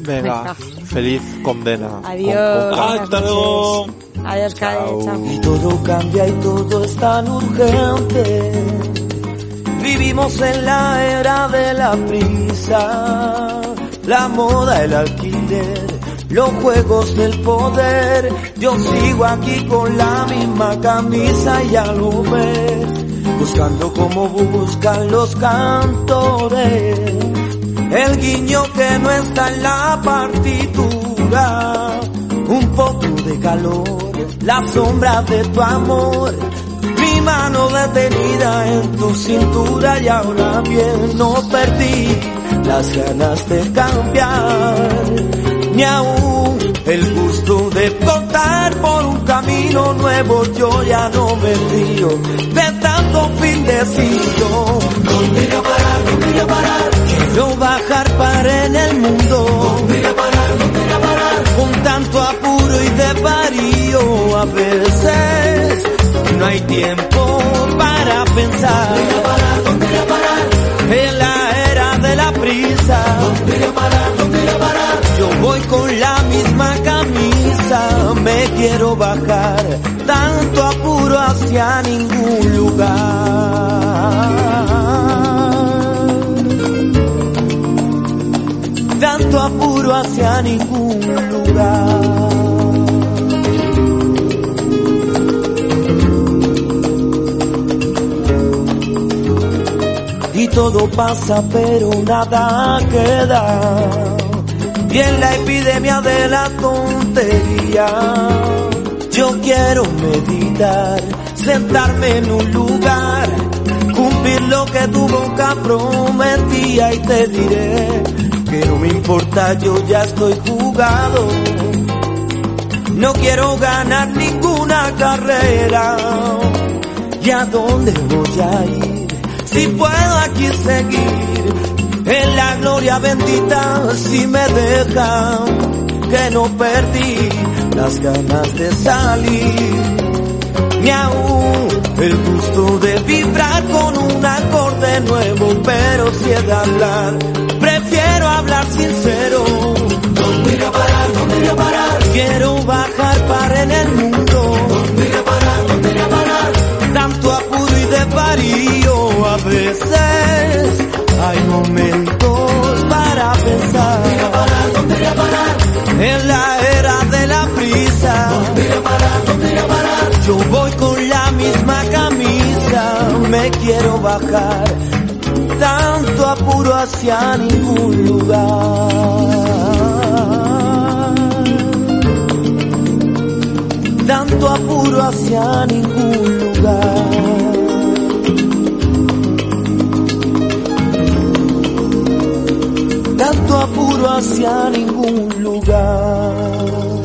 Venga, feliz condena. Adiós. Con- Hasta luego. Adiós. Chao. Chao. Y todo cambia y todo es tan urgente. Vivimos en la era de la prisa, la moda, el alquiler, los juegos del poder. Yo sigo aquí con la misma camisa y ya lo buscando como buscan los cantores. El guiño que no está en la partitura, un poco de calor, la sombra de tu amor. Mi mano detenida en tu cintura y ahora bien no perdí las ganas de cambiar, ni aún el gusto de contar por un camino nuevo. Yo ya no me río de tanto fin de siglo. ¿Dónde irá a parar? ¿Dónde irá a parar? Quiero bajar para en el mundo. ¿Dónde irá a parar? ¿Dónde irá a parar? Con tanto apuro y de parío a veces no hay tiempo para pensar. ¿Dónde irá a parar? ¿Dónde irá a parar? Me quiero bajar, tanto apuro hacia ningún lugar. Tanto apuro hacia ningún lugar. y todo pasa pero nada queda. Y en la epidemia de la tontería, yo quiero meditar, sentarme en un lugar, cumplir lo que tu boca prometía y te diré que no me importa, yo ya estoy jugado. No quiero ganar ninguna carrera. ¿Y a dónde voy a ir? si puedo aquí seguir en la gloria bendita si me dejan que no perdí las ganas de salir ni aún el gusto de vibrar con un acorde nuevo pero si he de hablar prefiero hablar sincero ¿Dónde iré a parar? ¿Dónde iré a parar? Quiero bajar para en el mundo ¿Dónde iré a parar? ¿Dónde iré a parar? Tanto apuro y de parío a veces hay momentos ¿Dónde iré a parar? ¿Dónde iré parar? En la era de la prisa. ¿Dónde iré parar? ¿Dónde iré parar? Yo voy con la misma camisa, me quiero bajar. Tanto apuro hacia ningún lugar. tanto apuro hacia ningún lugar. Tanto apuro hacia ningún lugar.